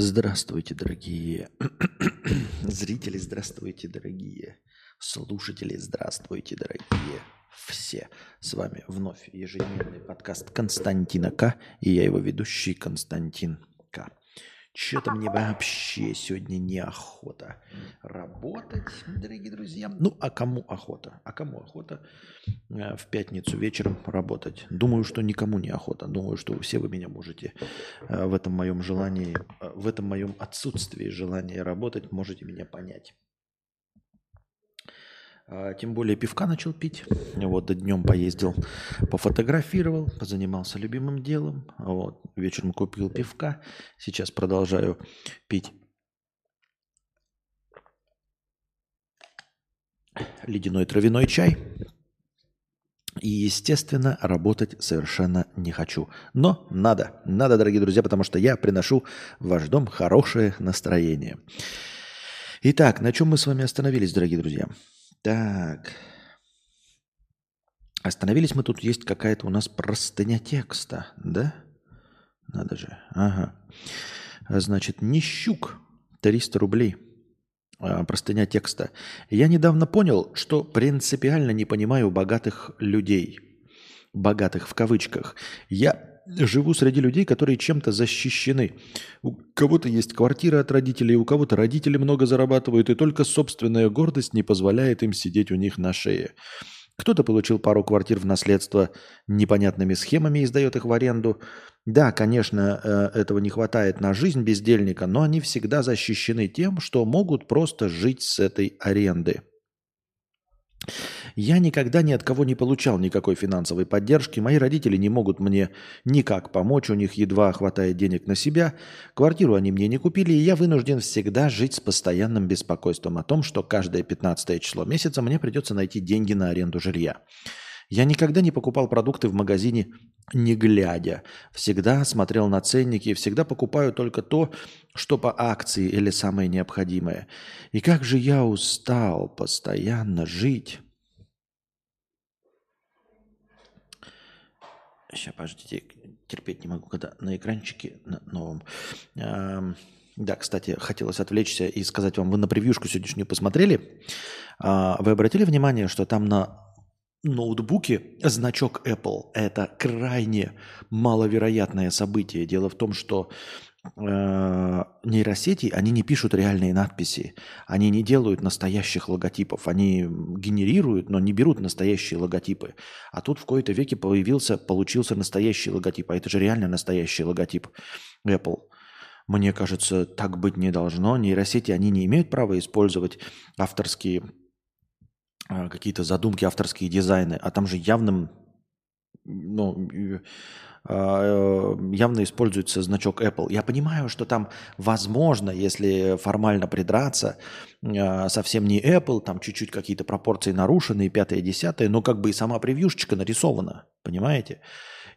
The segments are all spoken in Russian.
Здравствуйте, дорогие зрители, здравствуйте, дорогие слушатели, здравствуйте, дорогие все. С вами вновь ежедневный подкаст Константина К. И я его ведущий Константин К. Что-то мне вообще сегодня неохота работать, дорогие друзья. Ну, а кому охота? А кому охота э, в пятницу вечером работать? Думаю, что никому не охота. Думаю, что все вы меня можете э, в этом моем желании, э, в этом моем отсутствии желания работать, можете меня понять. А, тем более пивка начал пить. Вот, днем поездил, пофотографировал, позанимался любимым делом. Вот, вечером купил пивка. Сейчас продолжаю пить ледяной травяной чай. И, естественно, работать совершенно не хочу. Но надо, надо, дорогие друзья, потому что я приношу в ваш дом хорошее настроение. Итак, на чем мы с вами остановились, дорогие друзья? Так. Остановились мы тут, есть какая-то у нас простыня текста, да? Надо же. Ага. Значит, Нищук, 300 рублей. А, простыня текста. Я недавно понял, что принципиально не понимаю богатых людей. Богатых в кавычках. Я живу среди людей, которые чем-то защищены. У кого-то есть квартира от родителей, у кого-то родители много зарабатывают, и только собственная гордость не позволяет им сидеть у них на шее. Кто-то получил пару квартир в наследство непонятными схемами и сдает их в аренду. Да, конечно, э, этого не хватает на жизнь бездельника, но они всегда защищены тем, что могут просто жить с этой аренды. Я никогда ни от кого не получал никакой финансовой поддержки. Мои родители не могут мне никак помочь. У них едва хватает денег на себя. Квартиру они мне не купили. И я вынужден всегда жить с постоянным беспокойством о том, что каждое 15 число месяца мне придется найти деньги на аренду жилья. Я никогда не покупал продукты в магазине не глядя. Всегда смотрел на ценники, всегда покупаю только то, что по акции или самое необходимое. И как же я устал постоянно жить. Сейчас, подождите, терпеть не могу, когда на экранчике на новом. Да, кстати, хотелось отвлечься и сказать вам, вы на превьюшку сегодняшнюю посмотрели. Э, вы обратили внимание, что там на ноутбуке значок Apple. Это крайне маловероятное событие. Дело в том, что э, нейросети, они не пишут реальные надписи. Они не делают настоящих логотипов. Они генерируют, но не берут настоящие логотипы. А тут в кои-то веке появился, получился настоящий логотип. А это же реально настоящий логотип Apple. Мне кажется, так быть не должно. Нейросети, они не имеют права использовать авторские какие-то задумки, авторские дизайны, а там же явным, ну, а, явно используется значок Apple. Я понимаю, что там, возможно, если формально придраться, а, совсем не Apple, там чуть-чуть какие-то пропорции нарушены, пятое, десятое, но как бы и сама превьюшечка нарисована, понимаете?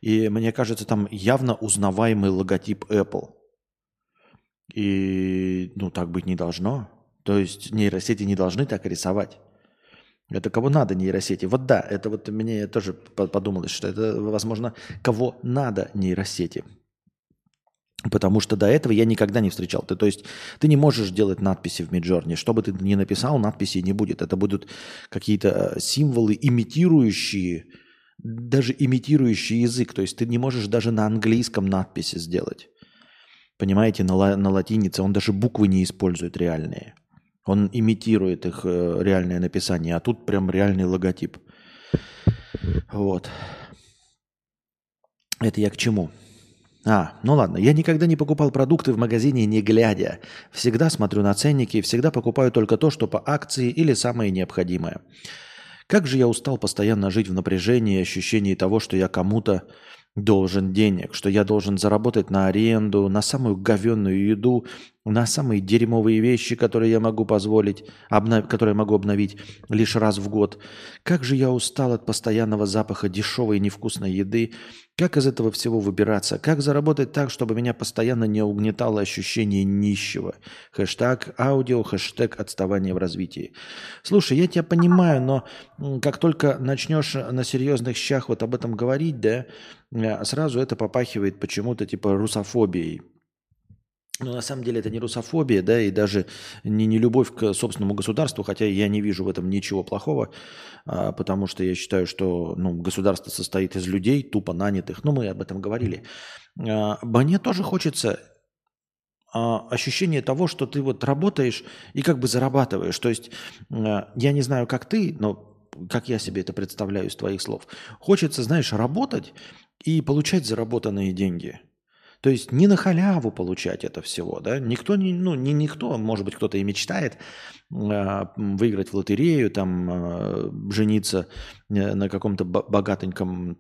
И мне кажется, там явно узнаваемый логотип Apple. И, ну, так быть не должно. То есть нейросети не должны так рисовать. Это кого надо нейросети. Вот да, это вот мне тоже подумалось, что это, возможно, кого надо нейросети. Потому что до этого я никогда не встречал. Ты, то есть ты не можешь делать надписи в Миджорне. Что бы ты ни написал, надписи не будет. Это будут какие-то э, символы, имитирующие, даже имитирующие язык. То есть ты не можешь даже на английском надписи сделать. Понимаете, на, на латинице он даже буквы не использует реальные. Он имитирует их э, реальное написание, а тут прям реальный логотип. Вот. Это я к чему? А, ну ладно, я никогда не покупал продукты в магазине не глядя. Всегда смотрю на ценники, всегда покупаю только то, что по акции или самое необходимое. Как же я устал постоянно жить в напряжении ощущении того, что я кому-то должен денег, что я должен заработать на аренду, на самую говенную еду, на самые дерьмовые вещи, которые я могу позволить, обнов... которые я могу обновить лишь раз в год. Как же я устал от постоянного запаха дешевой и невкусной еды. Как из этого всего выбираться? Как заработать так, чтобы меня постоянно не угнетало ощущение нищего? Хэштег аудио, хэштег отставание в развитии. Слушай, я тебя понимаю, но как только начнешь на серьезных щах вот об этом говорить, да, э, сразу это попахивает почему-то типа русофобией. Но на самом деле это не русофобия, да, и даже не, не любовь к собственному государству, хотя я не вижу в этом ничего плохого, а, потому что я считаю, что ну, государство состоит из людей, тупо нанятых. Ну, мы об этом говорили. А, мне тоже хочется а, ощущение того, что ты вот работаешь и как бы зарабатываешь. То есть а, я не знаю, как ты, но как я себе это представляю из твоих слов. Хочется, знаешь, работать и получать заработанные деньги – то есть не на халяву получать это всего, да? Никто не, ну, не никто, может быть, кто-то и мечтает э, выиграть в лотерею, там, э, жениться на каком-то богатеньком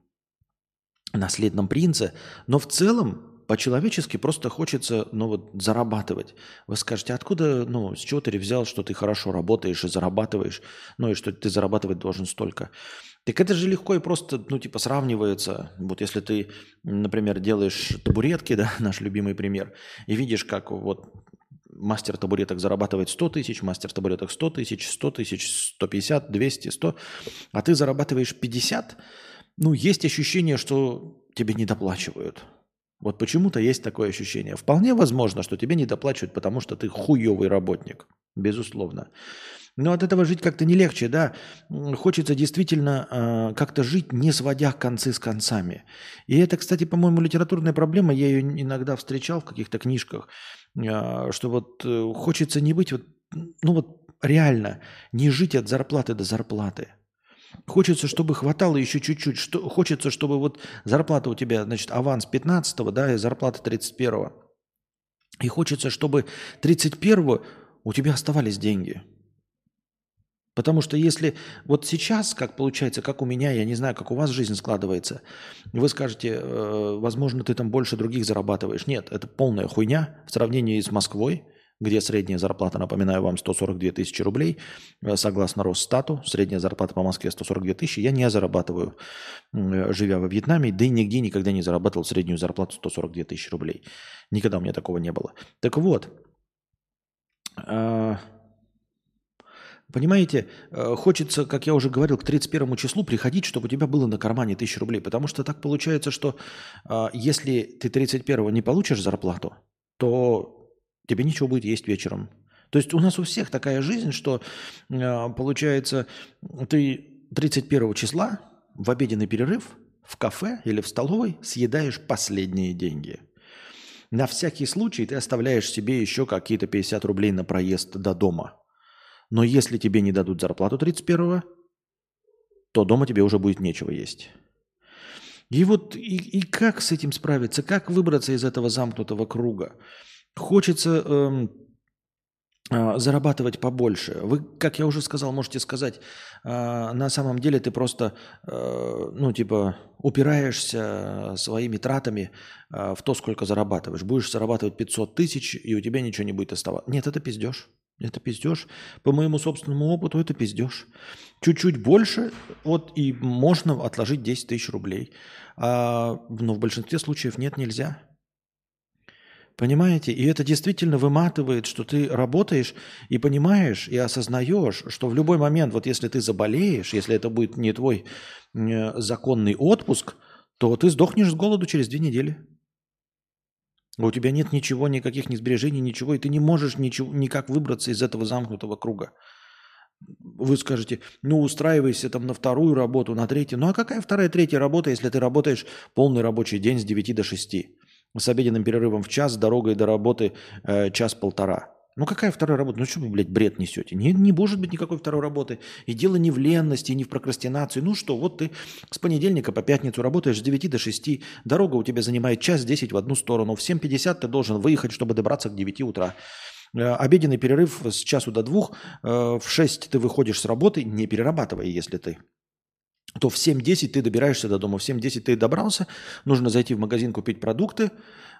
наследном принце, но в целом по-человечески просто хочется, ну вот, зарабатывать. Вы скажете, откуда, ну, с чего ты взял, что ты хорошо работаешь и зарабатываешь, ну и что ты зарабатывать должен столько? Так это же легко и просто, ну, типа, сравнивается. Вот если ты, например, делаешь табуретки, да, наш любимый пример, и видишь, как вот мастер табуреток зарабатывает 100 тысяч, мастер табуреток 100 тысяч, 100 тысяч, 150, 200, 100, а ты зарабатываешь 50, ну, есть ощущение, что тебе не доплачивают. Вот почему-то есть такое ощущение. Вполне возможно, что тебе не доплачивают, потому что ты хуевый работник. Безусловно. Но от этого жить как-то не легче, да. Хочется действительно э, как-то жить, не сводя концы с концами. И это, кстати, по-моему, литературная проблема. Я ее иногда встречал в каких-то книжках, э, что вот э, хочется не быть вот, ну вот реально, не жить от зарплаты до зарплаты. Хочется, чтобы хватало еще чуть-чуть. Что, хочется, чтобы вот зарплата у тебя, значит, аванс 15-го, да, и зарплата 31-го. И хочется, чтобы 31-го у тебя оставались деньги – Потому что если вот сейчас, как получается, как у меня, я не знаю, как у вас жизнь складывается, вы скажете, э, возможно, ты там больше других зарабатываешь. Нет, это полная хуйня в сравнении с Москвой, где средняя зарплата, напоминаю вам, 142 тысячи рублей, э, согласно Росстату, средняя зарплата по Москве 142 тысячи, я не зарабатываю, э, живя во Вьетнаме, да и нигде никогда не зарабатывал среднюю зарплату 142 тысячи рублей. Никогда у меня такого не было. Так вот, э, Понимаете, э, хочется, как я уже говорил, к 31 числу приходить, чтобы у тебя было на кармане 1000 рублей. Потому что так получается, что а, если ты 31 не получишь зарплату, то тебе ничего будет есть вечером. То есть у нас у всех такая жизнь, что а, получается, ты 31 числа в обеденный перерыв в кафе или в столовой съедаешь последние деньги. На всякий случай ты оставляешь себе еще какие-то 50 рублей на проезд до дома – но если тебе не дадут зарплату 31-го, то дома тебе уже будет нечего есть. И вот и, и как с этим справиться? Как выбраться из этого замкнутого круга? Хочется эм, э, зарабатывать побольше. Вы, как я уже сказал, можете сказать, э, на самом деле ты просто, э, ну, типа, упираешься своими тратами э, в то, сколько зарабатываешь. Будешь зарабатывать 500 тысяч, и у тебя ничего не будет оставаться. Нет, это пиздеж. Это пиздеж. По моему собственному опыту это пиздеж. Чуть-чуть больше, вот и можно отложить 10 тысяч рублей. А, но в большинстве случаев нет, нельзя. Понимаете? И это действительно выматывает, что ты работаешь и понимаешь, и осознаешь, что в любой момент, вот если ты заболеешь, если это будет не твой законный отпуск, то ты сдохнешь с голоду через две недели. У тебя нет ничего, никаких ни сбережений, ничего, и ты не можешь ничего, никак выбраться из этого замкнутого круга. Вы скажете, ну устраивайся там на вторую работу, на третью. Ну а какая вторая, третья работа, если ты работаешь полный рабочий день с 9 до 6? С обеденным перерывом в час, дорогой до работы э, час-полтора. Ну какая вторая работа? Ну что вы, блядь, бред несете? Не, не может быть никакой второй работы. И дело не в ленности, не в прокрастинации. Ну что, вот ты с понедельника по пятницу работаешь с 9 до 6. Дорога у тебя занимает час 10 в одну сторону. В 7.50 ты должен выехать, чтобы добраться к 9 утра. Э, обеденный перерыв с часу до двух. Э, в 6 ты выходишь с работы, не перерабатывая, если ты то в 7.10 ты добираешься до дома. В 7.10 ты добрался, нужно зайти в магазин, купить продукты,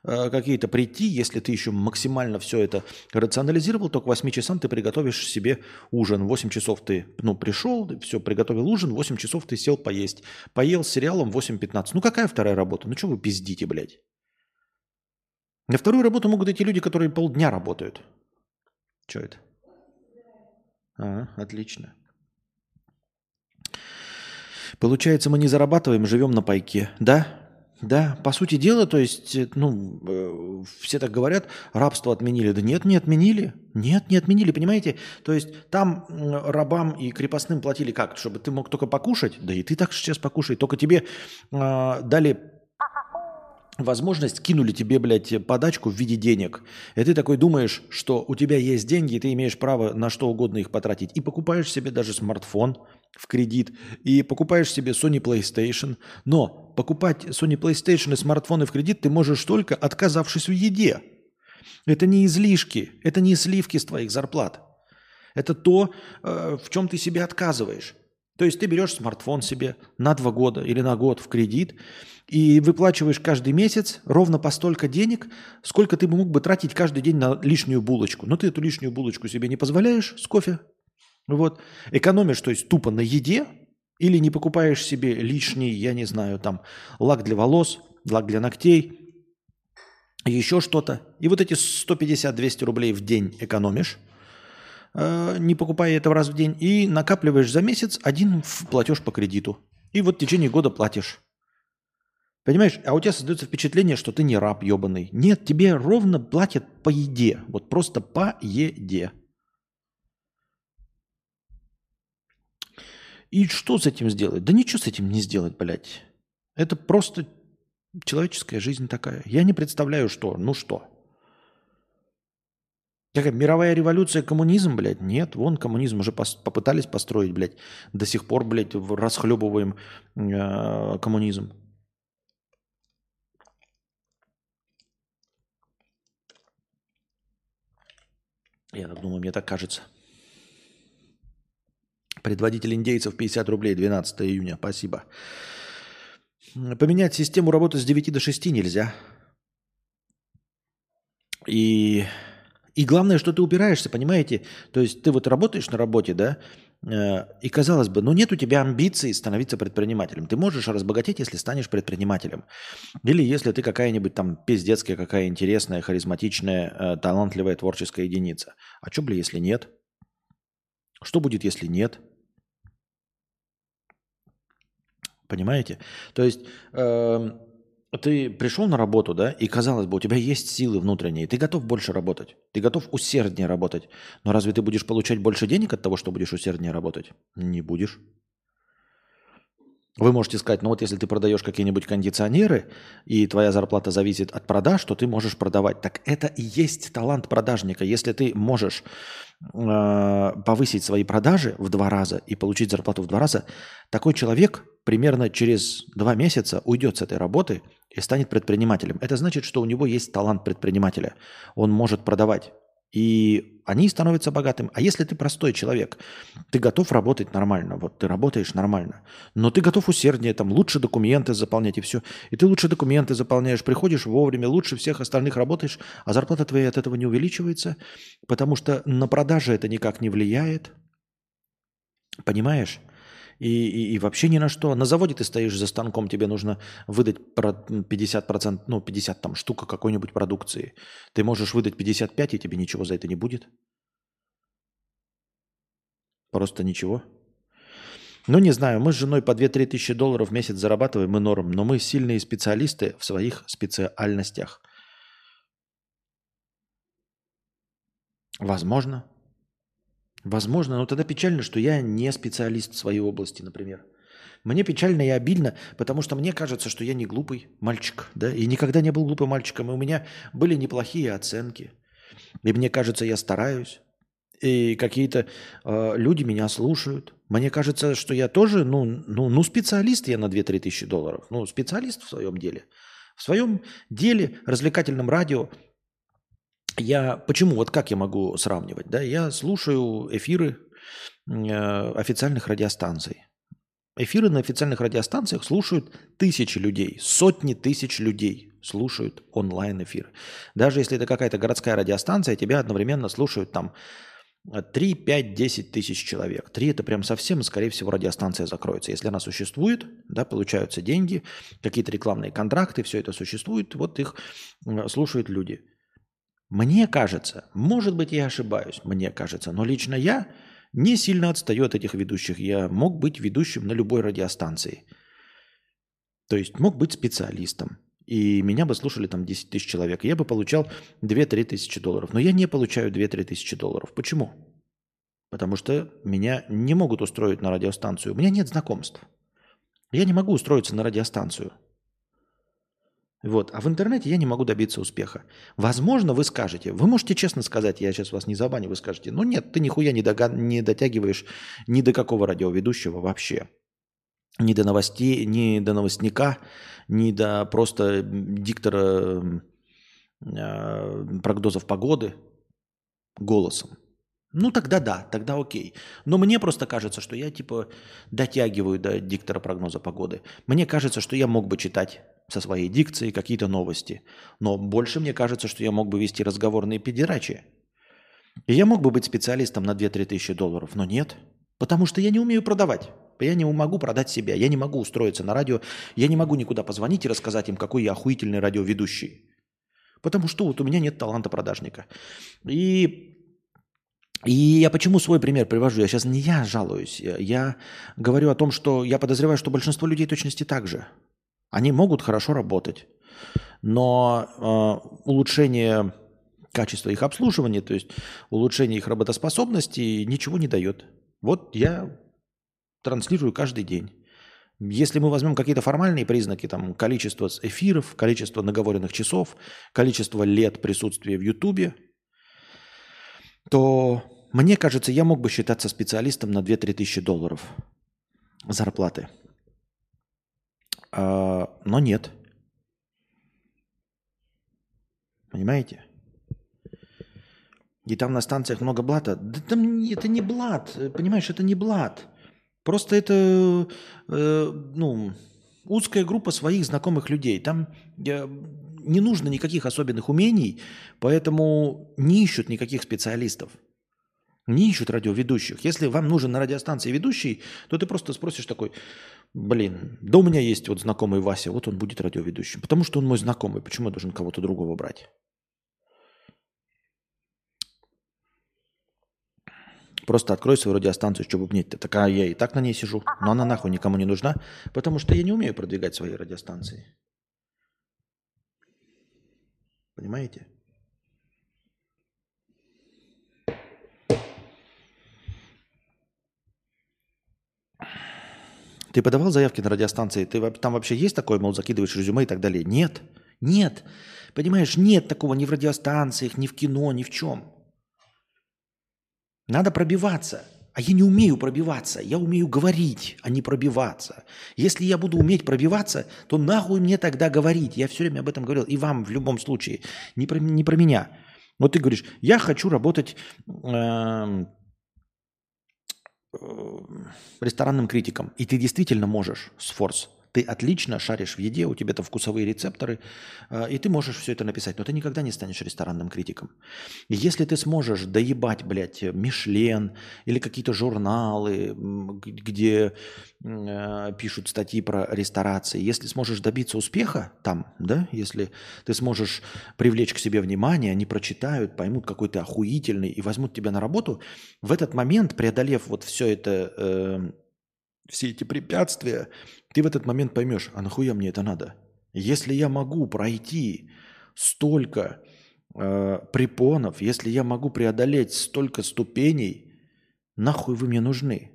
Э, какие-то прийти, если ты еще максимально все это рационализировал, то к 8 часам ты приготовишь себе ужин. В 8 часов ты ну, пришел, все, приготовил ужин, в 8 часов ты сел поесть. Поел с сериалом 8.15. Ну какая вторая работа? Ну что вы пиздите, блядь? На вторую работу могут идти люди, которые полдня работают. Что это? А, отлично. Получается, мы не зарабатываем, живем на пайке, да? Да, по сути дела, то есть, э, ну, э, все так говорят, рабство отменили. Да нет, не отменили. Нет, не отменили, понимаете? То есть там рабам и крепостным платили как? Чтобы ты мог только покушать? Да и ты так сейчас покушай. Только тебе э, дали возможность, кинули тебе, блядь, подачку в виде денег. И ты такой думаешь, что у тебя есть деньги, и ты имеешь право на что угодно их потратить. И покупаешь себе даже смартфон – в кредит и покупаешь себе Sony PlayStation. Но покупать Sony PlayStation и смартфоны в кредит ты можешь только отказавшись в еде. Это не излишки, это не сливки с твоих зарплат. Это то, э, в чем ты себе отказываешь. То есть ты берешь смартфон себе на два года или на год в кредит и выплачиваешь каждый месяц ровно по столько денег, сколько ты мог бы тратить каждый день на лишнюю булочку. Но ты эту лишнюю булочку себе не позволяешь с кофе вот. Экономишь, то есть тупо на еде, или не покупаешь себе лишний, я не знаю, там, лак для волос, лак для ногтей, еще что-то. И вот эти 150-200 рублей в день экономишь, э, не покупая этого раз в день, и накапливаешь за месяц один платеж по кредиту. И вот в течение года платишь. Понимаешь? А у тебя создается впечатление, что ты не раб ебаный. Нет, тебе ровно платят по еде. Вот просто по еде. И что с этим сделать? Да ничего с этим не сделать, блядь. Это просто человеческая жизнь такая. Я не представляю, что. Ну что? Какая мировая революция, коммунизм, блядь? Нет, вон коммунизм уже пос- попытались построить, блядь. До сих пор, блядь, расхлебываем э- коммунизм. Я так думаю, мне так кажется. Предводитель индейцев 50 рублей, 12 июня. Спасибо. Поменять систему работы с 9 до 6 нельзя. И, и главное, что ты упираешься, понимаете? То есть ты вот работаешь на работе, да, э, и казалось бы, ну нет у тебя амбиций становиться предпринимателем. Ты можешь разбогатеть, если станешь предпринимателем. Или если ты какая-нибудь там пиздецкая, какая интересная, харизматичная, э, талантливая творческая единица. А что, бля, если нет? Что будет, если нет? Понимаете? То есть э, ты пришел на работу, да, и казалось бы, у тебя есть силы внутренние, ты готов больше работать, ты готов усерднее работать. Но разве ты будешь получать больше денег от того, что будешь усерднее работать? Не будешь. Вы можете сказать, ну вот если ты продаешь какие-нибудь кондиционеры, и твоя зарплата зависит от продаж, то ты можешь продавать. Так это и есть талант продажника. Если ты можешь э, повысить свои продажи в два раза и получить зарплату в два раза, такой человек примерно через два месяца уйдет с этой работы и станет предпринимателем. Это значит, что у него есть талант предпринимателя. Он может продавать. И они становятся богатым. А если ты простой человек, ты готов работать нормально, вот ты работаешь нормально, но ты готов усерднее, там, лучше документы заполнять и все. И ты лучше документы заполняешь, приходишь вовремя, лучше всех остальных работаешь, а зарплата твоя от этого не увеличивается, потому что на продаже это никак не влияет. Понимаешь? И, и, и вообще ни на что. На заводе ты стоишь за станком, тебе нужно выдать 50%, ну, 50 там штука какой-нибудь продукции. Ты можешь выдать 55, и тебе ничего за это не будет. Просто ничего. Ну, не знаю, мы с женой по 2-3 тысячи долларов в месяц зарабатываем, мы норм, но мы сильные специалисты в своих специальностях. Возможно. Возможно, но тогда печально, что я не специалист в своей области, например. Мне печально и обидно, потому что мне кажется, что я не глупый мальчик, да, и никогда не был глупым мальчиком, и у меня были неплохие оценки. И мне кажется, я стараюсь, и какие-то э, люди меня слушают. Мне кажется, что я тоже, ну, ну, ну специалист я на 2-3 тысячи долларов, ну, специалист в своем деле. В своем деле, развлекательном радио, я почему, вот как я могу сравнивать? Да? Я слушаю эфиры э, официальных радиостанций. Эфиры на официальных радиостанциях слушают тысячи людей, сотни тысяч людей слушают онлайн эфиры. Даже если это какая-то городская радиостанция, тебя одновременно слушают там 3, 5, 10 тысяч человек. 3 это прям совсем, скорее всего, радиостанция закроется. Если она существует, да, получаются деньги, какие-то рекламные контракты, все это существует, вот их слушают люди. Мне кажется, может быть, я ошибаюсь, мне кажется, но лично я не сильно отстаю от этих ведущих. Я мог быть ведущим на любой радиостанции. То есть мог быть специалистом. И меня бы слушали там 10 тысяч человек. Я бы получал 2-3 тысячи долларов. Но я не получаю 2-3 тысячи долларов. Почему? Потому что меня не могут устроить на радиостанцию. У меня нет знакомств. Я не могу устроиться на радиостанцию. Вот. А в интернете я не могу добиться успеха. Возможно, вы скажете, вы можете честно сказать, я сейчас вас не забаню, вы скажете, ну нет, ты нихуя не, дога- не дотягиваешь ни до какого радиоведущего вообще. Ни до новостей, ни до новостника, ни до просто диктора э, прогнозов погоды голосом. Ну тогда да, тогда окей. Но мне просто кажется, что я типа дотягиваю до диктора прогноза погоды. Мне кажется, что я мог бы читать со своей дикцией какие-то новости. Но больше мне кажется, что я мог бы вести разговорные педерачи. И я мог бы быть специалистом на 2-3 тысячи долларов, но нет. Потому что я не умею продавать. Я не могу продать себя, я не могу устроиться на радио, я не могу никуда позвонить и рассказать им, какой я охуительный радиоведущий. Потому что вот у меня нет таланта продажника. И и я почему свой пример привожу? Я сейчас не я жалуюсь. Я говорю о том, что я подозреваю, что большинство людей точности так же. Они могут хорошо работать, но э, улучшение качества их обслуживания, то есть улучшение их работоспособности ничего не дает. Вот я транслирую каждый день. Если мы возьмем какие-то формальные признаки, там количество эфиров, количество наговоренных часов, количество лет присутствия в Ютубе, то мне кажется, я мог бы считаться специалистом на 2-3 тысячи долларов зарплаты. А, но нет. Понимаете? И там на станциях много блата. Да там это не блат, понимаешь, это не блат. Просто это э, ну, узкая группа своих знакомых людей. Там э, не нужно никаких особенных умений, поэтому не ищут никаких специалистов. Не ищут радиоведущих. Если вам нужен на радиостанции ведущий, то ты просто спросишь такой, блин, да у меня есть вот знакомый Вася, вот он будет радиоведущим. Потому что он мой знакомый, почему я должен кого-то другого брать? Просто открой свою радиостанцию, что бубнить-то. Такая я и так на ней сижу, но она нахуй никому не нужна, потому что я не умею продвигать свои радиостанции. Понимаете? Ты подавал заявки на радиостанции? Ты, там вообще есть такое, мол, закидываешь резюме и так далее? Нет. Нет. Понимаешь, нет такого ни в радиостанциях, ни в кино, ни в чем. Надо пробиваться. А я не умею пробиваться. Я умею говорить, а не пробиваться. Если я буду уметь пробиваться, то нахуй мне тогда говорить. Я все время об этом говорил. И вам в любом случае. Не про, не про меня. Вот ты говоришь, я хочу работать э, ресторанным критиком. И ты действительно можешь с форс. Ты отлично шаришь в еде, у тебя там вкусовые рецепторы, э, и ты можешь все это написать, но ты никогда не станешь ресторанным критиком. Если ты сможешь доебать, блядь, Мишлен или какие-то журналы, где э, пишут статьи про ресторации, если сможешь добиться успеха там, да, если ты сможешь привлечь к себе внимание, они прочитают, поймут, какой ты охуительный и возьмут тебя на работу, в этот момент, преодолев вот все это э, все эти препятствия, ты в этот момент поймешь, а нахуя мне это надо? Если я могу пройти столько э, препонов, если я могу преодолеть столько ступеней, нахуй вы мне нужны?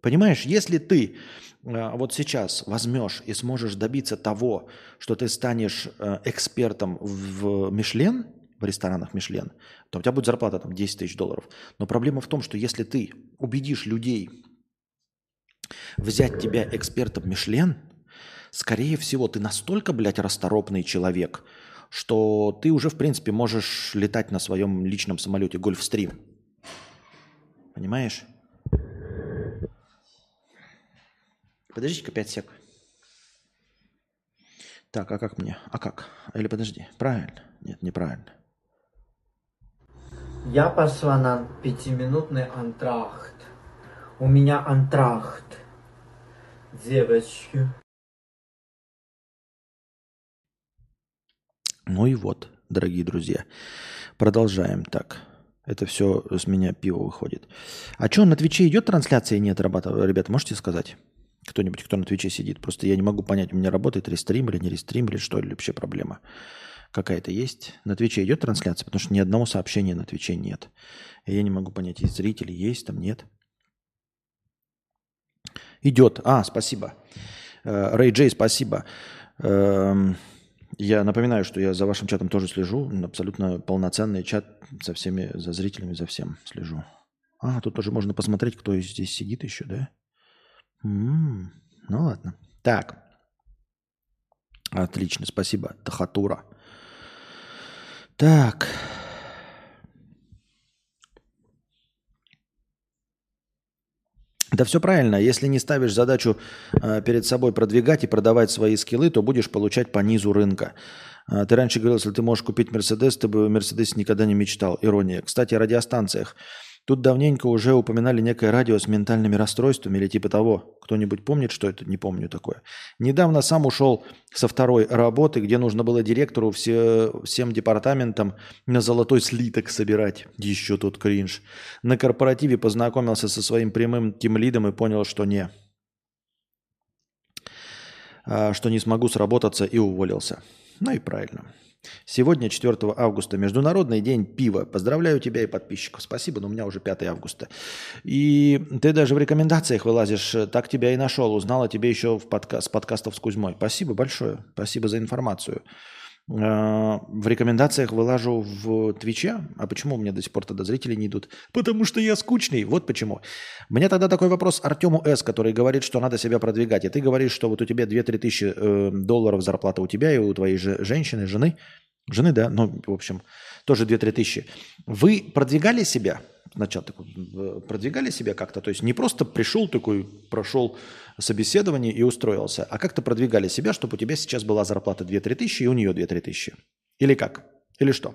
Понимаешь, если ты э, вот сейчас возьмешь и сможешь добиться того, что ты станешь э, экспертом в Мишлен, в ресторанах Мишлен, то у тебя будет зарплата там 10 тысяч долларов. Но проблема в том, что если ты убедишь людей взять тебя экспертом Мишлен, скорее всего, ты настолько, блядь, расторопный человек, что ты уже, в принципе, можешь летать на своем личном самолете Гольфстрим. Понимаешь? Подождите-ка 5 сек. Так, а как мне? А как? Или подожди, правильно? Нет, неправильно. Я пошла на пятиминутный антрахт. У меня антракт. Девочки. Ну и вот, дорогие друзья. Продолжаем так. Это все с меня пиво выходит. А что, на Твиче идет трансляция? Нет, ребята, ребята, можете сказать? Кто-нибудь, кто на Твиче сидит. Просто я не могу понять, у меня работает Restream или не Restream, или что, или вообще проблема какая-то есть. На Твиче идет трансляция, потому что ни одного сообщения на Твиче нет. И я не могу понять, есть зрители, есть там, нет. Идет. А, спасибо. Э, Рэй Джей, спасибо. Эм, я напоминаю, что я за вашим чатом тоже слежу. Абсолютно полноценный чат со всеми, за зрителями, за всем слежу. А, тут тоже можно посмотреть, кто здесь сидит еще, да? М-м, ну ладно. Так. Отлично, спасибо. Тахатура. Так. Да все правильно. Если не ставишь задачу э, перед собой продвигать и продавать свои скиллы, то будешь получать по низу рынка. Э, ты раньше говорил, если ты можешь купить Мерседес, ты бы Мерседес никогда не мечтал. Ирония. Кстати, о радиостанциях. Тут давненько уже упоминали некое радио с ментальными расстройствами или типа того. Кто-нибудь помнит, что это? Не помню такое. Недавно сам ушел со второй работы, где нужно было директору все, всем департаментам на золотой слиток собирать. Еще тут кринж. На корпоративе познакомился со своим прямым тимлидом и понял, что не. А, что не смогу сработаться и уволился. Ну и правильно. Сегодня, 4 августа, Международный день пива. Поздравляю тебя и подписчиков. Спасибо, но у меня уже 5 августа. И ты даже в рекомендациях вылазишь. Так тебя и нашел. Узнал о тебе еще в подка- с подкастов с Кузьмой. Спасибо большое. Спасибо за информацию. А, в рекомендациях вылажу в Твиче. А почему у меня до сих пор тогда зрители не идут? Потому что я скучный. Вот почему. Мне тогда такой вопрос Артему С., который говорит, что надо себя продвигать. И ты говоришь, что вот у тебя 2-3 тысячи э, долларов зарплата у тебя и у твоей же женщины, жены. Жены, да, ну, в общем, тоже 2-3 тысячи. Вы продвигали себя? Сначала так, продвигали себя как-то? То есть не просто пришел такой, прошел собеседование и устроился, а как-то продвигали себя, чтобы у тебя сейчас была зарплата 2-3 тысячи и у нее 2-3 тысячи? Или как? Или что?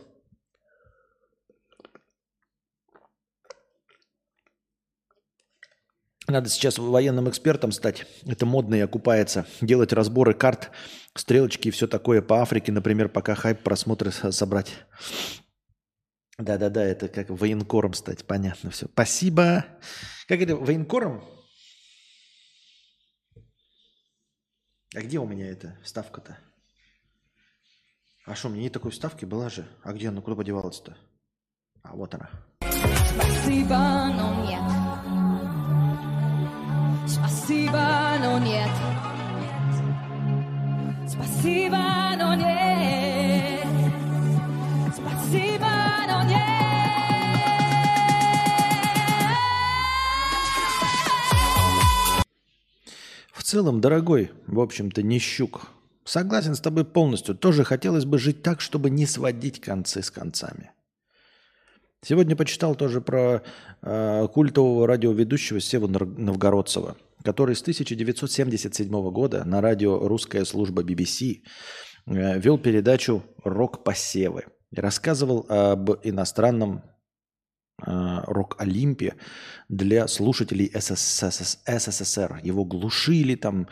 Надо сейчас военным экспертом стать. Это модно и окупается. Делать разборы карт, стрелочки и все такое по Африке, например, пока хайп просмотры собрать. Да-да-да, это как военкором стать, понятно все. Спасибо. Как это, военкором? А где у меня эта вставка-то? А что, у меня нет такой вставки? Была же. А где она? Куда подевалась-то? А, вот она. Спасибо, но нет. Спасибо, но нет. Спасибо, но нет. Спасибо. В целом, дорогой, в общем-то, не щук. Согласен с тобой полностью. Тоже хотелось бы жить так, чтобы не сводить концы с концами. Сегодня почитал тоже про э, культового радиоведущего Севу Новгородцева, который с 1977 года на радио «Русская служба BBC» э, вел передачу Рассказывал об иностранном э, рок-олимпе для слушателей СССР. Его глушили, там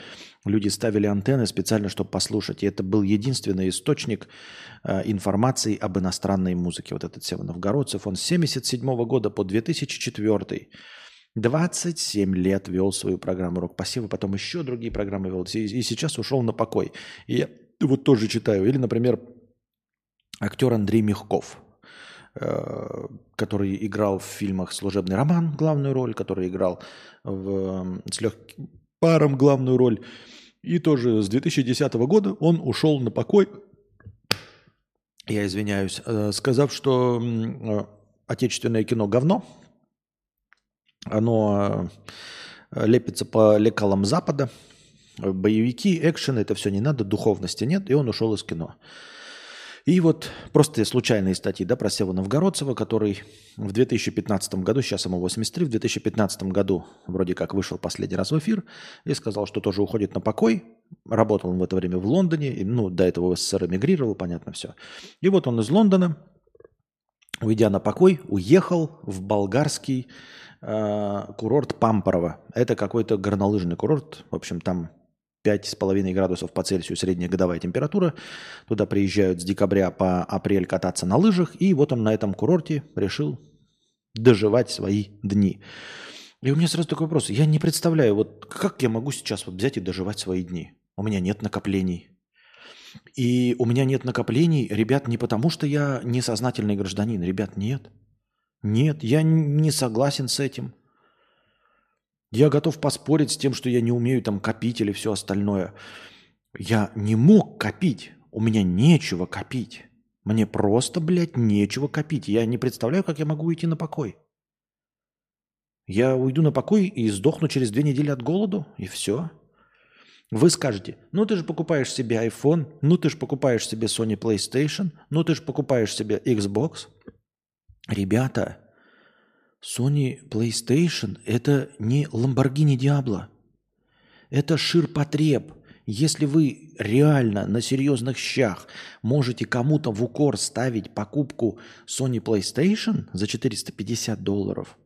люди ставили антенны специально, чтобы послушать. И это был единственный источник Э, информации об иностранной музыке. Вот этот Сева Новгородцев, он с 1977 года по 2004 27 лет вел свою программу «Рок пассива», потом еще другие программы вел, и сейчас ушел на покой. И я вот тоже читаю. Или, например, актер Андрей Мягков, э, который играл в фильмах «Служебный роман» главную роль, который играл в, с легким паром главную роль. И тоже с 2010 года он ушел на покой я извиняюсь, э, сказав, что э, отечественное кино говно, оно э, лепится по лекалам Запада, боевики, экшен, это все не надо, духовности нет, и он ушел из кино. И вот просто случайные статьи да, про Севу Новгородцева, который в 2015 году, сейчас ему 83, в 2015 году вроде как вышел последний раз в эфир и сказал, что тоже уходит на покой. Работал он в это время в Лондоне, ну, до этого в СССР эмигрировал, понятно все. И вот он из Лондона, уйдя на покой, уехал в болгарский э, курорт Пампорово. Это какой-то горнолыжный курорт, в общем, там 5,5 градусов по Цельсию средняя годовая температура. Туда приезжают с декабря по апрель кататься на лыжах. И вот он на этом курорте решил доживать свои дни. И у меня сразу такой вопрос. Я не представляю, вот как я могу сейчас вот взять и доживать свои дни? У меня нет накоплений. И у меня нет накоплений, ребят, не потому, что я несознательный гражданин. Ребят, нет. Нет, я не согласен с этим. Я готов поспорить с тем, что я не умею там копить или все остальное. Я не мог копить. У меня нечего копить. Мне просто, блядь, нечего копить. Я не представляю, как я могу уйти на покой. Я уйду на покой и сдохну через две недели от голоду, и все. Вы скажете, ну ты же покупаешь себе iPhone, ну ты же покупаешь себе Sony PlayStation, ну ты же покупаешь себе Xbox. Ребята, Sony PlayStation это не Lamborghini Diablo. Это ширпотреб. Если вы реально на серьезных щах можете кому-то в укор ставить покупку Sony PlayStation за 450 долларов,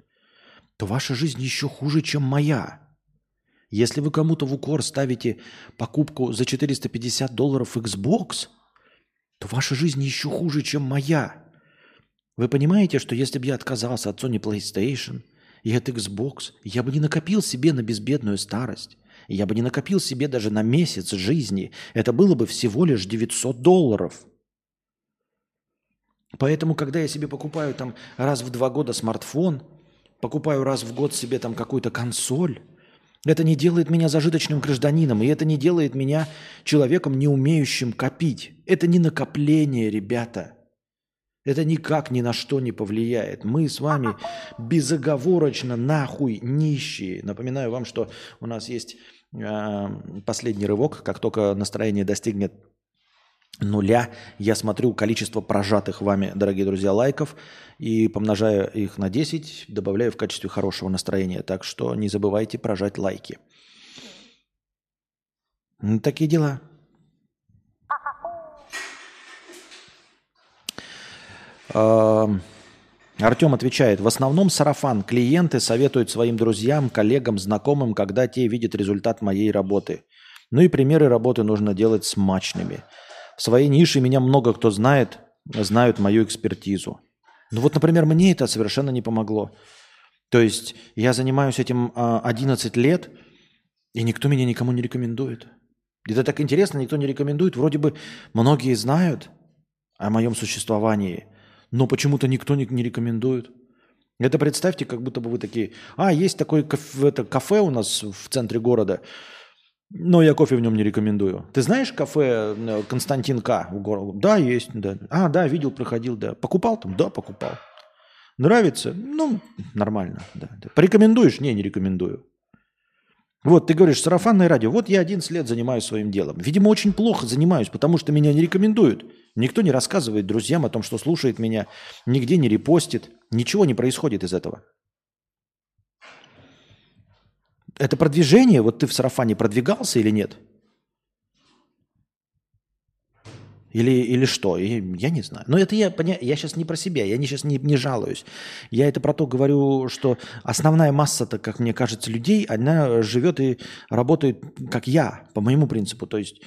то ваша жизнь еще хуже, чем моя. Если вы кому-то в укор ставите покупку за 450 долларов Xbox, то ваша жизнь еще хуже, чем моя. Вы понимаете, что если бы я отказался от Sony PlayStation и от Xbox, я бы не накопил себе на безбедную старость. Я бы не накопил себе даже на месяц жизни. Это было бы всего лишь 900 долларов. Поэтому, когда я себе покупаю там раз в два года смартфон, покупаю раз в год себе там какую-то консоль, это не делает меня зажиточным гражданином, и это не делает меня человеком, не умеющим копить. Это не накопление, ребята. Это никак ни на что не повлияет. Мы с вами безоговорочно нахуй нищие. Напоминаю вам, что у нас есть э, последний рывок. Как только настроение достигнет нуля, я смотрю количество прожатых вами, дорогие друзья, лайков и помножая их на 10, добавляю в качестве хорошего настроения. Так что не забывайте прожать лайки. Ну, такие дела. Артем отвечает, в основном сарафан. Клиенты советуют своим друзьям, коллегам, знакомым, когда те видят результат моей работы. Ну и примеры работы нужно делать смачными. В своей нише меня много кто знает, знают мою экспертизу. Ну вот, например, мне это совершенно не помогло. То есть я занимаюсь этим 11 а, лет, и никто меня никому не рекомендует. Это так интересно, никто не рекомендует. Вроде бы многие знают о моем существовании, но почему-то никто не, не рекомендует. Это представьте, как будто бы вы такие, а, есть такое кафе, это кафе у нас в центре города – но я кофе в нем не рекомендую. Ты знаешь кафе э, Константин К. в? Да, есть. Да. А, да, видел, проходил, да. Покупал там? Да, покупал. Нравится? Ну, нормально. Да. Порекомендуешь? Не, не рекомендую. Вот, ты говоришь, сарафанное радио. Вот я 11 лет занимаюсь своим делом. Видимо, очень плохо занимаюсь, потому что меня не рекомендуют. Никто не рассказывает друзьям о том, что слушает меня, нигде не репостит. Ничего не происходит из этого. это продвижение, вот ты в сарафане продвигался или нет? Или, или что? Я не знаю. Но это я, я сейчас не про себя, я не, сейчас не, не жалуюсь. Я это про то говорю, что основная масса-то, как мне кажется, людей, она живет и работает, как я, по моему принципу. То есть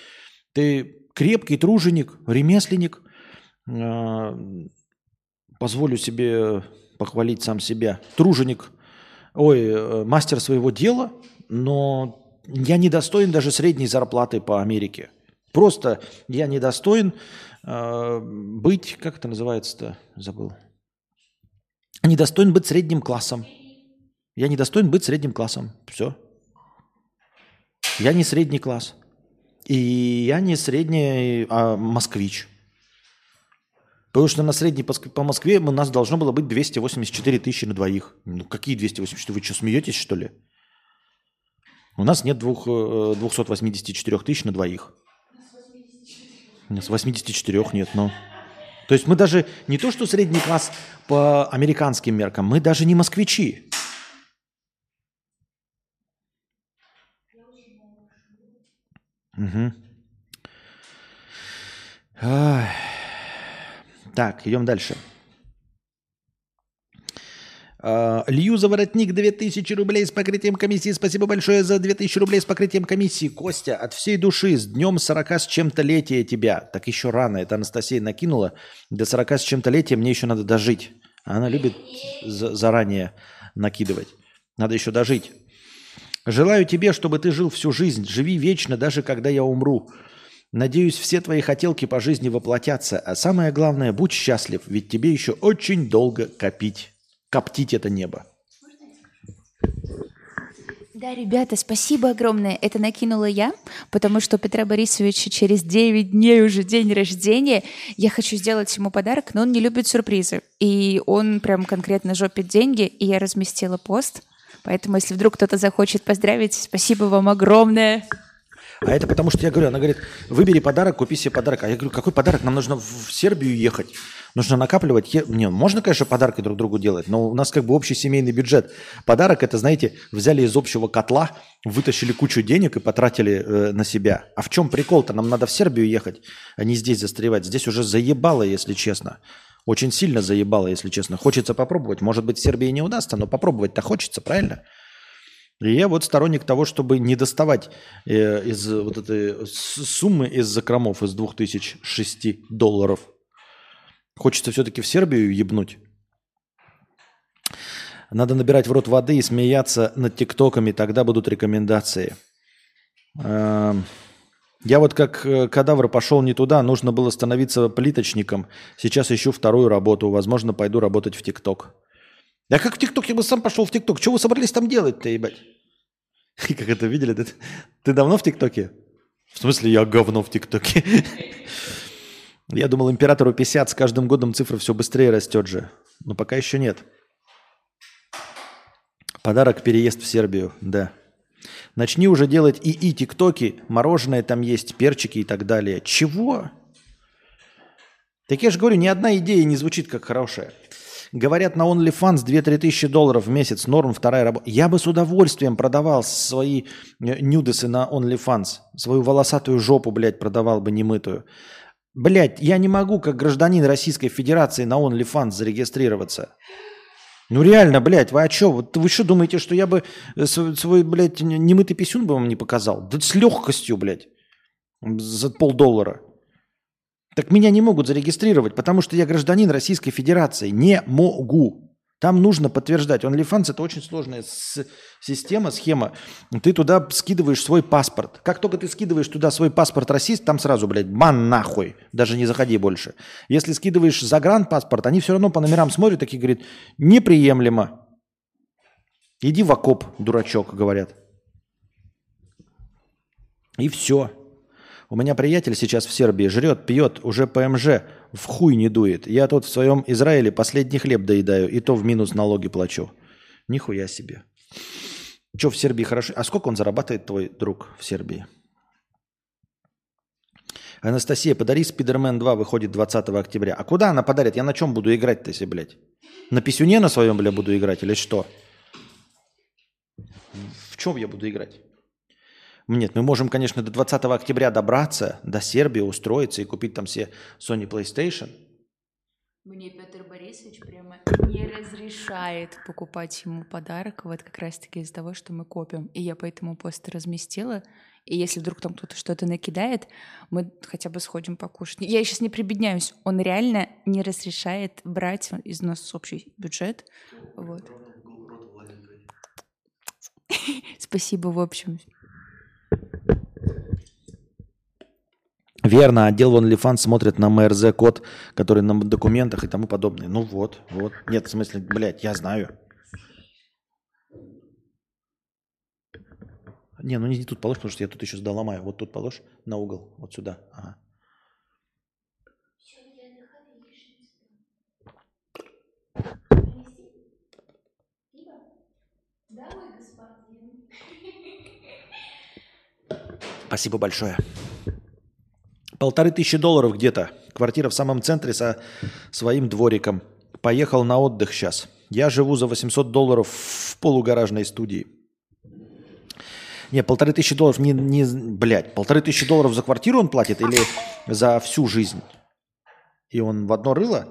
ты крепкий труженик, ремесленник, а, позволю себе похвалить сам себя, труженик ой, э, мастер своего дела, но я не достоин даже средней зарплаты по Америке. Просто я не достоин э, быть, как это называется-то, забыл. Не достоин быть средним классом. Я не достоин быть средним классом. Все. Я не средний класс. И я не средний а москвич. Потому что на средней по Москве у нас должно было быть 284 тысячи на двоих. Ну какие 284? Вы что, смеетесь, что ли? У нас нет двух, 284 э, тысяч на двоих. У нас 84 нет, но... То есть мы даже не то, что средний класс по американским меркам, мы даже не москвичи. Угу. Так, идем дальше. Uh, Лью за воротник 2000 рублей с покрытием комиссии. Спасибо большое за 2000 рублей с покрытием комиссии. Костя, от всей души, с днем 40 с чем-то летия тебя. Так еще рано, это Анастасия накинула. До 40 с чем-то летия мне еще надо дожить. Она любит за- заранее накидывать. Надо еще дожить. Желаю тебе, чтобы ты жил всю жизнь. Живи вечно, даже когда я умру. Надеюсь, все твои хотелки по жизни воплотятся. А самое главное, будь счастлив, ведь тебе еще очень долго копить. Коптить это небо. Да, ребята, спасибо огромное. Это накинула я, потому что у Петра Борисовича через 9 дней уже день рождения. Я хочу сделать ему подарок, но он не любит сюрпризы. И он прям конкретно жопит деньги, и я разместила пост. Поэтому, если вдруг кто-то захочет поздравить, спасибо вам огромное. А это потому, что я говорю, она говорит, выбери подарок, купи себе подарок. А я говорю, какой подарок? Нам нужно в Сербию ехать. Нужно накапливать. Не, можно, конечно, подарки друг другу делать, но у нас как бы общий семейный бюджет. Подарок это, знаете, взяли из общего котла, вытащили кучу денег и потратили э, на себя. А в чем прикол-то? Нам надо в Сербию ехать, а не здесь застревать. Здесь уже заебало, если честно. Очень сильно заебало, если честно. Хочется попробовать. Может быть, в Сербии не удастся, но попробовать-то хочется, правильно? И я вот сторонник того, чтобы не доставать э, из вот этой суммы из закромов, из 2006 долларов. Хочется все-таки в Сербию ебнуть. Надо набирать в рот воды и смеяться над тиктоками, тогда будут рекомендации. Эм, я вот как э, кадавр пошел не туда, нужно было становиться плиточником. Сейчас ищу вторую работу, возможно, пойду работать в тикток. А как в ТикТок? Я бы сам пошел в ТикТок. Что вы собрались там делать-то, ебать? Как это видели? Ты давно в ТикТоке? В смысле, я говно в ТикТоке? Я думал, императору 50, с каждым годом цифра все быстрее растет же. Но пока еще нет. Подарок переезд в Сербию, да. Начни уже делать ИИ тиктоки, мороженое там есть, перчики и так далее. Чего? Так я же говорю, ни одна идея не звучит как хорошая. Говорят, на OnlyFans 2-3 тысячи долларов в месяц, норм, вторая работа. Я бы с удовольствием продавал свои э, нюдесы на OnlyFans. Свою волосатую жопу, блядь, продавал бы немытую. Блядь, я не могу, как гражданин Российской Федерации, на OnlyFans зарегистрироваться. Ну реально, блядь, вы о чем? Вот вы что думаете, что я бы э, свой блядь, немытый писюн бы вам не показал? Да с легкостью, блядь, за полдоллара. Так меня не могут зарегистрировать, потому что я гражданин Российской Федерации. Не могу. Там нужно подтверждать. OnlyFans – это очень сложная система, схема. Ты туда скидываешь свой паспорт. Как только ты скидываешь туда свой паспорт расист, там сразу, блядь, бан нахуй. Даже не заходи больше. Если скидываешь загранпаспорт, они все равно по номерам смотрят, такие говорят, неприемлемо. Иди в окоп, дурачок, говорят. И все. У меня приятель сейчас в Сербии жрет, пьет, уже ПМЖ в хуй не дует. Я тут в своем Израиле последний хлеб доедаю, и то в минус налоги плачу. Нихуя себе. Че в Сербии хорошо? А сколько он зарабатывает, твой друг в Сербии? Анастасия, подари Спидермен 2, выходит 20 октября. А куда она подарит? Я на чем буду играть-то, если, блядь? На писюне на своем, бля, буду играть или что? В чем я буду играть? Нет, мы можем, конечно, до 20 октября добраться, до Сербии устроиться и купить там все Sony PlayStation. Мне Петр Борисович прямо не разрешает покупать ему подарок, вот как раз-таки из-за того, что мы копим. И я поэтому пост разместила. И если вдруг там кто-то что-то накидает, мы хотя бы сходим покушать. Я сейчас не прибедняюсь. Он реально не разрешает брать из нас общий бюджет. Вот. Спасибо, в общем. Верно, отдел OnlyFans смотрит на МРЗ-код, который на документах и тому подобное. Ну вот, вот. Нет, в смысле, блядь, я знаю. Не, ну не тут положь, потому что я тут еще доломаю. Вот тут положь на угол, вот сюда. Ага. Спасибо большое. Полторы тысячи долларов где-то. Квартира в самом центре со своим двориком. Поехал на отдых сейчас. Я живу за 800 долларов в полугаражной студии. Не, полторы тысячи долларов не, не... Блядь, полторы тысячи долларов за квартиру он платит или за всю жизнь? И он в одно рыло?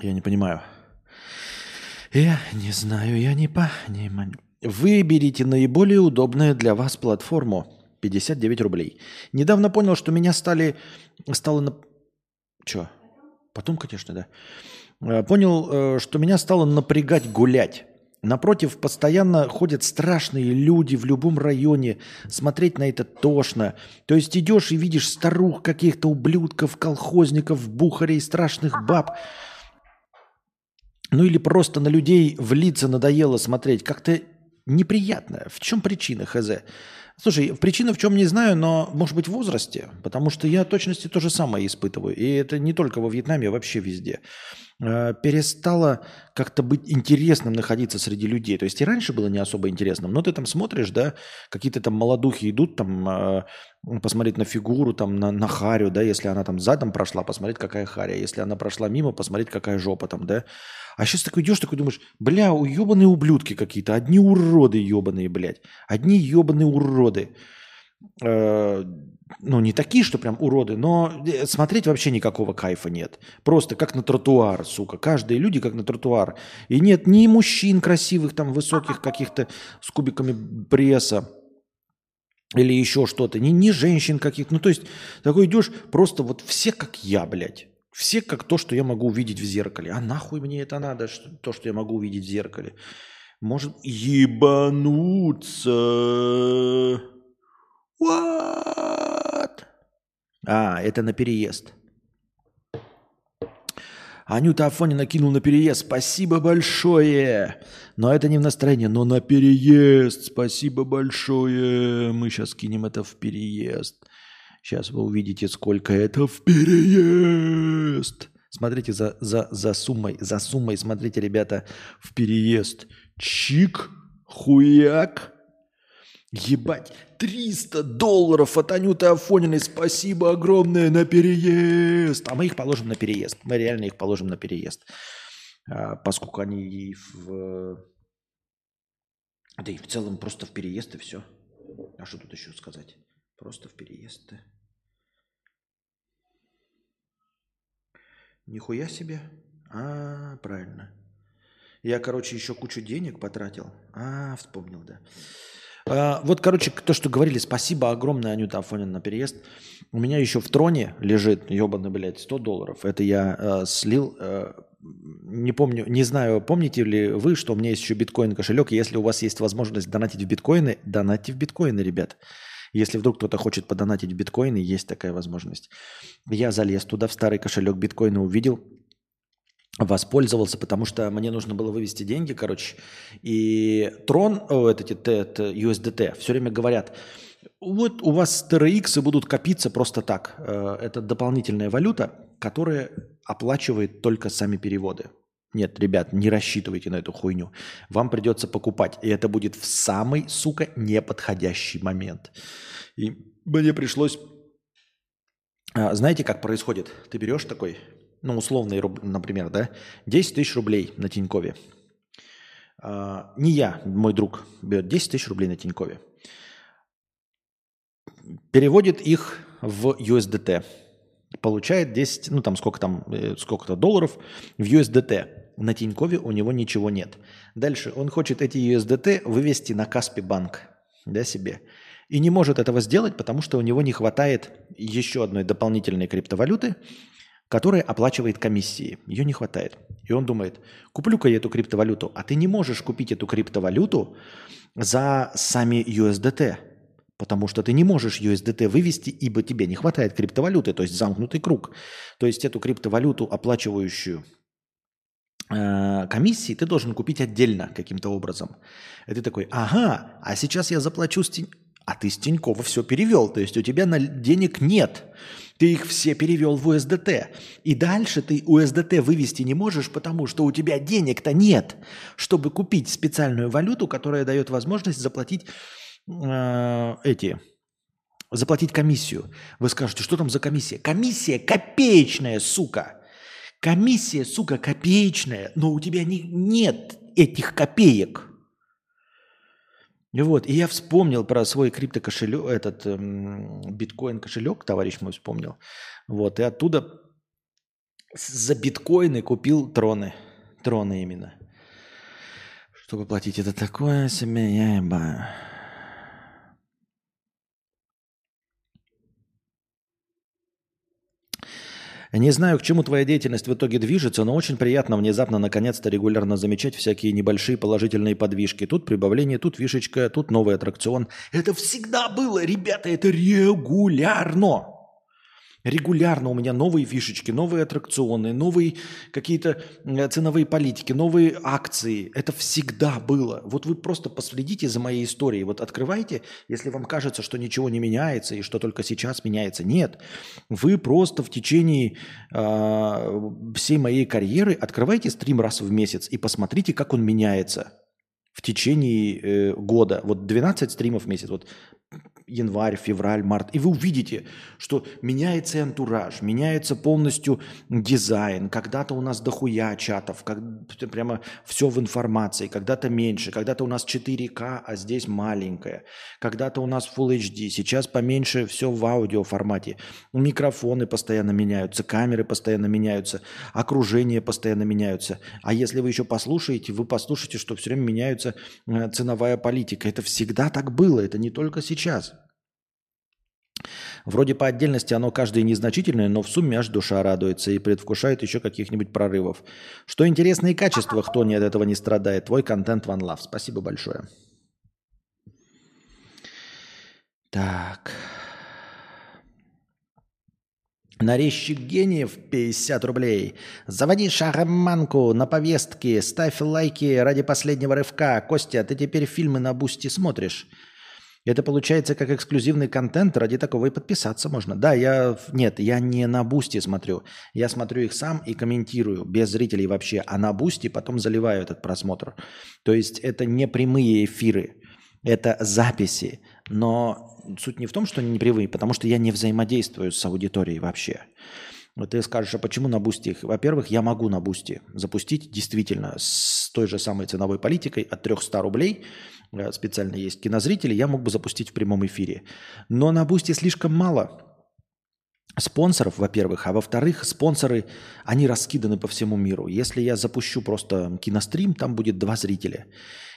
Я не понимаю. Я не знаю, я не понимаю. Выберите наиболее удобную для вас платформу. 59 рублей. Недавно понял, что меня стали... Стало на... Чё? Потом, конечно, да. Э, Понял, э, что меня стало напрягать гулять. Напротив, постоянно ходят страшные люди в любом районе. Смотреть на это тошно. То есть идешь и видишь старух каких-то ублюдков, колхозников, бухарей, страшных баб. Ну или просто на людей в лица надоело смотреть. Как-то неприятно. В чем причина, хз? Слушай, причина в чем не знаю, но может быть в возрасте, потому что я точности то же самое испытываю. И это не только во Вьетнаме, а вообще везде. Э, Перестало как-то быть интересным находиться среди людей. То есть и раньше было не особо интересным, но ты там смотришь, да, какие-то там молодухи идут там э, посмотреть на фигуру, там на, на харю, да, если она там задом прошла, посмотреть, какая харя. Если она прошла мимо, посмотреть, какая жопа там, да. А сейчас такой идешь, такой думаешь, бля, уебаные ублюдки какие-то, одни уроды ебаные, блядь. Одни ебаные уроды. Э, ну, не такие, что прям уроды, но э, смотреть вообще никакого кайфа нет. Просто как на тротуар, сука. Каждые люди как на тротуар. И нет ни мужчин красивых, там, высоких каких-то с кубиками пресса или еще что-то, ни, ни женщин каких-то. Ну, то есть, такой идешь, просто вот все как я, блядь. Все как то, что я могу увидеть в зеркале. А нахуй мне это надо, что, то, что я могу увидеть в зеркале? Может ебануться. What? А, это на переезд. Анюта Афонина кинул на переезд. Спасибо большое. Но это не в настроении, но на переезд. Спасибо большое. Мы сейчас кинем это в переезд. Сейчас вы увидите, сколько это в переезд. Смотрите за, за, за суммой, за суммой, смотрите, ребята, в переезд. Чик, хуяк. Ебать, 300 долларов от Анюты Афониной. Спасибо огромное на переезд. А мы их положим на переезд. Мы реально их положим на переезд. А, поскольку они в... Да и в целом просто в переезд и все. А что тут еще сказать? Просто в переезд. -то. Нихуя себе. А, правильно. Я, короче, еще кучу денег потратил. А, вспомнил, да. А, вот, короче, то, что говорили, спасибо огромное, Анюта Афонина, на переезд. У меня еще в троне лежит, ебаный, блядь, 100 долларов. Это я э, слил, э, не помню, не знаю, помните ли вы, что у меня есть еще биткоин кошелек. Если у вас есть возможность донатить в биткоины, донатьте в биткоины, ребят. Если вдруг кто-то хочет подонатить в биткоины, есть такая возможность. Я залез туда, в старый кошелек биткоина увидел, воспользовался, потому что мне нужно было вывести деньги, короче. И Трон, о, это, это, это USDT, все время говорят, вот у вас TRX будут копиться просто так. Э, это дополнительная валюта, которая оплачивает только сами переводы. Нет, ребят, не рассчитывайте на эту хуйню. Вам придется покупать. И это будет в самый, сука, неподходящий момент. И мне пришлось... А, знаете, как происходит? Ты берешь такой, ну, условный, например, да, 10 тысяч рублей на Тинькове. А, не я, мой друг берет 10 тысяч рублей на Тинькове. Переводит их в USDT получает 10, ну там сколько там, э, сколько-то долларов в USDT. На Тинькове у него ничего нет. Дальше он хочет эти USDT вывести на Каспи банк да, себе. И не может этого сделать, потому что у него не хватает еще одной дополнительной криптовалюты, которая оплачивает комиссии. Ее не хватает. И он думает, куплю-ка я эту криптовалюту. А ты не можешь купить эту криптовалюту за сами USDT. Потому что ты не можешь USDT вывести, ибо тебе не хватает криптовалюты, то есть замкнутый круг. То есть эту криптовалюту, оплачивающую э, комиссии, ты должен купить отдельно каким-то образом. И ты такой, ага, а сейчас я заплачу с. А ты с Тинькова все перевел, то есть у тебя на... денег нет. Ты их все перевел в USDT. И дальше ты USDT вывести не можешь, потому что у тебя денег-то нет, чтобы купить специальную валюту, которая дает возможность заплатить э, эти, заплатить комиссию. Вы скажете, что там за комиссия? Комиссия копеечная, сука. Комиссия, сука, копеечная, но у тебя не, нет этих копеек. Вот, и я вспомнил про свой криптокошелек, этот эм, биткоин кошелек, товарищ мой вспомнил. Вот, и оттуда за биткоины купил троны. Троны именно. Чтобы платить это такое себе, я ебаю. Не знаю, к чему твоя деятельность в итоге движется, но очень приятно внезапно, наконец-то, регулярно замечать всякие небольшие положительные подвижки. Тут прибавление, тут фишечка, тут новый аттракцион. Это всегда было, ребята, это регулярно. Регулярно у меня новые фишечки, новые аттракционы, новые какие-то э, ценовые политики, новые акции. Это всегда было. Вот вы просто последите за моей историей. Вот открывайте, если вам кажется, что ничего не меняется и что только сейчас меняется. Нет. Вы просто в течение э, всей моей карьеры открывайте стрим раз в месяц и посмотрите, как он меняется в течение э, года. Вот 12 стримов в месяц. Вот январь, февраль, март, и вы увидите, что меняется антураж, меняется полностью дизайн. Когда-то у нас дохуя чатов, как, прямо все в информации, когда-то меньше, когда-то у нас 4К, а здесь маленькое. Когда-то у нас Full HD, сейчас поменьше все в аудио формате. Микрофоны постоянно меняются, камеры постоянно меняются, окружение постоянно меняются. А если вы еще послушаете, вы послушаете, что все время меняется э, ценовая политика. Это всегда так было, это не только сейчас. Вроде по отдельности оно каждое незначительное, но в сумме аж душа радуется и предвкушает еще каких-нибудь прорывов. Что интересные качества, кто не от этого не страдает. Твой контент One Love. Спасибо большое. Так. Нарезчик гениев 50 рублей. Заводи шарманку на повестке, ставь лайки ради последнего рывка. Костя, ты теперь фильмы на Бусти смотришь? Это получается как эксклюзивный контент, ради такого и подписаться можно. Да, я... Нет, я не на Бусти смотрю. Я смотрю их сам и комментирую, без зрителей вообще. А на Бусти потом заливаю этот просмотр. То есть это не прямые эфиры, это записи. Но суть не в том, что они не прямые, потому что я не взаимодействую с аудиторией вообще. Вот ты скажешь, а почему на Бусти? Во-первых, я могу на Бусти запустить действительно с той же самой ценовой политикой от 300 рублей – специально есть кинозрители, я мог бы запустить в прямом эфире. Но на Бусти слишком мало спонсоров, во-первых, а во-вторых, спонсоры, они раскиданы по всему миру. Если я запущу просто кинострим, там будет два зрителя.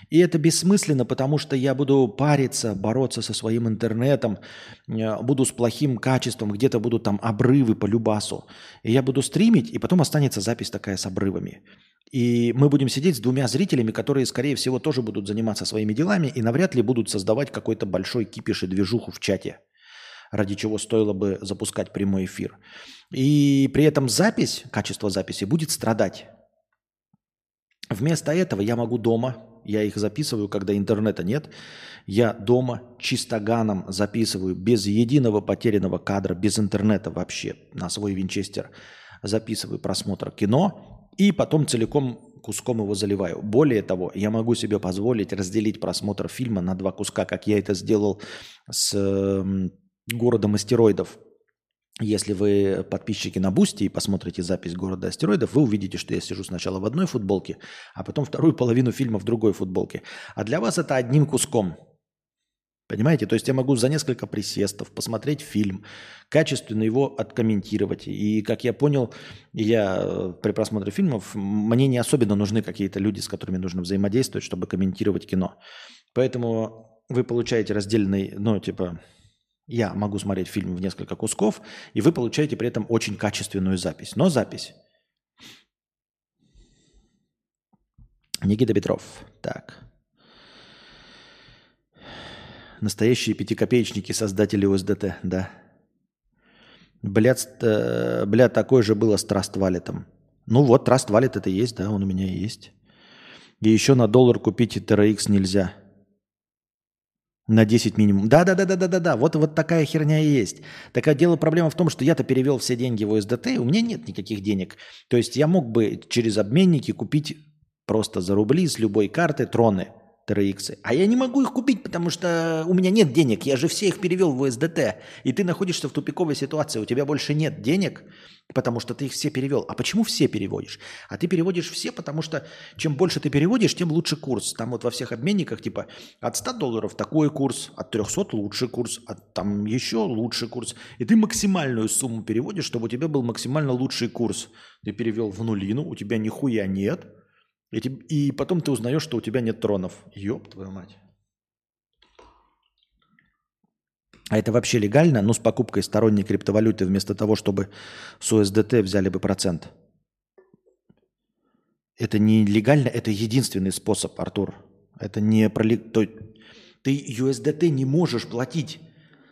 И это бессмысленно, потому что я буду париться, бороться со своим интернетом, э, буду с плохим качеством, где-то будут там обрывы по любасу. И я буду стримить, и потом останется запись такая с обрывами. И мы будем сидеть с двумя зрителями, которые, скорее всего, тоже будут заниматься своими делами и навряд ли будут создавать какой-то большой кипиш и движуху в чате, ради чего стоило бы запускать прямой эфир. И при этом запись, качество записи будет страдать. Вместо этого я могу дома, я их записываю, когда интернета нет, я дома чистоганом записываю без единого потерянного кадра, без интернета вообще на свой винчестер, записываю просмотр кино, и потом целиком куском его заливаю. Более того, я могу себе позволить разделить просмотр фильма на два куска, как я это сделал с э, городом астероидов. Если вы подписчики на Boosty и посмотрите запись города астероидов, вы увидите, что я сижу сначала в одной футболке, а потом вторую половину фильма в другой футболке. А для вас это одним куском. Понимаете? То есть я могу за несколько присестов посмотреть фильм, качественно его откомментировать. И, как я понял, я э, при просмотре фильмов, мне не особенно нужны какие-то люди, с которыми нужно взаимодействовать, чтобы комментировать кино. Поэтому вы получаете раздельный, ну, типа, я могу смотреть фильм в несколько кусков, и вы получаете при этом очень качественную запись. Но запись. Никита Петров. Так. Настоящие пятикопеечники, создатели ОСДТ, да. Блядь, э, бля, такой же было с Траст Валетом. Ну вот, Траст Валет это есть, да, он у меня есть. И еще на доллар купить TRX нельзя. На 10 минимум. Да-да-да-да-да-да. Вот, вот такая херня и есть. Такая дело проблема в том, что я-то перевел все деньги в ОСДТ, и у меня нет никаких денег. То есть я мог бы через обменники купить просто за рубли с любой карты троны – TRX. А я не могу их купить, потому что у меня нет денег. Я же все их перевел в USDT. И ты находишься в тупиковой ситуации. У тебя больше нет денег, потому что ты их все перевел. А почему все переводишь? А ты переводишь все, потому что чем больше ты переводишь, тем лучше курс. Там вот во всех обменниках типа от 100 долларов такой курс, от 300 лучший курс, от там еще лучший курс. И ты максимальную сумму переводишь, чтобы у тебя был максимально лучший курс. Ты перевел в нулину, у тебя нихуя нет – и, и потом ты узнаешь, что у тебя нет тронов. Ёб твою мать. А это вообще легально? Ну, с покупкой сторонней криптовалюты вместо того, чтобы с USDT взяли бы процент. Это не легально, это единственный способ, Артур. Это не про... Ты USDT не можешь платить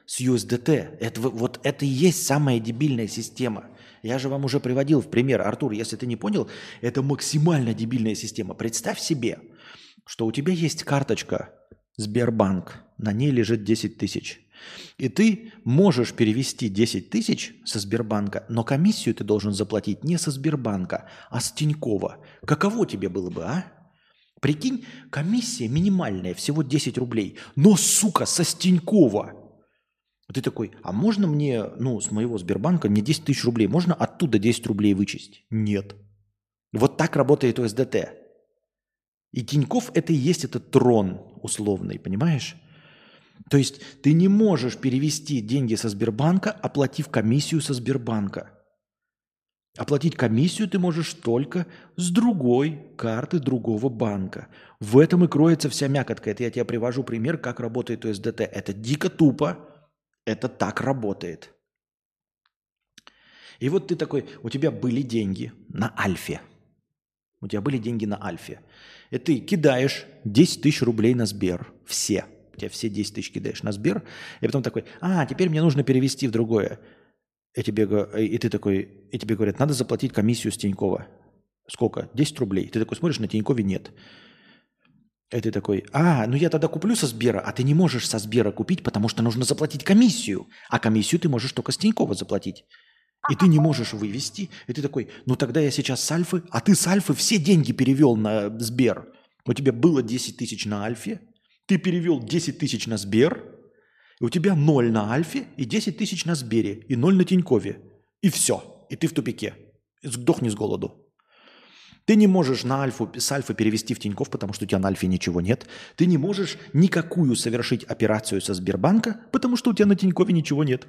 с USDT. Это, вот это и есть самая дебильная система. Я же вам уже приводил в пример, Артур, если ты не понял, это максимально дебильная система. Представь себе, что у тебя есть карточка Сбербанк, на ней лежит 10 тысяч. И ты можешь перевести 10 тысяч со Сбербанка, но комиссию ты должен заплатить не со Сбербанка, а с Тинькова. Каково тебе было бы, а? Прикинь, комиссия минимальная, всего 10 рублей, но, сука, со Стенькова. Ты такой, а можно мне, ну, с моего Сбербанка не 10 тысяч рублей, можно оттуда 10 рублей вычесть? Нет. Вот так работает ОСДТ. И Тиньков это и есть этот трон условный, понимаешь? То есть ты не можешь перевести деньги со Сбербанка, оплатив комиссию со Сбербанка. Оплатить комиссию ты можешь только с другой карты другого банка. В этом и кроется вся мякотка. Это я тебе привожу пример, как работает УСДТ. Это дико тупо. Это так работает. И вот ты такой, у тебя были деньги на Альфе. У тебя были деньги на Альфе. И ты кидаешь 10 тысяч рублей на Сбер. Все. У тебя все 10 тысяч кидаешь на Сбер. И потом такой, а, теперь мне нужно перевести в другое. И, тебе, и ты такой, и тебе говорят, надо заплатить комиссию с Тинькова. Сколько? 10 рублей. Ты такой смотришь, на Тинькове нет. И ты такой, а, ну я тогда куплю со Сбера, а ты не можешь со Сбера купить, потому что нужно заплатить комиссию. А комиссию ты можешь только с Тинькова заплатить. И ты не можешь вывести. И ты такой, ну тогда я сейчас с Альфы, а ты с Альфы все деньги перевел на Сбер. У тебя было 10 тысяч на Альфе, ты перевел 10 тысяч на Сбер, и у тебя 0 на Альфе и 10 тысяч на Сбере, и 0 на Тинькове. И все. И ты в тупике. Сдохни с голоду. Ты не можешь на Альфу, с Альфы перевести в Тиньков, потому что у тебя на Альфе ничего нет. Ты не можешь никакую совершить операцию со Сбербанка, потому что у тебя на Тинькове ничего нет.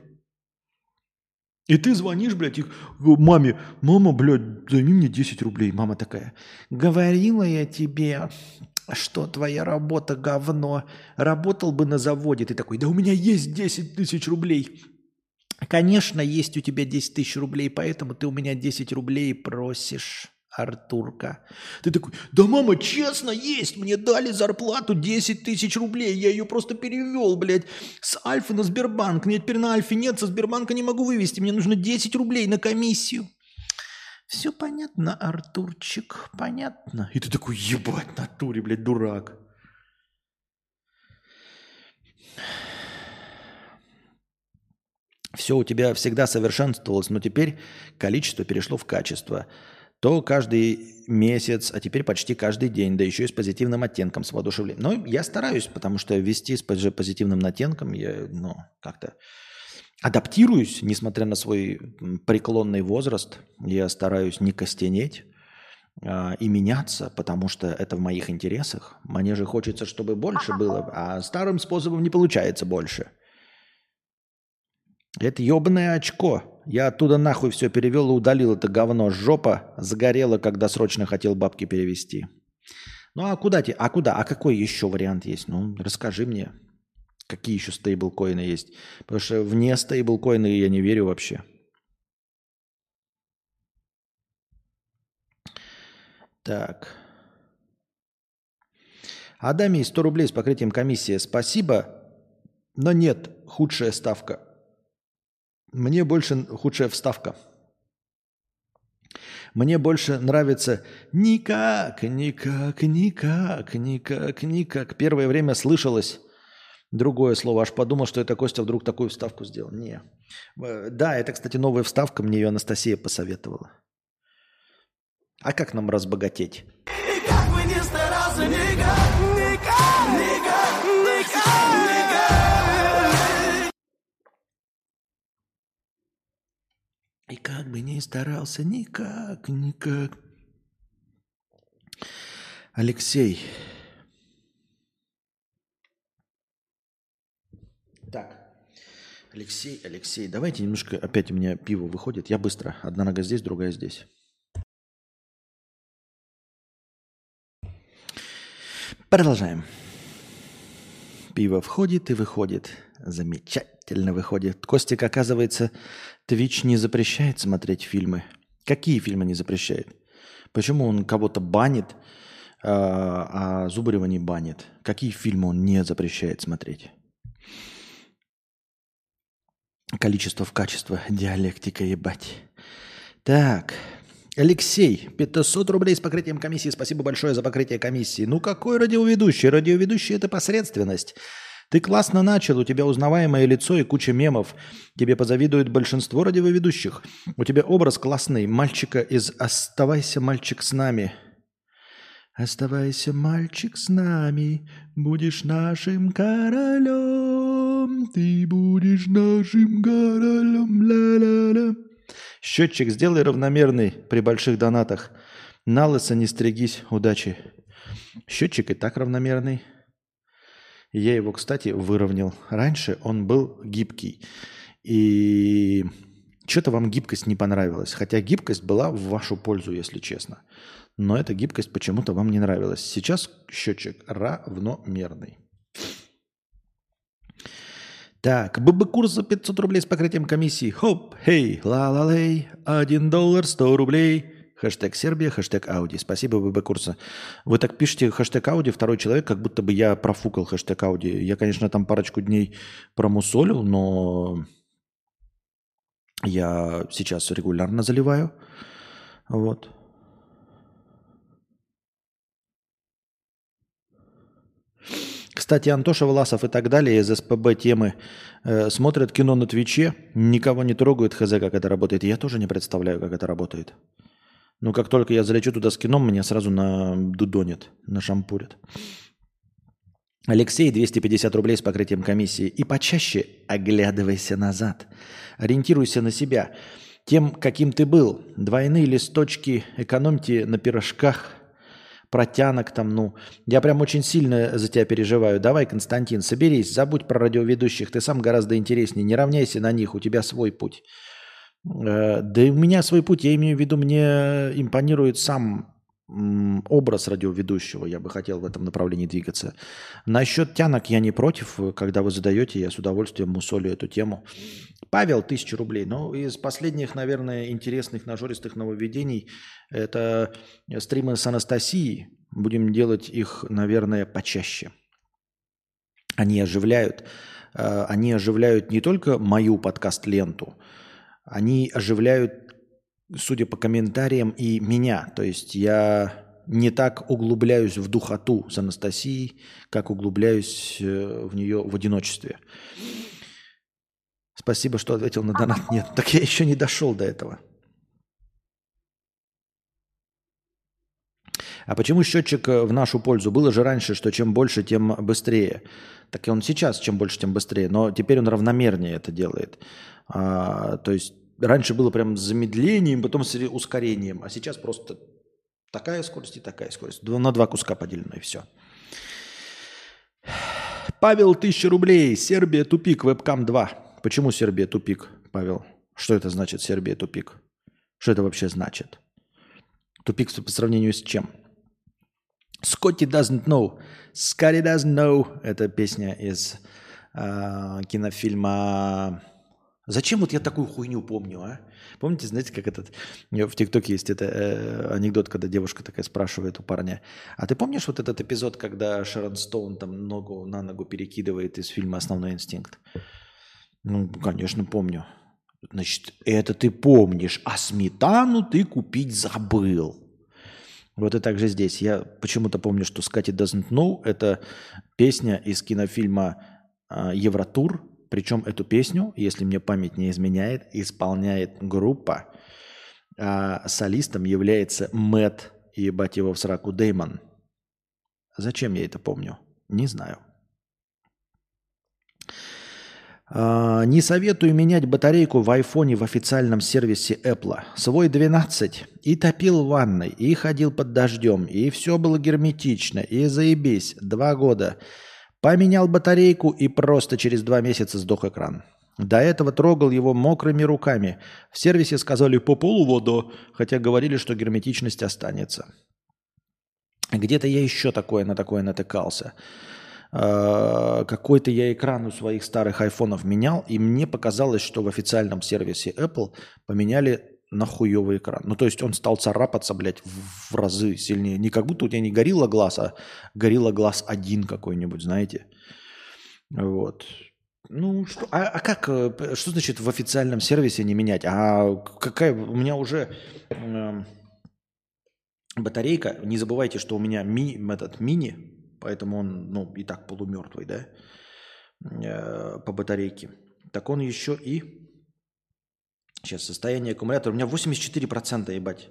И ты звонишь, блядь, их маме, мама, блядь, займи мне 10 рублей. Мама такая, говорила я тебе, что твоя работа говно. Работал бы на заводе. Ты такой, да у меня есть 10 тысяч рублей. Конечно, есть у тебя 10 тысяч рублей, поэтому ты у меня 10 рублей просишь. Артурка. Ты такой, да мама, честно, есть, мне дали зарплату 10 тысяч рублей, я ее просто перевел, блядь, с Альфы на Сбербанк, мне теперь на Альфе нет, со Сбербанка не могу вывести, мне нужно 10 рублей на комиссию. Все понятно, Артурчик, понятно. И ты такой, ебать, натуре, блядь, дурак. Все у тебя всегда совершенствовалось, но теперь количество перешло в качество то каждый месяц, а теперь почти каждый день, да еще и с позитивным оттенком, с воодушевлением. Но я стараюсь, потому что вести с позитивным оттенком я ну, как-то адаптируюсь, несмотря на свой преклонный возраст. Я стараюсь не костенеть а, и меняться, потому что это в моих интересах. Мне же хочется, чтобы больше было, а старым способом не получается больше. Это ебаное очко. Я оттуда нахуй все перевел и удалил это говно. Жопа загорела, когда срочно хотел бабки перевести. Ну а куда тебе? А куда? А какой еще вариант есть? Ну, расскажи мне, какие еще стейблкоины есть. Потому что вне стейблкоина я не верю вообще. Так. Адаме 100 рублей с покрытием комиссии. Спасибо, но нет, худшая ставка. Мне больше худшая вставка. Мне больше нравится никак, никак, никак, никак, никак. Первое время слышалось другое слово. Аж подумал, что это Костя вдруг такую вставку сделал. Не. Э, да, это, кстати, новая вставка. Мне ее Анастасия посоветовала. А как нам разбогатеть? И как бы ни старался, никак, И как бы ни старался, никак, никак. Алексей. Так. Алексей, Алексей, давайте немножко, опять у меня пиво выходит. Я быстро. Одна нога здесь, другая здесь. Продолжаем. Пиво входит и выходит. Замечательно. Замечательно выходит. Костик, оказывается, Twitch не запрещает смотреть фильмы. Какие фильмы не запрещает? Почему он кого-то банит, а, а Зубарева не банит? Какие фильмы он не запрещает смотреть? Количество в качество. Диалектика, ебать. Так. Алексей, 500 рублей с покрытием комиссии. Спасибо большое за покрытие комиссии. Ну какой радиоведущий? Радиоведущий – это посредственность. Ты классно начал, у тебя узнаваемое лицо и куча мемов. Тебе позавидует большинство радиоведущих. У тебя образ классный. Мальчика из «Оставайся, мальчик, с нами». Оставайся, мальчик, с нами, будешь нашим королем, ты будешь нашим королем, ла-ла-ла. Счетчик сделай равномерный при больших донатах. На лысо не стригись, удачи. Счетчик и так равномерный. Я его, кстати, выровнял. Раньше он был гибкий. И что-то вам гибкость не понравилась. Хотя гибкость была в вашу пользу, если честно. Но эта гибкость почему-то вам не нравилась. Сейчас счетчик равномерный. Так, ББ курс за 500 рублей с покрытием комиссии. Хоп, хей, ла-ла-лей, 1 доллар 100 рублей. Хэштег Сербия, хэштег Ауди. Спасибо, ББ курса. Вы так пишете хэштег Ауди, второй человек, как будто бы я профукал хэштег Ауди. Я, конечно, там парочку дней промусолил, но я сейчас регулярно заливаю. Вот. Кстати, Антоша Власов и так далее из СПБ темы э, смотрят кино на Твиче, никого не трогают, хз, как это работает. Я тоже не представляю, как это работает. Но как только я залечу туда с кином, меня сразу на дудонят, на шампурят. Алексей, 250 рублей с покрытием комиссии. И почаще оглядывайся назад. Ориентируйся на себя. Тем, каким ты был. Двойные листочки экономьте на пирожках – протянок там, ну. Я прям очень сильно за тебя переживаю. Давай, Константин, соберись, забудь про радиоведущих, ты сам гораздо интереснее, не равняйся на них, у тебя свой путь. Э, да и у меня свой путь, я имею в виду, мне импонирует сам образ радиоведущего, я бы хотел в этом направлении двигаться. Насчет тянок я не против, когда вы задаете, я с удовольствием мусолю эту тему. Павел, тысяча рублей. Ну, из последних, наверное, интересных нажористых нововведений это стримы с Анастасией. Будем делать их, наверное, почаще. Они оживляют. Э, они оживляют не только мою подкаст-ленту, они оживляют судя по комментариям, и меня. То есть я не так углубляюсь в духоту с Анастасией, как углубляюсь э, в нее в одиночестве. Спасибо, что ответил на донат. Нет, так я еще не дошел до этого. А почему счетчик э, в нашу пользу? Было же раньше, что чем больше, тем быстрее. Так и он сейчас, чем больше, тем быстрее. Но теперь он равномернее это делает. А, то есть раньше было прям замедлением, потом с ускорением, а сейчас просто такая скорость и такая скорость. На два куска поделено и все. Павел, тысяча рублей. Сербия, тупик, вебкам 2. Почему Сербия, тупик, Павел? Что это значит Сербия, тупик? Что это вообще значит? Тупик по сравнению с чем? Скотти doesn't know. Скотти doesn't know. Это песня из э, кинофильма Зачем вот я такую хуйню помню, а? Помните, знаете, как этот... В ТикТоке есть это э, анекдот, когда девушка такая спрашивает у парня, а ты помнишь вот этот эпизод, когда Шерон Стоун там ногу на ногу перекидывает из фильма «Основной инстинкт»? Ну, конечно, помню. Значит, это ты помнишь, а сметану ты купить забыл. Вот и так же здесь. Я почему-то помню, что Scotty Doesn't Know – это песня из кинофильма а, «Евротур», причем эту песню, если мне память не изменяет, исполняет группа. А солистом является Мэтт, ебать его в сраку, Деймон. Зачем я это помню? Не знаю. А, не советую менять батарейку в айфоне в официальном сервисе Apple. Свой 12 и топил в ванной, и ходил под дождем, и все было герметично, и заебись. Два года. Поменял батарейку и просто через два месяца сдох экран. До этого трогал его мокрыми руками. В сервисе сказали по полуводу, хотя говорили, что герметичность останется. Где-то я еще такое на такое натыкался. Э, какой-то я экран у своих старых айфонов менял, и мне показалось, что в официальном сервисе Apple поменяли на хуёвый экран. Ну, то есть он стал царапаться, блядь, в, разы сильнее. Не как будто у тебя не горело глаз, а горело глаз один какой-нибудь, знаете. Вот. Ну, что, а, а как, э, что значит в официальном сервисе не менять? А какая, у меня уже э, батарейка, не забывайте, что у меня ми, этот мини, поэтому он, ну, и так полумертвый, да, э, по батарейке. Так он еще и, сейчас, состояние аккумулятора, у меня 84%, ебать.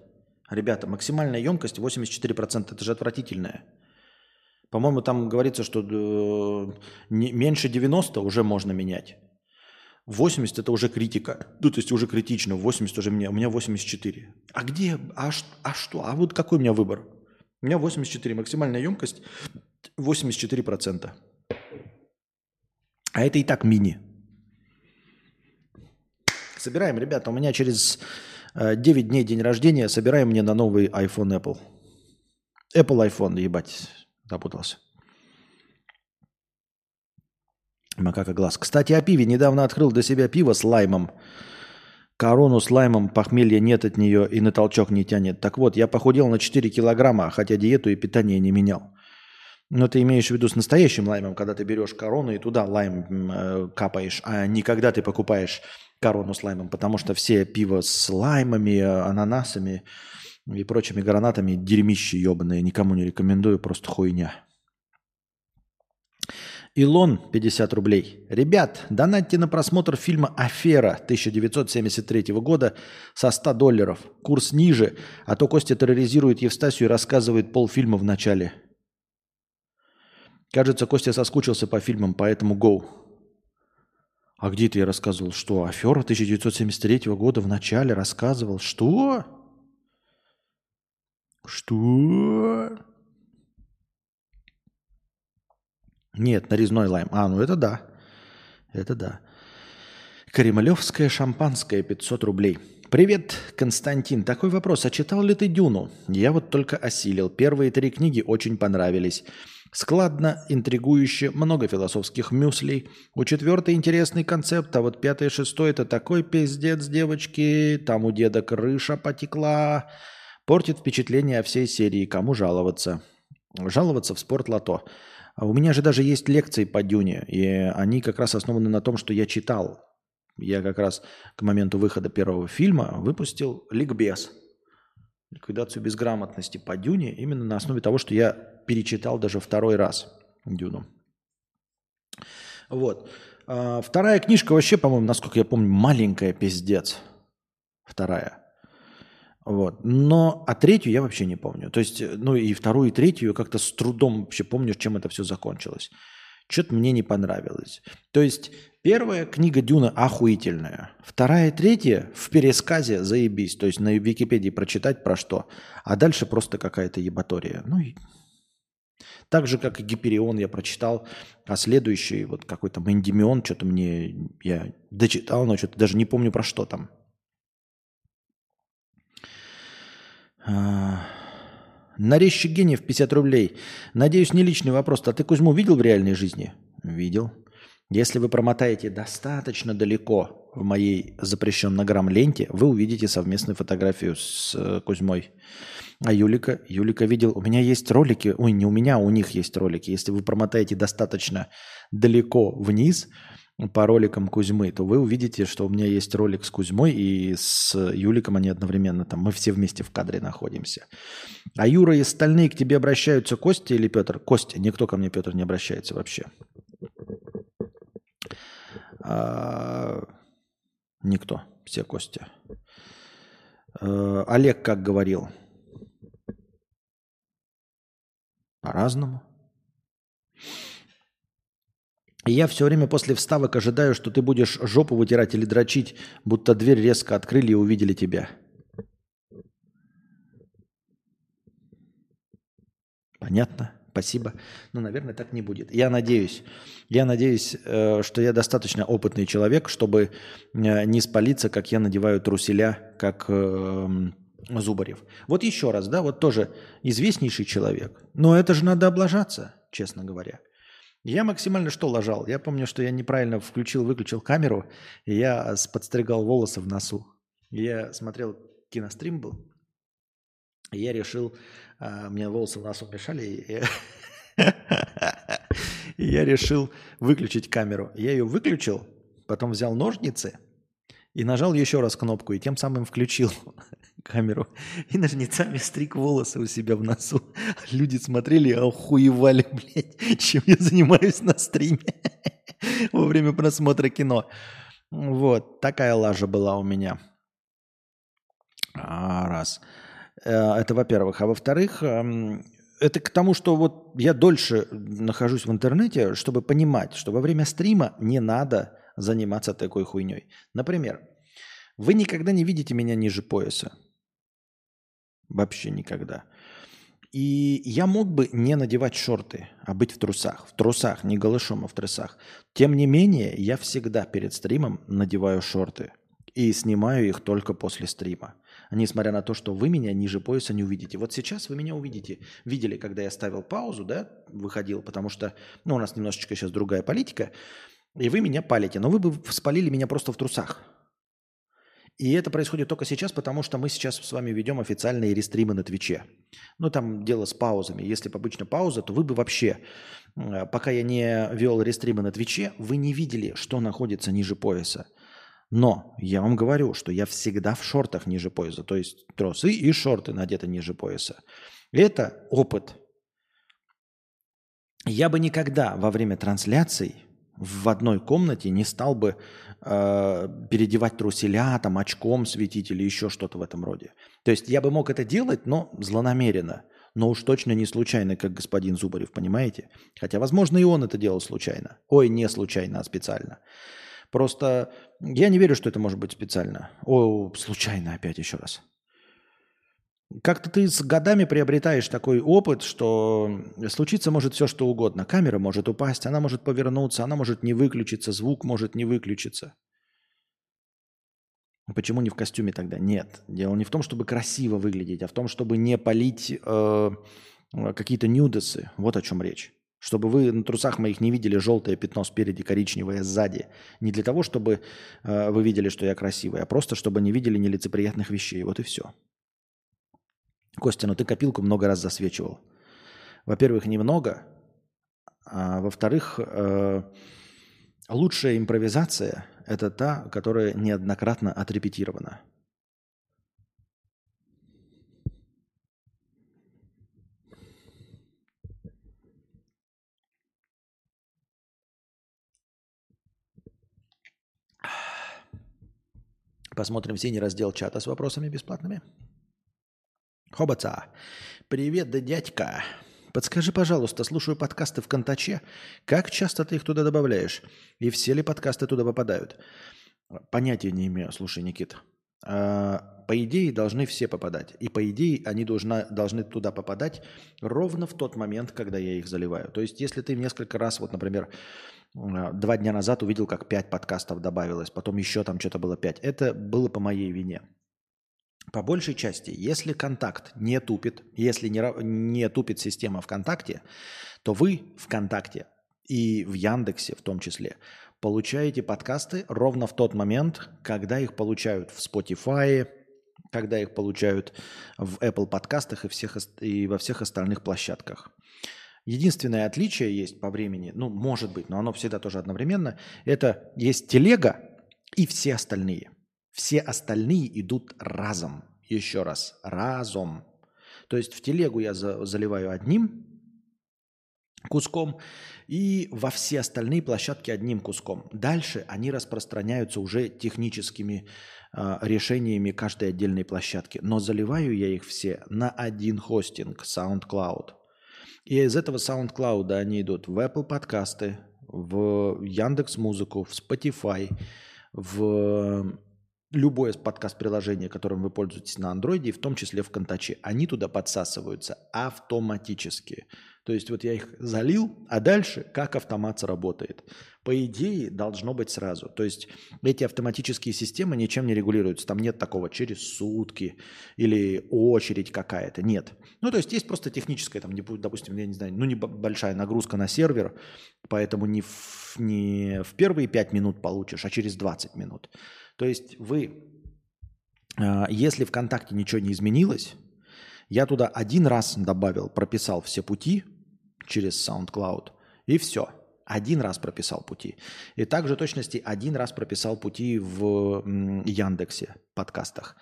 Ребята, максимальная емкость 84%, это же отвратительное. По-моему, там говорится, что э, меньше 90 уже можно менять. 80 это уже критика. Ну, то есть уже критично. 80 уже мне. У меня 84. А где? А, а что? А вот какой у меня выбор? У меня 84. Максимальная емкость 84%. А это и так мини. Собираем, ребята, у меня через 9 э, дней день рождения. Собираем мне на новый iPhone Apple. Apple iPhone, ебать. Запутался. Макака глаз. Кстати, о пиве. Недавно открыл для себя пиво с лаймом. Корону с лаймом, похмелья нет от нее и на толчок не тянет. Так вот, я похудел на 4 килограмма, хотя диету и питание не менял. Но ты имеешь в виду с настоящим лаймом, когда ты берешь корону и туда лайм э, капаешь, а не когда ты покупаешь корону с лаймом, потому что все пиво с лаймами, ананасами, и прочими гранатами дерьмище ебаное. Никому не рекомендую, просто хуйня. Илон, 50 рублей. Ребят, донатьте на просмотр фильма «Афера» 1973 года со 100 долларов. Курс ниже, а то Костя терроризирует Евстасию и рассказывает полфильма в начале. Кажется, Костя соскучился по фильмам, поэтому гоу. А где ты я рассказывал? Что? «Афера» 1973 года в начале рассказывал? Что? Что? Нет, нарезной лайм. А, ну это да. Это да. Кремлевское шампанское 500 рублей. Привет, Константин. Такой вопрос. А читал ли ты Дюну? Я вот только осилил. Первые три книги очень понравились. Складно, интригующе, много философских мюслей. У четвертой интересный концепт, а вот пятый и шестой это такой пиздец, девочки. Там у деда крыша потекла. Портит впечатление о всей серии. Кому жаловаться? Жаловаться в спорт-лото. А у меня же даже есть лекции по Дюне, и они как раз основаны на том, что я читал. Я как раз к моменту выхода первого фильма выпустил ликбез. Ликвидацию безграмотности по Дюне именно на основе того, что я перечитал даже второй раз Дюну. Вот. А, вторая книжка вообще, по-моему, насколько я помню, маленькая пиздец. Вторая. Вот. Но, а третью я вообще не помню. То есть, ну и вторую, и третью я как-то с трудом вообще помню, чем это все закончилось. Что-то мне не понравилось. То есть, первая книга Дюна охуительная. Вторая и третья в пересказе заебись. То есть, на Википедии прочитать про что. А дальше просто какая-то ебатория. Ну и так же, как и Гиперион я прочитал, а следующий, вот какой-то Мендимион, что-то мне, я дочитал, но что-то даже не помню про что там. Нарезчик гениев 50 рублей. Надеюсь, не личный вопрос. А ты Кузьму видел в реальной жизни? Видел. Если вы промотаете достаточно далеко в моей запрещен на грамм ленте, вы увидите совместную фотографию с э, Кузьмой. А Юлика? Юлика видел. У меня есть ролики. Ой, не у меня, а у них есть ролики. Если вы промотаете достаточно далеко вниз, по роликам Кузьмы, то вы увидите, что у меня есть ролик с Кузьмой и с Юликом они одновременно там. Мы все вместе в кадре находимся. А Юра и остальные к тебе обращаются Костя или Петр? Костя. Никто ко мне, Петр, не обращается вообще. А... Никто. Все Костя. А... Олег как говорил? По-разному. И я все время после вставок ожидаю, что ты будешь жопу вытирать или дрочить, будто дверь резко открыли и увидели тебя. Понятно? Спасибо. Ну, наверное, так не будет. Я надеюсь. Я надеюсь, э, что я достаточно опытный человек, чтобы э, не спалиться, как я надеваю труселя, как э, Зубарев. Вот еще раз, да, вот тоже известнейший человек. Но это же надо облажаться, честно говоря. Я максимально что лажал? Я помню, что я неправильно включил-выключил камеру, и я с- подстригал волосы в носу. Я смотрел кинострим был, и я решил, а, мне волосы в носу мешали, и я решил выключить камеру. Я ее выключил, потом взял ножницы и нажал еще раз кнопку, и тем самым включил камеру. И ножницами стриг волосы у себя в носу. Люди смотрели и охуевали, блядь, чем я занимаюсь на стриме во время просмотра кино. Вот, такая лажа была у меня. А, Раз. Э, Это во-первых. А во-вторых, это к тому, что вот я дольше нахожусь в интернете, чтобы понимать, что во время стрима не надо заниматься такой хуйней. Например, вы никогда не видите меня ниже пояса. Вообще никогда. И я мог бы не надевать шорты, а быть в трусах. В трусах, не голышом, а в трусах. Тем не менее, я всегда перед стримом надеваю шорты. И снимаю их только после стрима. Несмотря на то, что вы меня ниже пояса не увидите. Вот сейчас вы меня увидите. Видели, когда я ставил паузу, да, выходил, потому что, ну, у нас немножечко сейчас другая политика, и вы меня палите. Но вы бы спалили меня просто в трусах. И это происходит только сейчас, потому что мы сейчас с вами ведем официальные рестримы на Твиче. Ну, там дело с паузами. Если бы обычно пауза, то вы бы вообще, э, пока я не вел рестримы на Твиче, вы не видели, что находится ниже пояса. Но я вам говорю, что я всегда в шортах ниже пояса. То есть тросы и шорты надеты ниже пояса. Это опыт. Я бы никогда во время трансляций в одной комнате не стал бы э, переодевать труселя, там, очком светить или еще что-то в этом роде. То есть я бы мог это делать, но злонамеренно. Но уж точно не случайно, как господин Зубарев, понимаете? Хотя, возможно, и он это делал случайно. Ой, не случайно, а специально. Просто я не верю, что это может быть специально. О, случайно опять еще раз. Как-то ты с годами приобретаешь такой опыт, что случиться может все, что угодно. Камера может упасть, она может повернуться, она может не выключиться, звук может не выключиться. Почему не в костюме тогда? Нет. Дело не в том, чтобы красиво выглядеть, а в том, чтобы не полить э, какие-то нюдесы. Вот о чем речь. Чтобы вы на трусах моих не видели желтое пятно спереди, коричневое сзади. Не для того, чтобы э, вы видели, что я красивый, а просто чтобы не видели нелицеприятных вещей. Вот и все. Костя, ну ты копилку много раз засвечивал. Во-первых, немного. А во-вторых, э, лучшая импровизация – это та, которая неоднократно отрепетирована. Посмотрим синий раздел чата с вопросами бесплатными. Хобаца. Привет, да дядька. Подскажи, пожалуйста, слушаю подкасты в Контаче. Как часто ты их туда добавляешь? И все ли подкасты туда попадают? Понятия не имею, слушай, Никит. А, По идее, должны все попадать. И по идее, они должна, должны туда попадать ровно в тот момент, когда я их заливаю. То есть, если ты несколько раз, вот, например, а, два дня назад увидел, как пять подкастов добавилось, потом еще там что-то было пять, это было по моей вине. По большей части, если контакт не тупит, если не, не тупит система ВКонтакте, то вы ВКонтакте и в Яндексе в том числе получаете подкасты ровно в тот момент, когда их получают в Spotify, когда их получают в Apple подкастах и, всех, и во всех остальных площадках. Единственное отличие есть по времени, ну, может быть, но оно всегда тоже одновременно, это есть телега и все остальные. Все остальные идут разом. Еще раз, разом. То есть в телегу я за- заливаю одним куском и во все остальные площадки одним куском. Дальше они распространяются уже техническими а, решениями каждой отдельной площадки. Но заливаю я их все на один хостинг SoundCloud. И из этого SoundCloud они идут в Apple подкасты, в Яндекс Музыку, в Spotify, в любое подкаст-приложение, которым вы пользуетесь на андроиде, в том числе в Контаче, они туда подсасываются автоматически. То есть вот я их залил, а дальше как автомат сработает. По идее, должно быть сразу. То есть эти автоматические системы ничем не регулируются. Там нет такого через сутки или очередь какая-то. Нет. Ну, то есть есть просто техническая, там, допустим, я не знаю, ну, небольшая нагрузка на сервер, поэтому не в, не в первые 5 минут получишь, а через 20 минут. То есть вы, а, если ВКонтакте ничего не изменилось, я туда один раз добавил, прописал все пути через SoundCloud, и все. Один раз прописал пути. И также точности один раз прописал пути в Яндексе подкастах.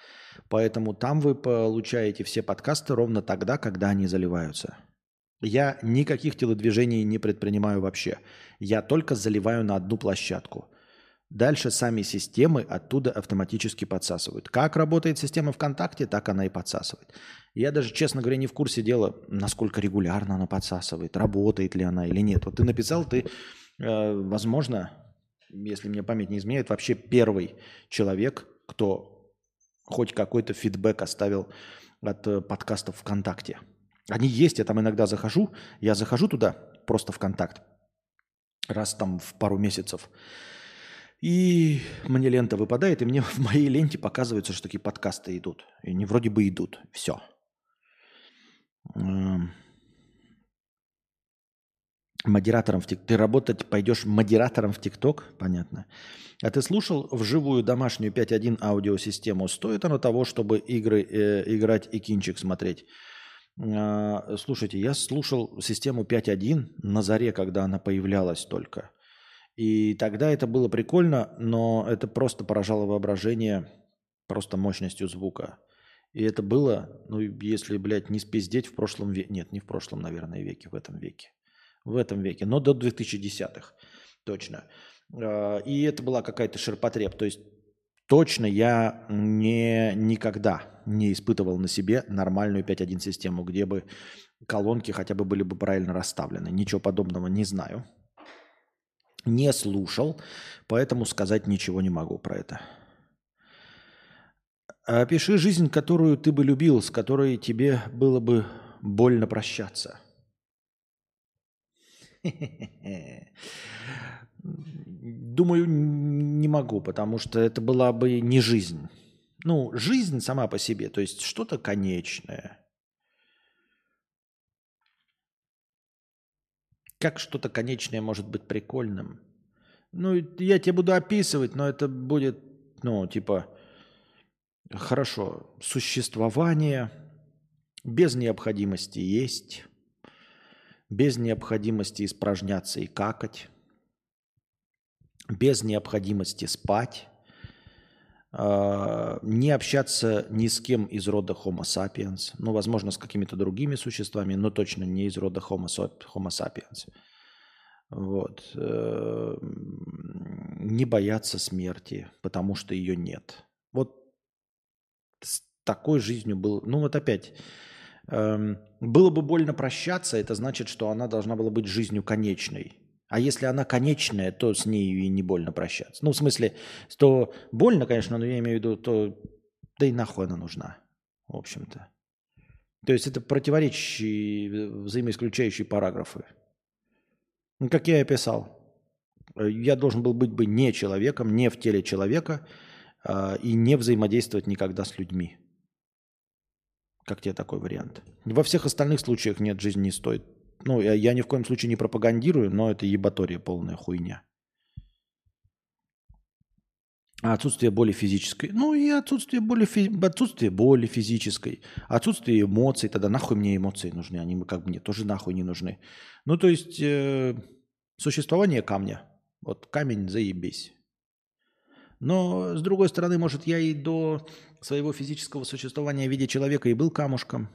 Поэтому там вы получаете все подкасты ровно тогда, когда они заливаются. Я никаких телодвижений не предпринимаю вообще. Я только заливаю на одну площадку – Дальше сами системы оттуда автоматически подсасывают. Как работает система ВКонтакте, так она и подсасывает. Я даже, честно говоря, не в курсе дела, насколько регулярно она подсасывает, работает ли она или нет. Вот ты написал, ты, э, возможно, если мне память не изменяет, вообще первый человек, кто хоть какой-то фидбэк оставил от э, подкастов ВКонтакте. Они есть, я там иногда захожу, я захожу туда, просто ВКонтакт, раз там в пару месяцев, и мне лента выпадает, и мне в моей ленте показывается, что такие подкасты идут. И они вроде бы идут. Все. Эм. Модератором в ТикТок. Ты работать пойдешь модератором в ТикТок? Понятно. А ты слушал вживую домашнюю 5.1 аудиосистему? Стоит оно того, чтобы игры э, играть и кинчик смотреть? Э, слушайте, я слушал систему 5.1 на заре, когда она появлялась только. И тогда это было прикольно, но это просто поражало воображение просто мощностью звука. И это было, ну, если, блядь, не спиздеть в прошлом веке. Нет, не в прошлом, наверное, веке, в этом веке. В этом веке, но до 2010-х, точно. А, и это была какая-то ширпотреб. То есть точно я не, никогда не испытывал на себе нормальную 5.1 систему, где бы колонки хотя бы были бы правильно расставлены. Ничего подобного не знаю не слушал, поэтому сказать ничего не могу про это. Опиши жизнь, которую ты бы любил, с которой тебе было бы больно прощаться. Думаю, не могу, потому что это была бы не жизнь. Ну, жизнь сама по себе, то есть что-то конечное – Как что-то конечное может быть прикольным? Ну, я тебе буду описывать, но это будет, ну, типа, хорошо, существование без необходимости есть, без необходимости испражняться и какать, без необходимости спать, не общаться ни с кем из рода Homo sapiens, ну, возможно, с какими-то другими существами, но точно не из рода Homo, homo sapiens. Вот. Э, не бояться смерти, потому что ее нет. Вот с такой жизнью был... Ну, вот опять, эм, было бы больно прощаться, это значит, что она должна была быть жизнью конечной. А если она конечная, то с ней и не больно прощаться. Ну, в смысле, то больно, конечно, но я имею в виду, то да и нахуй она нужна, в общем-то. То есть это противоречащие, взаимоисключающие параграфы. Ну, как я и описал. Я должен был быть бы не человеком, не в теле человека э, и не взаимодействовать никогда с людьми. Как тебе такой вариант? Во всех остальных случаях нет, жизнь не стоит ну, я, я ни в коем случае не пропагандирую, но это ебатория полная хуйня. А отсутствие боли физической. Ну и отсутствие боли, фи... отсутствие боли физической. Отсутствие эмоций. Тогда нахуй мне эмоции нужны. Они как бы мне тоже нахуй не нужны. Ну то есть э, существование камня. Вот камень заебись. Но с другой стороны, может я и до своего физического существования в виде человека и был камушком.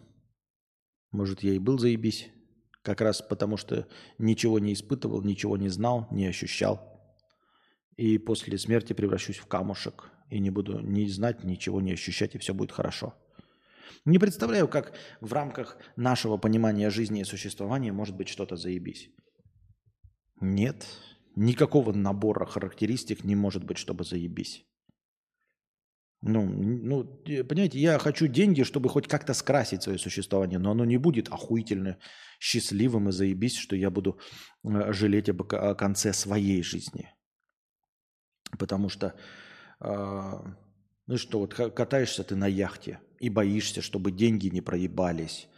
Может я и был заебись. Как раз потому, что ничего не испытывал, ничего не знал, не ощущал. И после смерти превращусь в камушек и не буду ни знать, ничего не ощущать, и все будет хорошо. Не представляю, как в рамках нашего понимания жизни и существования может быть что-то заебись. Нет, никакого набора характеристик не может быть, чтобы заебись. Ну, ну, понимаете, я хочу деньги, чтобы хоть как-то скрасить свое существование, но оно не будет охуительно счастливым и заебись, что я буду э, жалеть об, о конце своей жизни. Потому что, э, ну что, вот катаешься ты на яхте и боишься, чтобы деньги не проебались,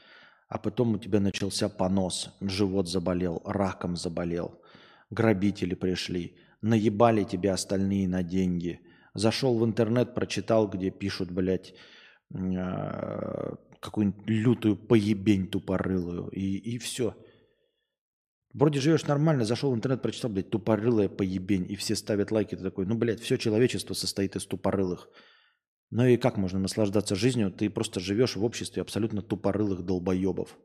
а потом у тебя начался понос, живот заболел, раком заболел, грабители пришли, наебали тебя остальные на деньги – Зашел в интернет, прочитал, где пишут, блядь, а, какую-нибудь лютую поебень тупорылую, и, и все. Вроде живешь нормально, зашел в интернет, прочитал, блядь, тупорылая поебень, и все ставят лайки, ты такой, ну, блядь, все человечество состоит из тупорылых. Ну и как можно наслаждаться жизнью? Ты просто живешь в обществе абсолютно тупорылых долбоебов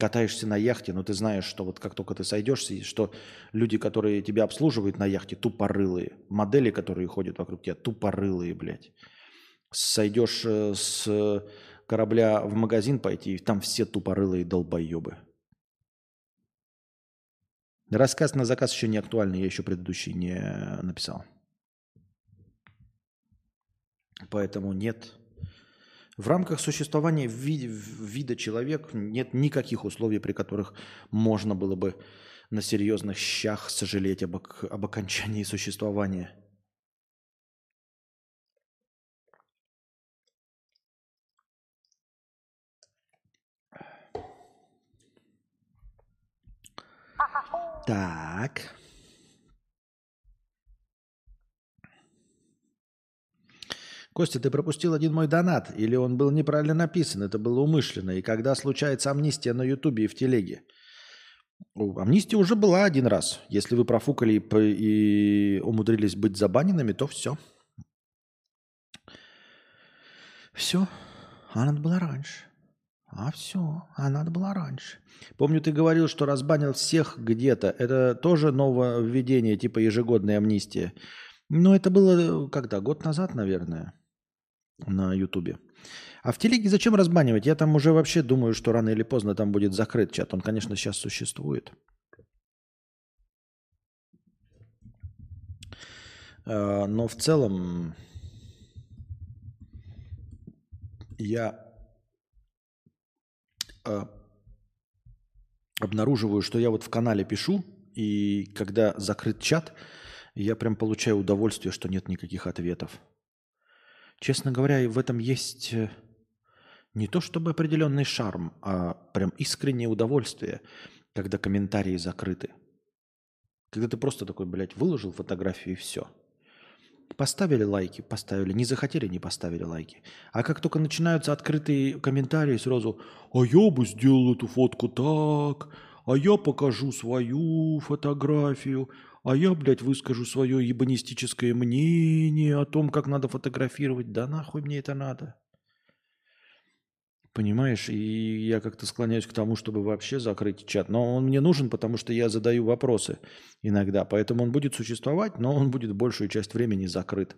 катаешься на яхте, но ты знаешь, что вот как только ты сойдешься, что люди, которые тебя обслуживают на яхте, тупорылые. Модели, которые ходят вокруг тебя, тупорылые, блядь. Сойдешь э, с корабля в магазин пойти, там все тупорылые долбоебы. Рассказ на заказ еще не актуальный, я еще предыдущий не написал. Поэтому нет. В рамках существования ви- вида человек нет никаких условий, при которых можно было бы на серьезных щах сожалеть об, об окончании существования. Так. Костя, ты пропустил один мой донат, или он был неправильно написан, это было умышленно. И когда случается амнистия на Ютубе и в телеге? Амнистия уже была один раз. Если вы профукали и, умудрились быть забаненными, то все. Все. А надо было раньше. А все. А надо было раньше. Помню, ты говорил, что разбанил всех где-то. Это тоже нововведение, типа ежегодная амнистия. Но это было когда? Год назад, наверное на Ютубе. А в телеге зачем разбанивать? Я там уже вообще думаю, что рано или поздно там будет закрыт чат. Он, конечно, сейчас существует. А, но в целом я а, обнаруживаю, что я вот в канале пишу, и когда закрыт чат, я прям получаю удовольствие, что нет никаких ответов. Честно говоря, в этом есть э, не то чтобы определенный шарм, а прям искреннее удовольствие, когда комментарии закрыты. Когда ты просто такой, блядь, выложил фотографию и все. Поставили лайки, поставили. Не захотели, не поставили лайки. А как только начинаются открытые комментарии, сразу «А я бы сделал эту фотку так», «А я покажу свою фотографию», а я, блядь, выскажу свое ебанистическое мнение о том, как надо фотографировать. Да нахуй мне это надо? Понимаешь, и я как-то склоняюсь к тому, чтобы вообще закрыть чат. Но он мне нужен, потому что я задаю вопросы иногда. Поэтому он будет существовать, но он будет большую часть времени закрыт.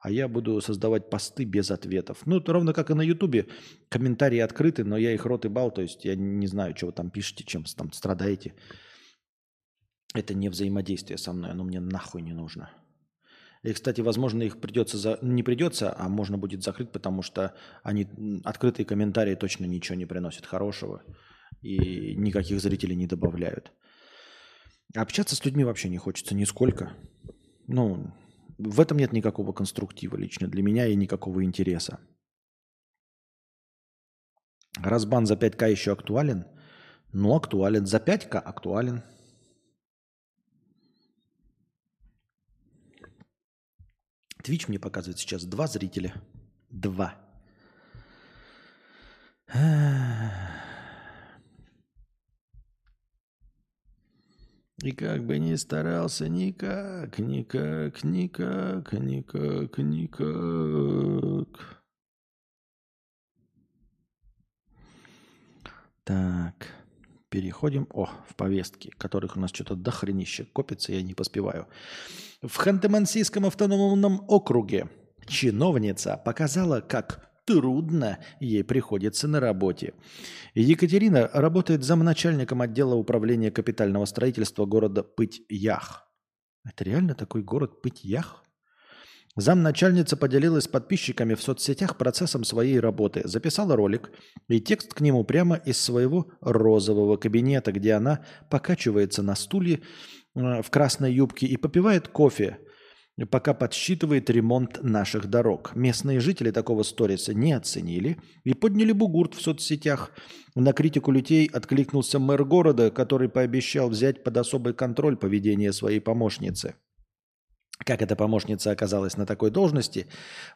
А я буду создавать посты без ответов. Ну, это ровно как и на Ютубе. Комментарии открыты, но я их рот и бал. То есть я не знаю, что вы там пишете, чем там страдаете. Это не взаимодействие со мной, оно мне нахуй не нужно. И, кстати, возможно, их придется за... не придется, а можно будет закрыть, потому что они открытые комментарии точно ничего не приносят хорошего и никаких зрителей не добавляют. Общаться с людьми вообще не хочется нисколько. Ну, в этом нет никакого конструктива лично для меня и никакого интереса. Разбан за 5К еще актуален? Ну, актуален. За 5К актуален. Twitch мне показывает сейчас два зрителя. Два. И как бы ни старался, никак, никак, никак, никак, никак. Так. Переходим, о, в повестки, которых у нас что-то дохренище копится, я не поспеваю. В Ханты-Мансийском автономном округе чиновница показала, как трудно ей приходится на работе. Екатерина работает замначальником отдела управления капитального строительства города Пыть-Ях. Это реально такой город Пыть-Ях? Замначальница поделилась с подписчиками в соцсетях процессом своей работы, записала ролик и текст к нему прямо из своего розового кабинета, где она покачивается на стуле э, в красной юбке и попивает кофе, пока подсчитывает ремонт наших дорог. Местные жители такого сториса не оценили и подняли бугурт в соцсетях. На критику людей откликнулся мэр города, который пообещал взять под особый контроль поведение своей помощницы. Как эта помощница оказалась на такой должности,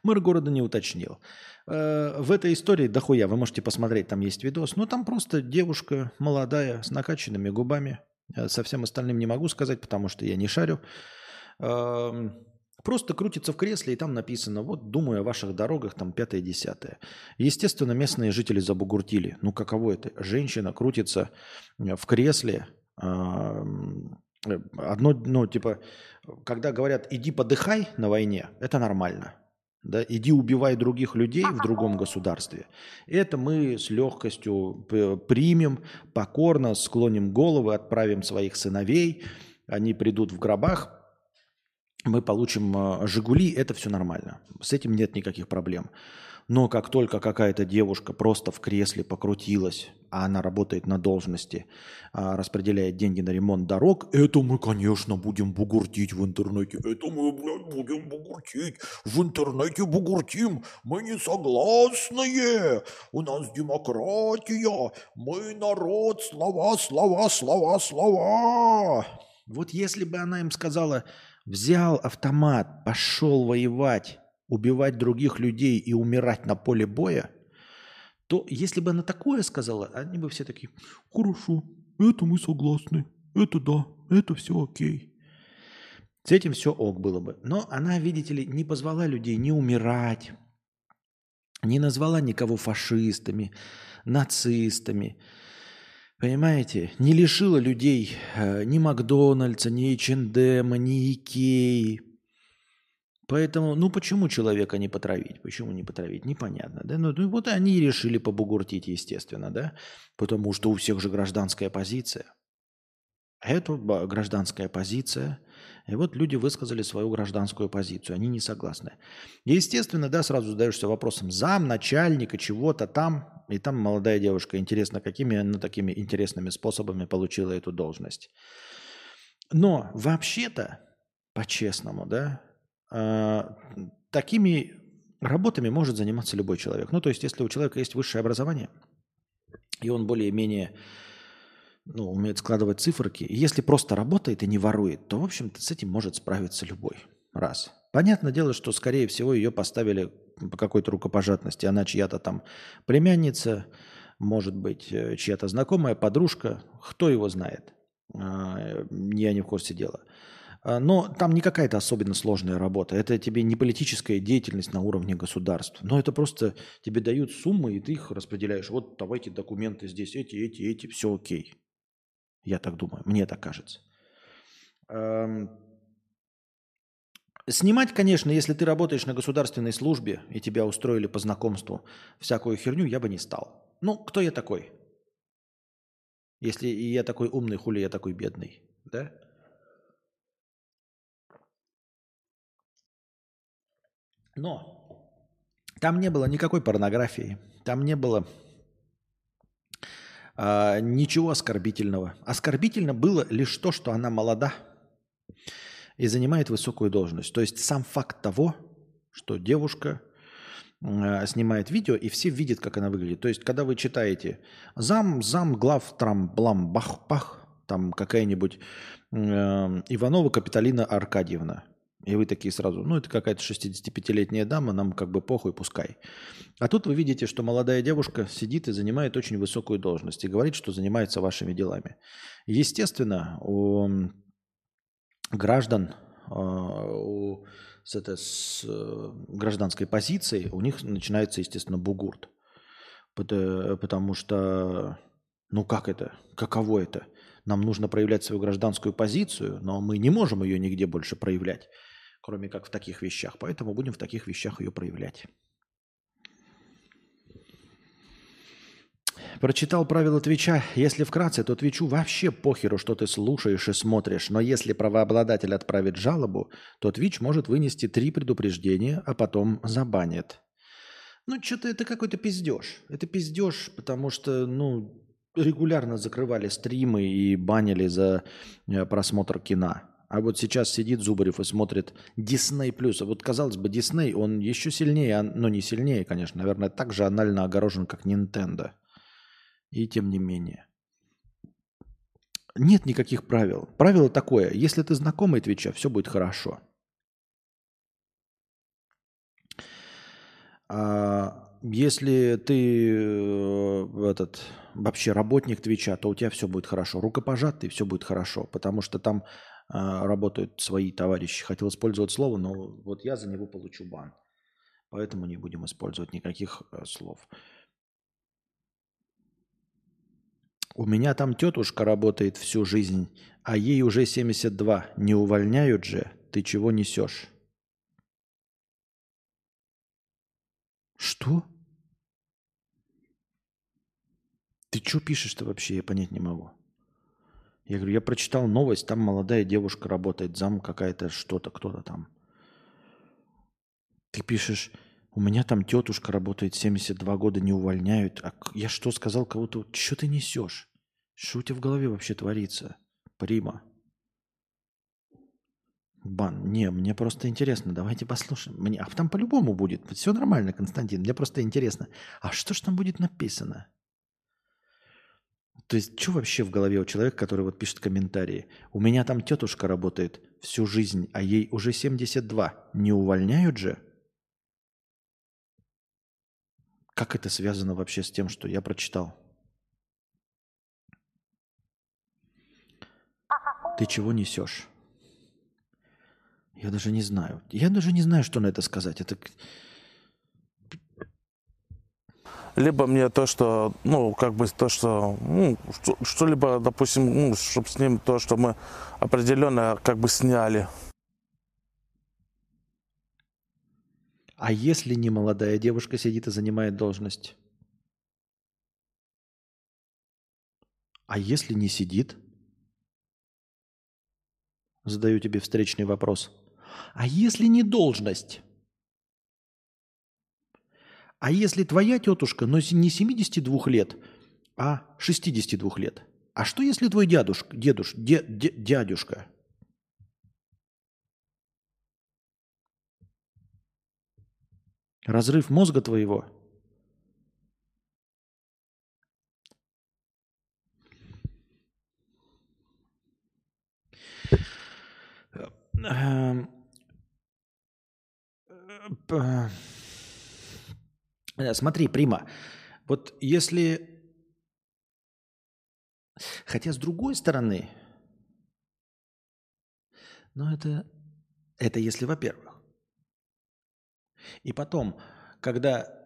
мэр города не уточнил. Э, в этой истории дохуя, вы можете посмотреть, там есть видос. Ну, там просто девушка молодая, с накачанными губами. Э, со всем остальным не могу сказать, потому что я не шарю. Эм, просто крутится в кресле, и там написано, вот думаю о ваших дорогах, там пятое-десятое. Естественно, местные жители забугуртили. Ну, каково это? Женщина крутится э, в кресле, эм, Одно, ну, типа, когда говорят, иди подыхай на войне, это нормально. Да? Иди убивай других людей в другом государстве. Это мы с легкостью примем, покорно склоним головы, отправим своих сыновей, они придут в гробах, мы получим э, «Жигули», это все нормально. С этим нет никаких проблем. Но как только какая-то девушка просто в кресле покрутилась, а она работает на должности, а, распределяет деньги на ремонт дорог, это мы, конечно, будем бугуртить в интернете. Это мы, блядь, будем бугуртить. В интернете бугуртим. Мы не согласные. У нас демократия. Мы народ. Слова, слова, слова, слова. Вот если бы она им сказала, взял автомат, пошел воевать, убивать других людей и умирать на поле боя, то если бы она такое сказала, они бы все такие, хорошо, это мы согласны, это да, это все окей. С этим все ок было бы. Но она, видите ли, не позвала людей не умирать, не назвала никого фашистами, нацистами. Понимаете? Не лишила людей э, ни Макдональдса, ни H&M, ни Икеи, Поэтому, ну почему человека не потравить? Почему не потравить? Непонятно. Да? Ну, ну вот они решили побугуртить, естественно, да? Потому что у всех же гражданская позиция. Это гражданская позиция. И вот люди высказали свою гражданскую позицию. Они не согласны. естественно, да, сразу задаешься вопросом зам, начальника, чего-то там. И там молодая девушка. Интересно, какими она такими интересными способами получила эту должность. Но вообще-то, по-честному, да, а, такими работами может заниматься любой человек. Ну, то есть, если у человека есть высшее образование, и он более-менее ну, умеет складывать циферки, и если просто работает и не ворует, то, в общем-то, с этим может справиться любой. Раз. Понятное дело, что, скорее всего, ее поставили по какой-то рукопожатности. Она чья-то там племянница, может быть, э, чья-то знакомая, подружка, кто его знает. А, я не в курсе дела. А, но там не какая-то особенно сложная работа. Это тебе не политическая деятельность на уровне государства. Но это просто тебе дают суммы, и ты их распределяешь. Вот давайте документы здесь, эти, эти, эти, все окей. Я так думаю, мне так кажется. Снимать, конечно, если ты работаешь на государственной службе и тебя устроили по знакомству всякую херню, я бы не стал. Ну, кто я такой? Если я такой умный, хули я такой бедный, да? Но там не было никакой порнографии, там не было а, ничего оскорбительного. Оскорбительно было лишь то, что она молода и занимает высокую должность. То есть сам факт того, что девушка э, снимает видео, и все видят, как она выглядит. То есть, когда вы читаете зам, зам, глав, трам, блам, бах, пах, там какая-нибудь э, Иванова Капиталина Аркадьевна – и вы такие сразу, ну это какая-то 65-летняя дама, нам как бы похуй, пускай. А тут вы видите, что молодая девушка сидит и занимает очень высокую должность и говорит, что занимается вашими делами. Естественно, у граждан, а, у, с, это, с э, гражданской позиции у них начинается, естественно, бугурт. Потому что, ну как это, каково это? Нам нужно проявлять свою гражданскую позицию, но мы не можем ее нигде больше проявлять кроме как в таких вещах. Поэтому будем в таких вещах ее проявлять. Прочитал правила Твича. Если вкратце, то Твичу вообще похеру, что ты слушаешь и смотришь. Но если правообладатель отправит жалобу, то Твич может вынести три предупреждения, а потом забанит. Ну, что-то это какой-то пиздеж. Это пиздеж, потому что, ну, регулярно закрывали стримы и банили за э, просмотр кино. А вот сейчас сидит Зубарев и смотрит Disney+. А вот, казалось бы, Disney, он еще сильнее, но не сильнее, конечно, наверное, так же анально огорожен, как Nintendo. И тем не менее. Нет никаких правил. Правило такое, если ты знакомый Твича, все будет хорошо. А если ты э, этот вообще работник Твича, то у тебя все будет хорошо. Рукопожатый, все будет хорошо, потому что там а, работают свои товарищи. Хотел использовать слово, но вот я за него получу бан. Поэтому не будем использовать никаких э, слов. У меня там тетушка работает всю жизнь, а ей уже 72. Не увольняют же? Ты чего несешь? Что? Ты что пишешь-то вообще? Я понять не могу. Я говорю, я прочитал новость, там молодая девушка работает, зам какая-то, что-то, кто-то там. Ты пишешь, у меня там тетушка работает 72 года, не увольняют. А я что сказал кого-то? Что ты несешь? Что у тебя в голове вообще творится? Прима. Бан. Не, мне просто интересно. Давайте послушаем. Мне... А там по-любому будет. Все нормально, Константин. Мне просто интересно. А что ж там будет написано? То есть, что вообще в голове у человека, который вот пишет комментарии? У меня там тетушка работает всю жизнь, а ей уже 72. Не увольняют же? Как это связано вообще с тем, что я прочитал? Ты чего несешь? Я даже не знаю. Я даже не знаю, что на это сказать. Это либо мне то, что, ну, как бы то, что, ну, что-либо, допустим, ну, чтобы с ним то, что мы определенно как бы сняли. А если не молодая девушка сидит и занимает должность? А если не сидит? Задаю тебе встречный вопрос. А если не должность? А если твоя тетушка, но не 72 лет, а 62 лет? А что если твой дядушка, дедуш, де, де, дядюшка? Разрыв мозга твоего? Э, смотри, Прима, вот если... Хотя с другой стороны, но это, это если во-первых. И потом, когда...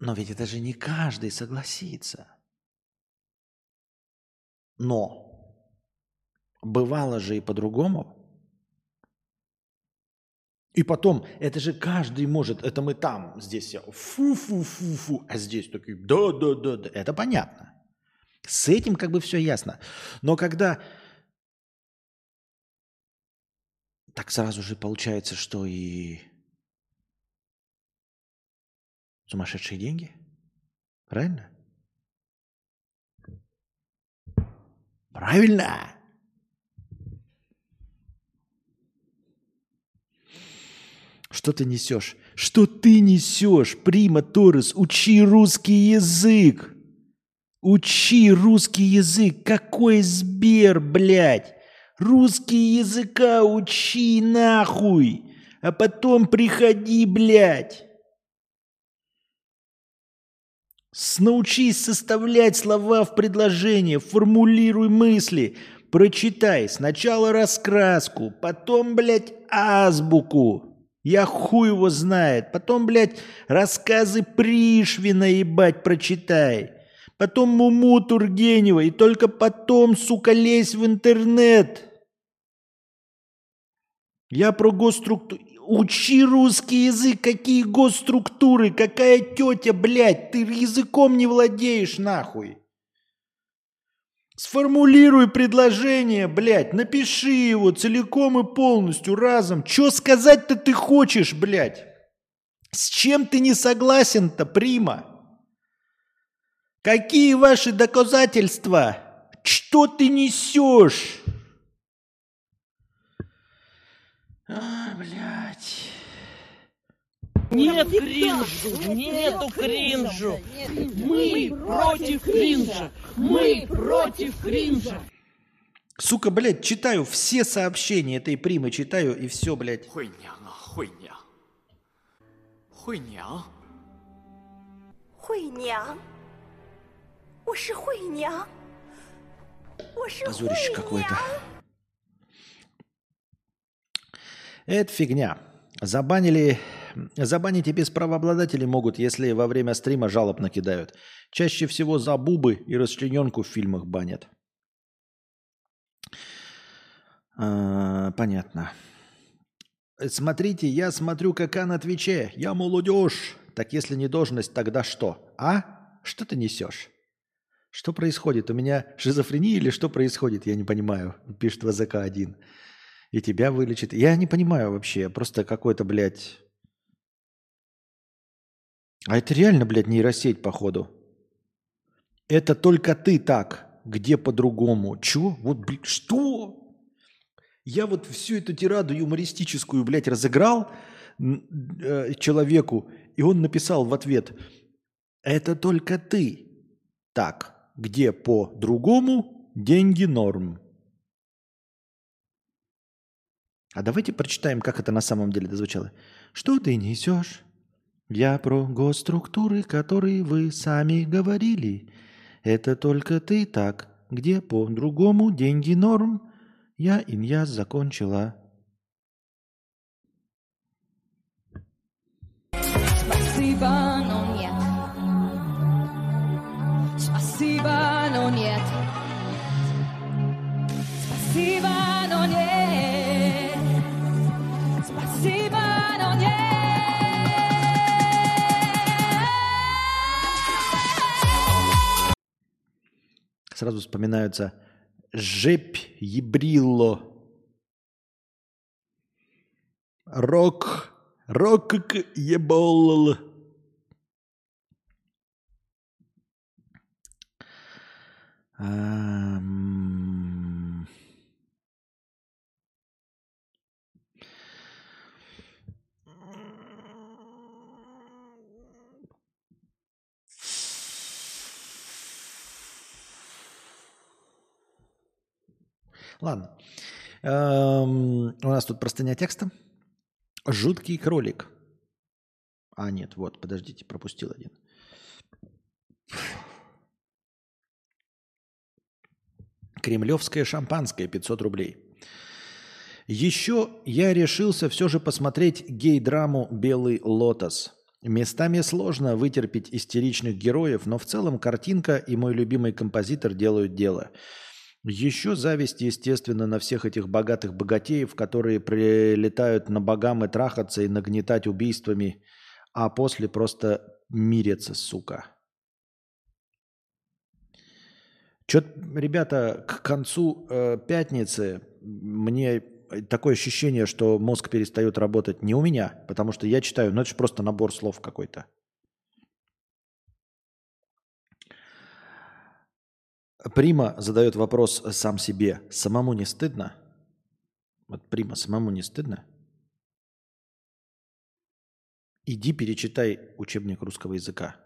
Но ведь это же не каждый согласится. Но бывало же и по-другому. И потом, это же каждый может, это мы там, здесь фу-фу-фу-фу, а здесь такие да-да-да, это понятно. С этим как бы все ясно. Но когда так сразу же получается, что и сумасшедшие деньги, правильно? Правильно. Что ты несешь? Что ты несешь? Прима Торрес, учи русский язык. Учи русский язык. Какой Сбер, блядь? Русский языка учи нахуй. А потом приходи, блядь. Научись составлять слова в предложение, формулируй мысли, прочитай сначала раскраску, потом, блядь, азбуку. Я хуй его знает. Потом, блядь, рассказы Пришвина, ебать, прочитай. Потом Муму Тургенева. И только потом, сука, лезь в интернет. Я про госструктуру... Учи русский язык, какие госструктуры, какая тетя, блядь, ты языком не владеешь, нахуй. Сформулируй предложение, блядь, напиши его целиком и полностью, разом. Что сказать-то ты хочешь, блядь? С чем ты не согласен-то, Прима? Какие ваши доказательства? Что ты несешь? А, блядь. Нет кринжу, нету кринжу. Мы против кринжа. Мы против кринжа. Сука, блядь, читаю все сообщения этой примы, читаю и все, блядь. Хуйня, хуйня. Хуйня. Хуйня. Хуйня. Позорище какое-то. Это фигня. Забанили Забанить и без правообладателей могут, если во время стрима жалоб накидают. Чаще всего за бубы и расчлененку в фильмах банят. А, понятно. Смотрите, я смотрю КК на Твиче. Я молодежь. Так если не должность, тогда что? А? Что ты несешь? Что происходит? У меня шизофрения или что происходит? Я не понимаю. Пишет ВЗК-1. И тебя вылечит. Я не понимаю вообще. Просто какой-то, блядь... А это реально, блядь, нейросеть, походу. Это только ты так. Где по-другому? Чё? Вот, блядь, что? Я вот всю эту тираду юмористическую, блядь, разыграл э, человеку, и он написал в ответ, это только ты так. Где по-другому деньги норм. А давайте прочитаем, как это на самом деле дозвучало. Что ты несешь? Я про госструктуры, которые вы сами говорили. Это только ты так. Где по-другому деньги норм? Я иньяз закончила. Спасибо, но нет. Спасибо, но нет. Спасибо, но нет. Сразу вспоминаются Жепь Ебрилло. Рок. Рок ебол. Ам. Ладно. Эм, У нас тут простыня текста. Жуткий кролик. А, нет, вот, подождите, пропустил один. Кремлевское шампанское 500 рублей. Еще я решился все же посмотреть гей-драму «Белый лотос». Местами сложно вытерпеть истеричных героев, но в целом картинка и мой любимый композитор делают дело. Еще зависть, естественно, на всех этих богатых богатеев, которые прилетают на богам и трахаться и нагнетать убийствами, а после просто мирятся, сука. Что-то, ребята, к концу э, пятницы мне такое ощущение, что мозг перестает работать не у меня, потому что я читаю, ну это же просто набор слов какой-то. Прима задает вопрос сам себе. Самому не стыдно? Вот Прима, самому не стыдно? Иди перечитай учебник русского языка.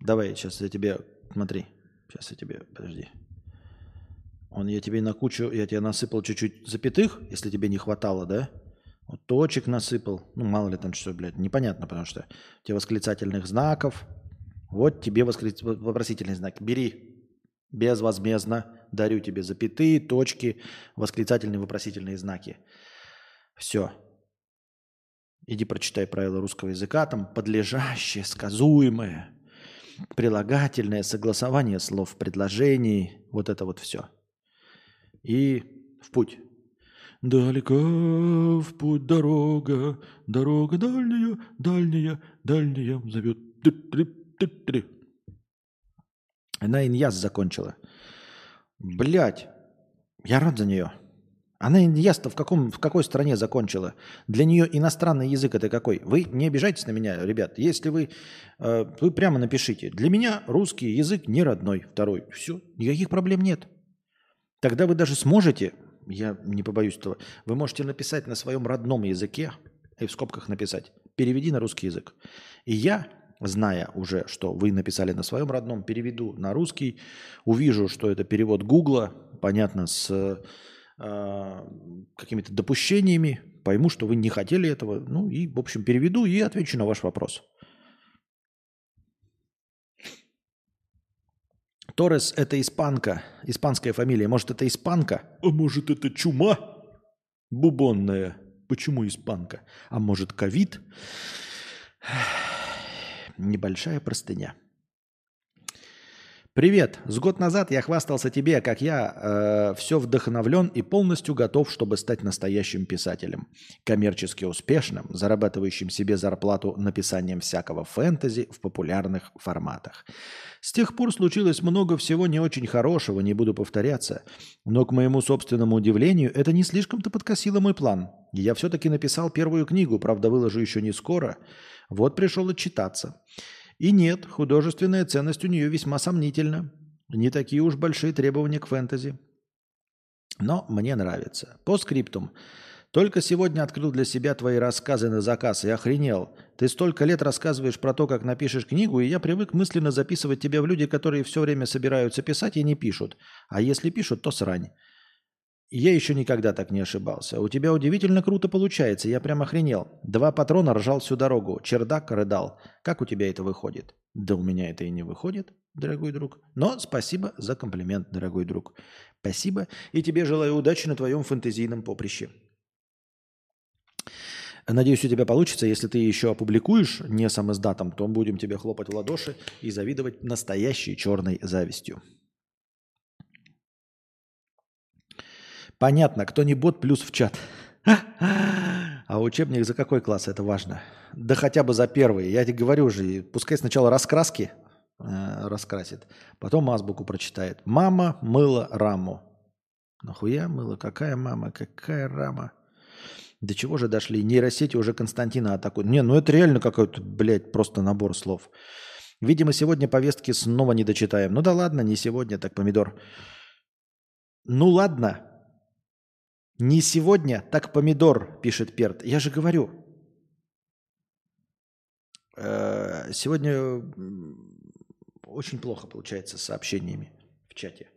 Давай, сейчас я тебе, смотри, сейчас я тебе, подожди. Он, я тебе на кучу, я тебе насыпал чуть-чуть запятых, если тебе не хватало, да? Вот точек насыпал, ну мало ли там что, блядь, непонятно, потому что у тебя восклицательных знаков. Вот тебе воскли... вопросительный знак. Бери, безвозмездно, дарю тебе запятые, точки, восклицательные, вопросительные знаки. Все. Иди прочитай правила русского языка, там подлежащее, сказуемое, прилагательное, согласование слов в предложении, вот это вот все. И в путь. Далека в путь дорога, дорога дальняя, дальняя, дальняя зовет. Она иньяс закончила. Блять, я рад за нее. Она иньяс-то в, каком, в какой стране закончила? Для нее иностранный язык это какой? Вы не обижайтесь на меня, ребят. Если вы, э, вы прямо напишите. Для меня русский язык не родной, второй. Все, никаких проблем нет. Тогда вы даже сможете, я не побоюсь этого, вы можете написать на своем родном языке, и в скобках написать, переведи на русский язык. И я, зная уже, что вы написали на своем родном, переведу на русский, увижу, что это перевод Гугла, понятно, с э, какими-то допущениями, пойму, что вы не хотели этого, ну и, в общем, переведу и отвечу на ваш вопрос. Торрес – это испанка, испанская фамилия. Может, это испанка? А может, это чума бубонная? Почему испанка? А может, ковид? Небольшая простыня. Привет. С год назад я хвастался тебе, как я э, все вдохновлен и полностью готов, чтобы стать настоящим писателем. Коммерчески успешным, зарабатывающим себе зарплату написанием всякого фэнтези в популярных форматах. С тех пор случилось много всего не очень хорошего, не буду повторяться. Но, к моему собственному удивлению, это не слишком-то подкосило мой план. Я все-таки написал первую книгу, правда, выложу еще не скоро. Вот пришел отчитаться. И нет, художественная ценность у нее весьма сомнительна. Не такие уж большие требования к фэнтези. Но мне нравится. По скриптум. Только сегодня открыл для себя твои рассказы на заказ и охренел. Ты столько лет рассказываешь про то, как напишешь книгу, и я привык мысленно записывать тебя в люди, которые все время собираются писать и не пишут. А если пишут, то срань. Я еще никогда так не ошибался. У тебя удивительно круто получается, я прям охренел. Два патрона ржал всю дорогу, чердак рыдал. Как у тебя это выходит? Да у меня это и не выходит, дорогой друг. Но спасибо за комплимент, дорогой друг. Спасибо, и тебе желаю удачи на твоем фэнтезийном поприще. Надеюсь, у тебя получится. Если ты еще опубликуешь не сам издатом, то будем тебе хлопать в ладоши и завидовать настоящей черной завистью. Понятно, кто не бот, плюс в чат. А учебник за какой класс? Это важно. Да хотя бы за первый. Я тебе говорю же, пускай сначала раскраски э, раскрасит, потом азбуку прочитает. Мама мыла раму. Нахуя мыла? Какая мама? Какая рама? До чего же дошли? Нейросети уже Константина атакуют. Не, ну это реально какой-то, блядь, просто набор слов. Видимо, сегодня повестки снова не дочитаем. Ну да ладно, не сегодня, так помидор. Ну ладно, не сегодня, так помидор, пишет Перт. Я же говорю. э, Сегодня очень плохо получается с сообщениями в чате.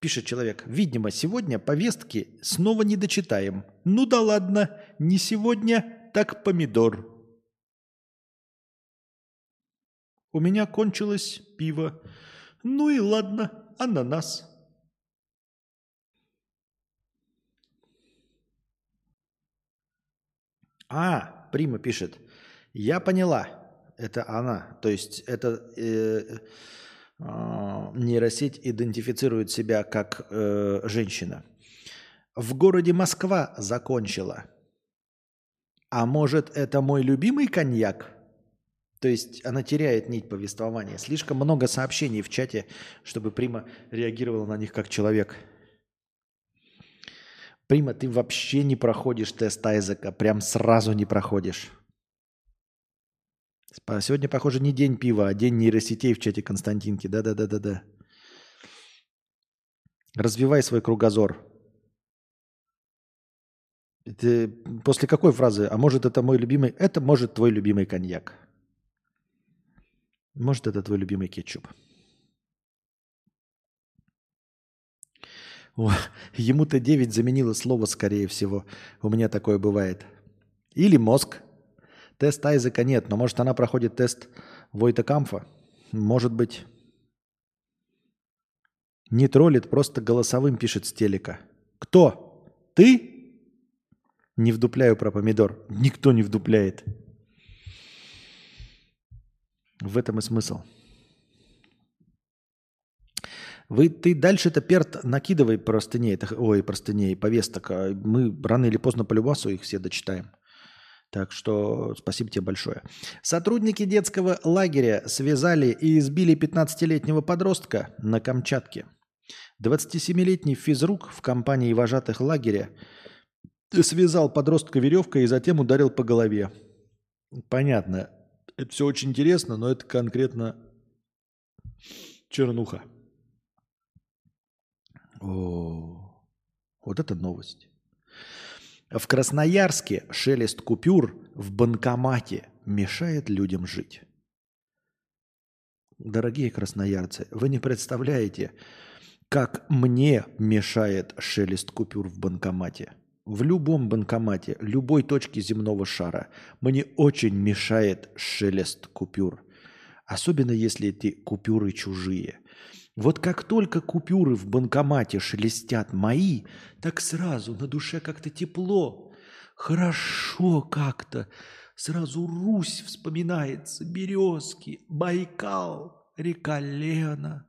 Пишет человек. Видимо, сегодня повестки снова не дочитаем. Ну да ладно, не сегодня, так помидор. У меня кончилось пиво. Ну и ладно, ананас. А, Прима пишет. Я поняла. Это она. То есть это э, э, нейросеть идентифицирует себя как э, женщина. В городе Москва закончила. А может, это мой любимый коньяк? То есть она теряет нить повествования. Слишком много сообщений в чате, чтобы Прима реагировала на них как человек. Прима, ты вообще не проходишь тест Айзека, прям сразу не проходишь. Сегодня, похоже, не день пива, а день нейросетей в чате Константинки. Да-да-да-да-да. Развивай свой кругозор. Ты после какой фразы? А может, это мой любимый? Это может твой любимый коньяк. Может, это твой любимый кетчуп. Ему-то 9 заменило слово, скорее всего. У меня такое бывает. Или мозг. Тест Айзека нет, но может она проходит тест Войта Камфа? Может быть. Не троллит, просто голосовым пишет с телека. Кто? Ты? Не вдупляю про помидор. Никто не вдупляет. В этом и смысл. Вы, ты дальше-то перт накидывай простыней, это, ой, простыней, повесток. а Мы рано или поздно по любасу их все дочитаем. Так что спасибо тебе большое. Сотрудники детского лагеря связали и избили 15-летнего подростка на Камчатке. 27-летний физрук в компании вожатых лагеря связал подростка веревкой и затем ударил по голове. Понятно. Это все очень интересно, но это конкретно чернуха. О, вот это новость. В Красноярске шелест купюр в банкомате мешает людям жить. Дорогие красноярцы, вы не представляете, как мне мешает шелест купюр в банкомате. В любом банкомате, любой точке земного шара мне очень мешает шелест купюр. Особенно если эти купюры чужие. Вот как только купюры в банкомате шелестят мои, так сразу на душе как-то тепло, хорошо как-то. Сразу Русь вспоминается, березки, Байкал, река Лена,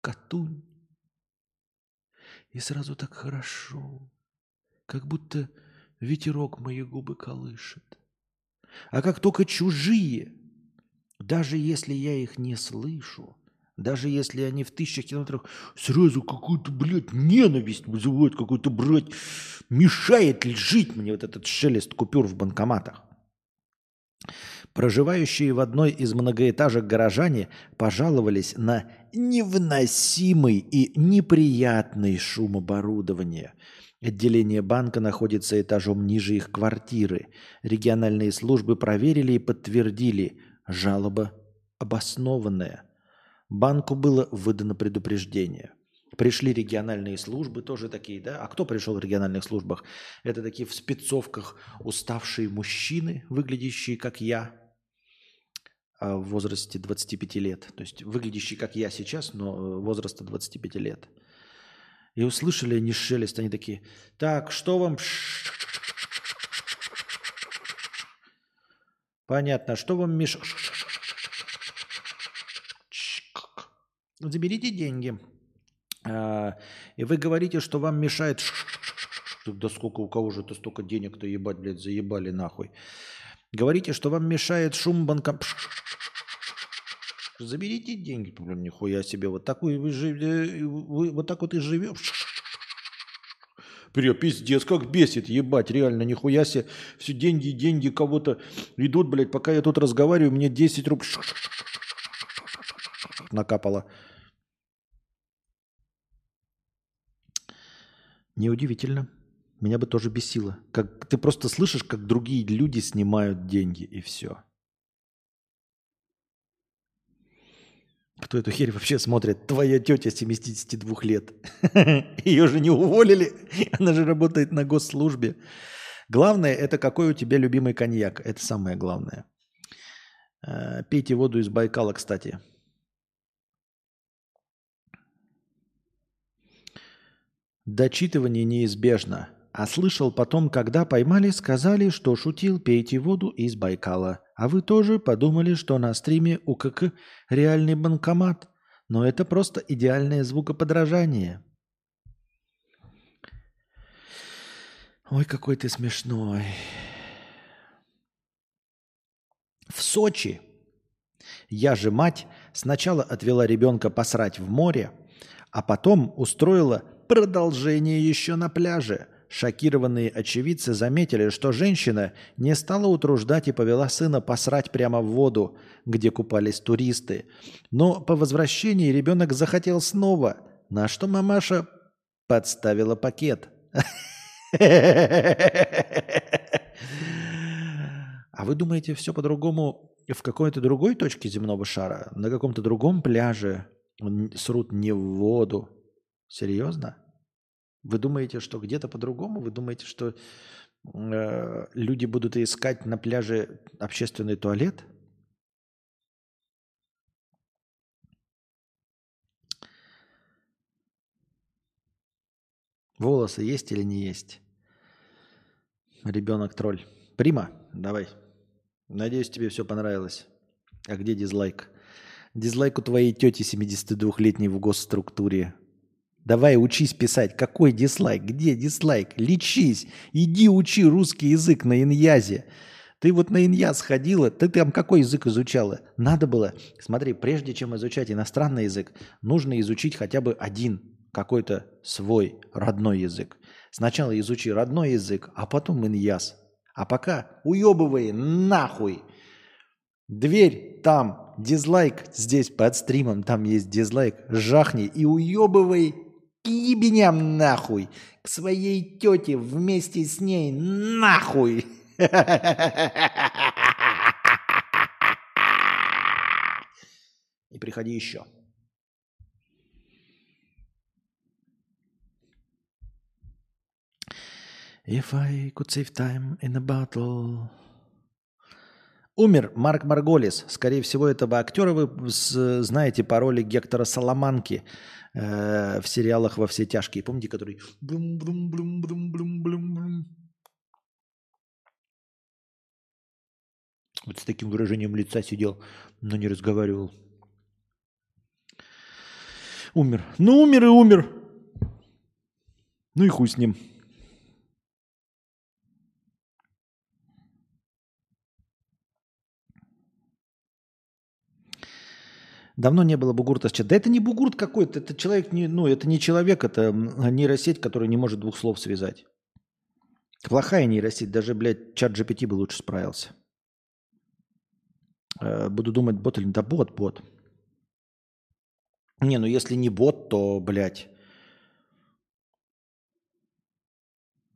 Катунь. И сразу так хорошо, как будто ветерок мои губы колышет. А как только чужие, даже если я их не слышу, даже если они в тысячах километрах сразу какую-то, блядь, ненависть вызывают, какую-то, блядь, мешает ли жить мне вот этот шелест купюр в банкоматах. Проживающие в одной из многоэтажек горожане пожаловались на невыносимый и неприятный шум оборудования. Отделение банка находится этажом ниже их квартиры. Региональные службы проверили и подтвердили – жалоба обоснованная. Банку было выдано предупреждение. Пришли региональные службы, тоже такие, да? А кто пришел в региональных службах? Это такие в спецовках уставшие мужчины, выглядящие как я, а, в возрасте 25 лет. То есть выглядящие как я сейчас, но э, возраста 25 лет. И услышали они шелест, они такие, так, что вам... Понятно, что вам мешает? Заберите деньги. А, И вы говорите, что вам мешает... Да сколько у кого же это столько денег-то ебать, блядь, заебали нахуй. Говорите, что вам мешает шум банка... Заберите деньги. Блин, нихуя себе. Вот так вы, жив- вы вот так вот и живешь. Пря, пиздец, как бесит, ебать, реально, нихуя себе. Все деньги, деньги кого-то идут, блядь, пока я тут разговариваю, мне 10 рублей накапало. Неудивительно. Меня бы тоже бесило. Как, ты просто слышишь, как другие люди снимают деньги, и все. Кто эту херь вообще смотрит? Твоя тетя 72 лет. Ее же не уволили. Она же работает на госслужбе. Главное, это какой у тебя любимый коньяк. Это самое главное. Э, Пейте воду из Байкала, кстати. Дочитывание неизбежно. А слышал потом, когда поймали, сказали, что шутил, пейте воду из Байкала. А вы тоже подумали, что на стриме УКК реальный банкомат. Но это просто идеальное звукоподражание. Ой, какой ты смешной. В Сочи я же мать сначала отвела ребенка посрать в море, а потом устроила продолжение еще на пляже. Шокированные очевидцы заметили, что женщина не стала утруждать и повела сына посрать прямо в воду, где купались туристы. Но по возвращении ребенок захотел снова, на что мамаша подставила пакет. А вы думаете, все по-другому в какой-то другой точке земного шара, на каком-то другом пляже срут не в воду? Серьезно? Вы думаете, что где-то по-другому? Вы думаете, что э, люди будут искать на пляже общественный туалет? Волосы есть или не есть? Ребенок тролль. Прима, давай. Надеюсь, тебе все понравилось. А где дизлайк? Дизлайк у твоей тети 72-летней в госструктуре. Давай учись писать. Какой дизлайк? Где дизлайк? Лечись. Иди учи русский язык на иньязе. Ты вот на иньяз ходила, ты там какой язык изучала? Надо было, смотри, прежде чем изучать иностранный язык, нужно изучить хотя бы один какой-то свой родной язык. Сначала изучи родной язык, а потом иньяз. А пока уебывай нахуй. Дверь там, дизлайк здесь под стримом, там есть дизлайк, жахни и уебывай ебеням нахуй к своей тете вместе с ней нахуй. И приходи еще. If I could save time in a battle. Умер Марк Марголис. Скорее всего, этого актера вы знаете по роли Гектора Соломанки э, в сериалах «Во все тяжкие». Помните, который... блум-блум-блум-блум-блум-блум-блум? Вот с таким выражением лица сидел, но не разговаривал. Умер. Ну, умер и умер. Ну и хуй с ним. Давно не было бугурта с чат. Да это не бугурт какой-то, это человек, не, ну, это не человек, это нейросеть, которая не может двух слов связать. Плохая нейросеть, даже, блядь, чат GPT бы лучше справился. Э, Буду думать, бот или... Да бот, бот. Не, ну если не бот, то, блядь.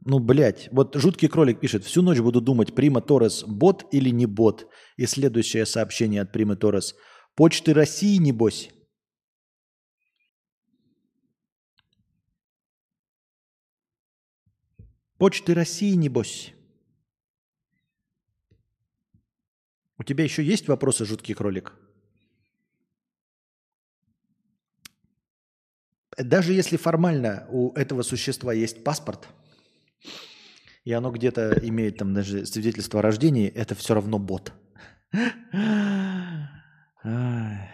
Ну, блядь, вот жуткий кролик пишет, всю ночь буду думать, Прима Торрес бот или не бот. И следующее сообщение от Примы Торрес. Почты России, небось. Почты России, небось. У тебя еще есть вопросы, жуткий кролик? Даже если формально у этого существа есть паспорт, и оно где-то имеет там даже свидетельство о рождении, это все равно бот. Это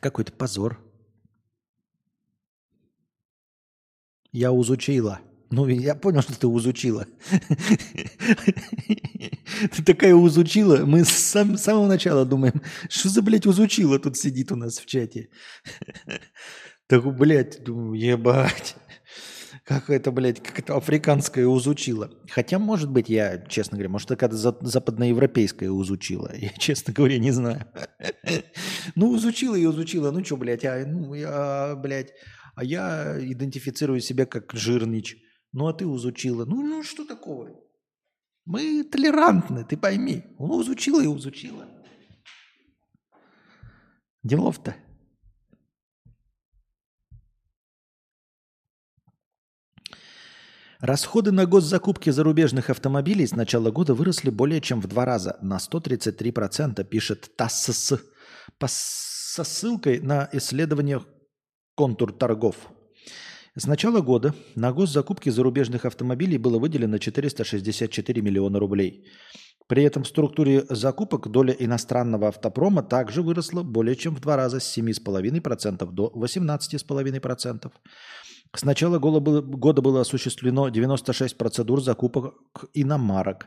какой-то позор. Я узучила. Ну, я понял, что ты узучила. Ты такая узучила. Мы с самого начала думаем, что за, блядь, узучила тут сидит у нас в чате. Так, блядь, думаю, ебать. Как это, блядь, как это африканское узучила. Хотя, может быть, я, честно говоря, может, это за- западноевропейская узучила. Я, честно говоря, не знаю. Ну, изучила и изучила. Ну, что, блядь, а, ну, я, блядь, а я идентифицирую себя как жирнич. Ну, а ты изучила. Ну, ну, что такого? Мы толерантны, ты пойми. Ну, изучила и изучила. Делов-то. Расходы на госзакупки зарубежных автомобилей с начала года выросли более чем в два раза, на 133%, пишет ТАСС, по со ссылкой на исследование контур торгов. С начала года на госзакупки зарубежных автомобилей было выделено 464 миллиона рублей. При этом в структуре закупок доля иностранного автопрома также выросла более чем в два раза с 7,5% до 18,5%. С начала года было, осуществлено 96 процедур закупок иномарок.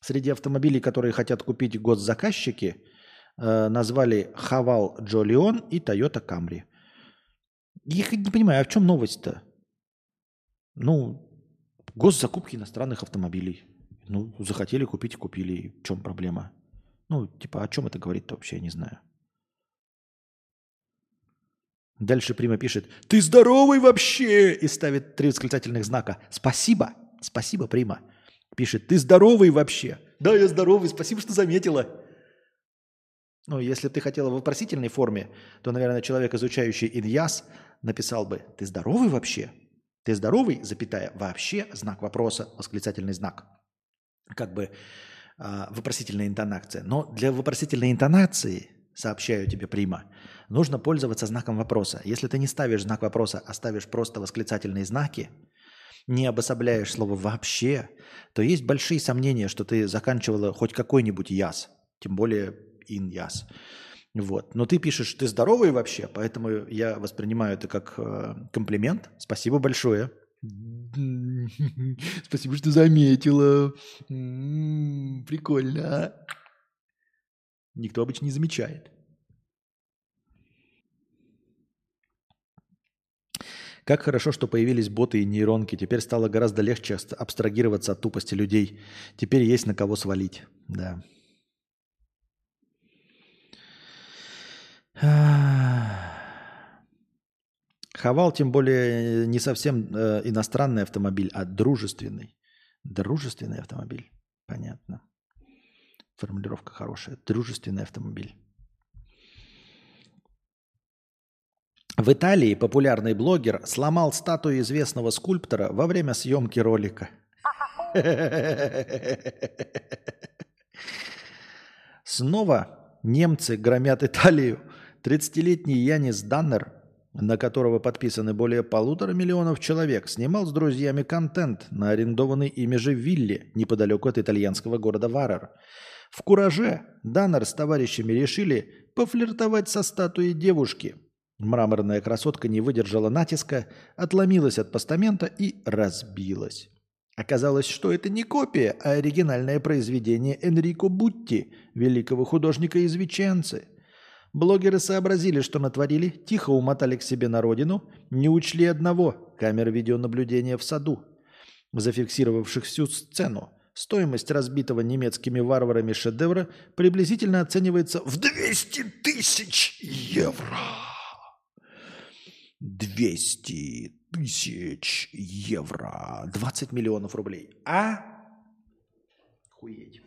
Среди автомобилей, которые хотят купить госзаказчики, э, назвали Хавал Джолион и Toyota Camry. Я не понимаю, а в чем новость-то? Ну, госзакупки иностранных автомобилей. Ну, захотели купить, купили. В чем проблема? Ну, типа, о чем это говорит-то вообще, я не знаю. Дальше Прима пишет, ты здоровый вообще! И ставит три восклицательных знака. Спасибо, спасибо, Прима. Пишет, ты здоровый вообще? Да, я здоровый, спасибо, что заметила. Ну, если бы ты хотела в вопросительной форме, то, наверное, человек, изучающий иньяс, написал бы, ты здоровый вообще? Ты здоровый, запятая, вообще, знак вопроса, восклицательный знак. Как бы а, вопросительная интонация. Но для вопросительной интонации, сообщаю тебе, Прима, нужно пользоваться знаком вопроса. Если ты не ставишь знак вопроса, а ставишь просто восклицательные знаки, не обособляешь слово вообще, то есть большие сомнения, что ты заканчивала хоть какой-нибудь яс, тем более ин яс. Вот. Но ты пишешь, ты здоровый вообще, поэтому я воспринимаю это как э, комплимент. Спасибо большое. Спасибо, что заметила. М, Прикольно. Никто обычно не замечает. Как хорошо, что появились боты и нейронки. Теперь стало гораздо легче абстрагироваться от тупости людей. Теперь есть на кого свалить. Да. Хавал, тем более, не совсем э, иностранный автомобиль, а дружественный. Дружественный автомобиль. Понятно. Формулировка хорошая. Дружественный автомобиль. В Италии популярный блогер сломал статую известного скульптора во время съемки ролика. Снова немцы громят Италию. 30-летний Янис Даннер, на которого подписаны более полутора миллионов человек, снимал с друзьями контент на арендованной ими же вилле неподалеку от итальянского города Варар. В кураже Даннер с товарищами решили пофлиртовать со статуей девушки. Мраморная красотка не выдержала натиска, отломилась от постамента и разбилась. Оказалось, что это не копия, а оригинальное произведение Энрико Бутти, великого художника из Веченцы. Блогеры сообразили, что натворили, тихо умотали к себе на родину, не учли одного – камер видеонаблюдения в саду, зафиксировавших всю сцену. Стоимость разбитого немецкими варварами шедевра приблизительно оценивается в 200 тысяч евро. 200 тысяч евро. 20 миллионов рублей. А? Хуеть.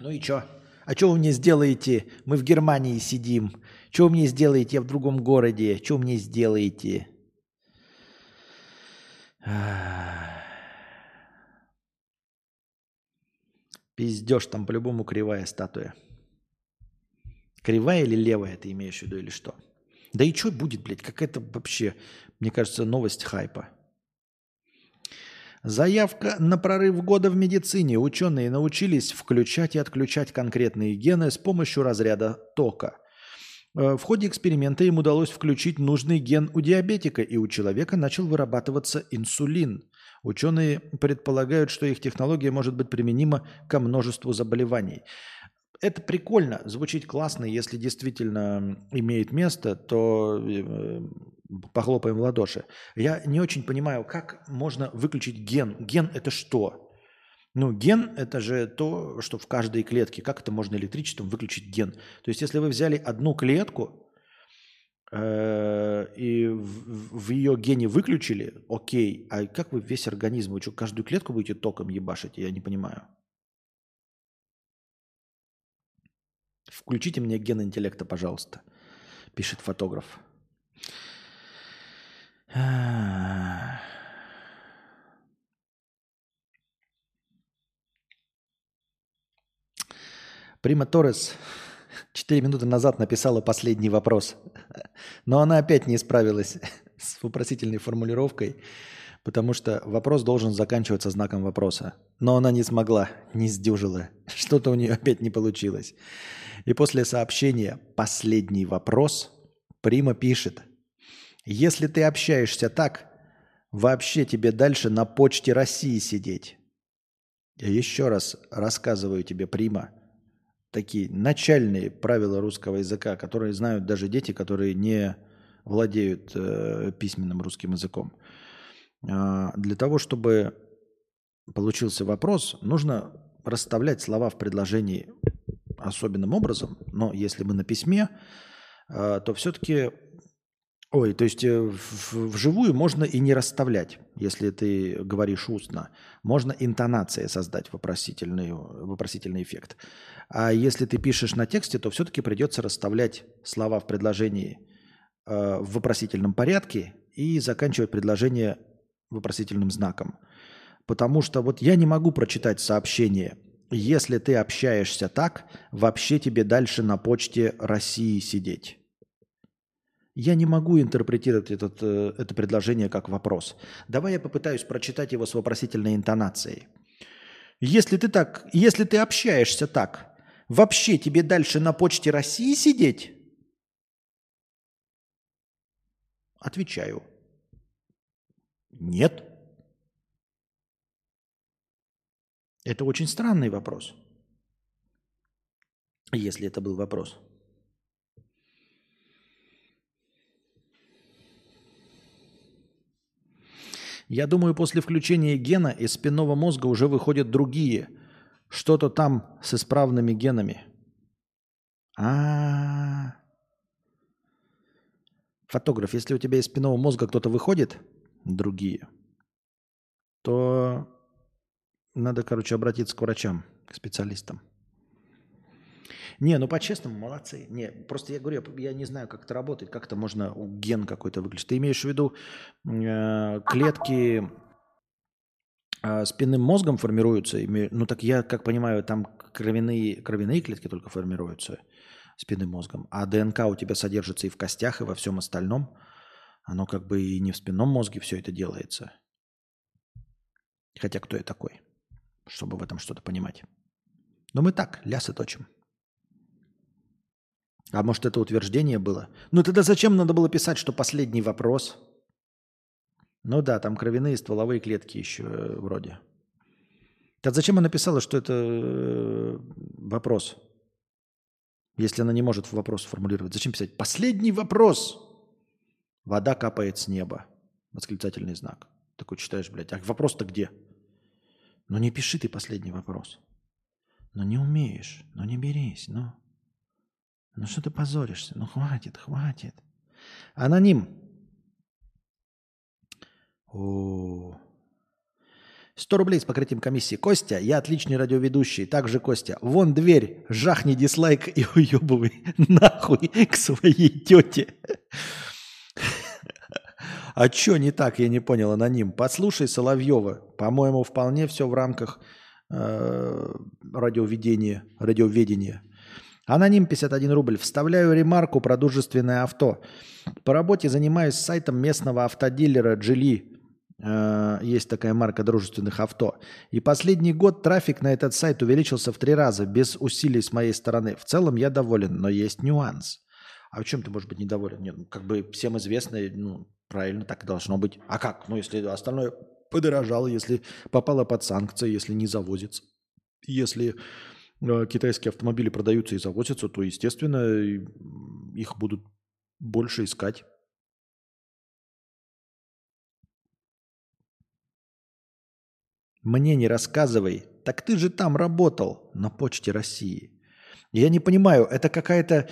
Ну и чё? А что вы мне сделаете? Мы в Германии сидим. Что вы мне сделаете? Я в другом городе. Что вы мне сделаете? Пиздешь, там по-любому кривая статуя. Кривая или левая ты имеешь в виду или что? Да и что будет, блядь? Какая-то вообще, мне кажется, новость хайпа. Заявка на прорыв года в медицине. Ученые научились включать и отключать конкретные гены с помощью разряда тока. Э, В ходе эксперимента им удалось включить нужный ген у диабетика, и у человека начал вырабатываться инсулин. Ученые предполагают, что их технология может быть применима ко множеству заболеваний. Это прикольно, звучит классно, если действительно имеет место, то э, похлопаем в ладоши. Я не очень понимаю, как можно выключить ген. Ген это что? Ну, ген это же то, что в каждой клетке. Как это можно электричеством выключить ген? То есть, если вы взяли одну клетку и в, в ее гене выключили, окей, а как вы весь организм, вы что, каждую клетку будете током ебашить? Я не понимаю. Включите мне ген интеллекта, пожалуйста, пишет фотограф. Прима Торрес 4 минуты назад написала последний вопрос. Но она опять не справилась с вопросительной формулировкой, потому что вопрос должен заканчиваться знаком вопроса. Но она не смогла, не сдюжила. Что-то у нее опять не получилось. И после сообщения «последний вопрос» Прима пишет «Если ты общаешься так, вообще тебе дальше на почте России сидеть». Я еще раз рассказываю тебе, Прима, такие начальные правила русского языка, которые знают даже дети, которые не владеют э, письменным русским языком. А, для того, чтобы получился вопрос, нужно расставлять слова в предложении особенным образом, но если мы на письме, а, то все-таки, ой, то есть э, в- вживую можно и не расставлять, если ты говоришь устно. Можно интонацией создать вопросительный, вопросительный эффект. А если ты пишешь на тексте, то все-таки придется расставлять слова в предложении э, в вопросительном порядке и заканчивать предложение вопросительным знаком. Потому что вот я не могу прочитать сообщение. Если ты общаешься так, вообще тебе дальше на почте России сидеть. Я не могу интерпретировать этот, э, это предложение как вопрос. Давай я попытаюсь прочитать его с вопросительной интонацией. Если ты так, если ты общаешься так, вообще тебе дальше на почте России сидеть? Отвечаю. Нет. Это очень странный вопрос. Если это был вопрос. Я думаю, после включения гена из спинного мозга уже выходят другие. Что-то там с исправными генами. А, Фотограф, если у тебя из спинного мозга кто-то выходит, другие, то надо, короче, обратиться к врачам, к специалистам. Не, ну по-честному, молодцы. Не, просто я говорю, я, я не знаю, как это работает, как это можно ген какой-то выглядеть. Ты имеешь в виду э, клетки э, спинным мозгом формируются? Ну так я, как понимаю, там кровяные, кровяные клетки только формируются спинным мозгом, а ДНК у тебя содержится и в костях, и во всем остальном. Оно как бы и не в спинном мозге все это делается. Хотя кто я такой, чтобы в этом что-то понимать? Но мы так, лясы точим. А может, это утверждение было? Ну тогда зачем надо было писать, что последний вопрос? Ну да, там кровяные стволовые клетки еще э, вроде. Так зачем она написала, что это э, вопрос? Если она не может вопрос формулировать. Зачем писать? Последний вопрос. Вода капает с неба. Восклицательный знак. Такой читаешь, блядь. А вопрос-то где? Ну не пиши ты последний вопрос. Ну не умеешь. Ну не берись. Ну. Ну что ты позоришься? Ну хватит, хватит. Аноним. О, 100 рублей с покрытием комиссии. Костя, я отличный радиоведущий. Также, Костя, вон дверь, жахни дизлайк и уебывай нахуй к своей тете. А чё не так, я не понял, аноним. Послушай Соловьева. По-моему, вполне все в рамках э, радиоведения, радиоведения. Аноним 51 рубль. Вставляю ремарку про дружественное авто. По работе занимаюсь сайтом местного автодилера Джили. Э, Есть такая марка дружественных авто. И последний год трафик на этот сайт увеличился в три раза, без усилий с моей стороны. В целом я доволен, но есть нюанс. А в чем ты можешь быть недоволен? Нет, ну, как бы всем известно, ну, правильно так и должно быть. А как? Ну, если остальное подорожало, если попало под санкции, если не завозится, если китайские автомобили продаются и завозятся, то, естественно, их будут больше искать. Мне не рассказывай. Так ты же там работал на почте России. Я не понимаю, это какая-то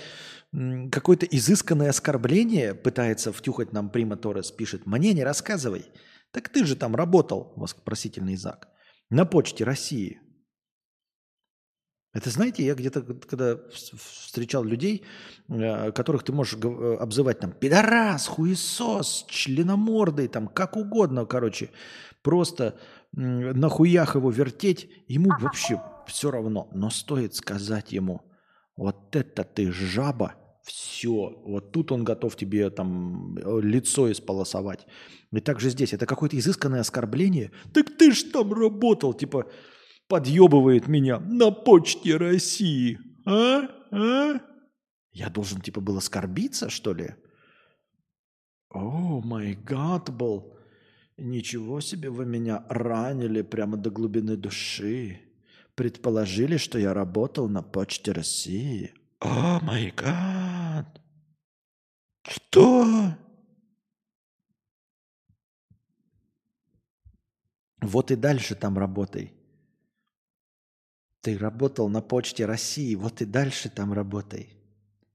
какое-то изысканное оскорбление пытается втюхать нам Прима Торрес, пишет. Мне не рассказывай. Так ты же там работал, вопросительный знак, на почте России. Это знаете, я где-то, когда вс- встречал людей, э, которых ты можешь э, обзывать там пидорас, хуесос, членомордый, там как угодно, короче, просто на хуях его вертеть, ему вообще все равно. Но стоит сказать ему, вот это ты жаба, все, вот тут он готов тебе там э, лицо исполосовать. И также здесь, это какое-то изысканное оскорбление. Так ты ж там работал, типа, подъебывает меня на почте России. А? А? Я должен, типа, был оскорбиться, что ли? О, май гад был. Ничего себе вы меня ранили прямо до глубины души. Предположили, что я работал на почте России. О, май гад. Что? Вот и дальше там работай. Ты работал на почте России, вот и дальше там работай.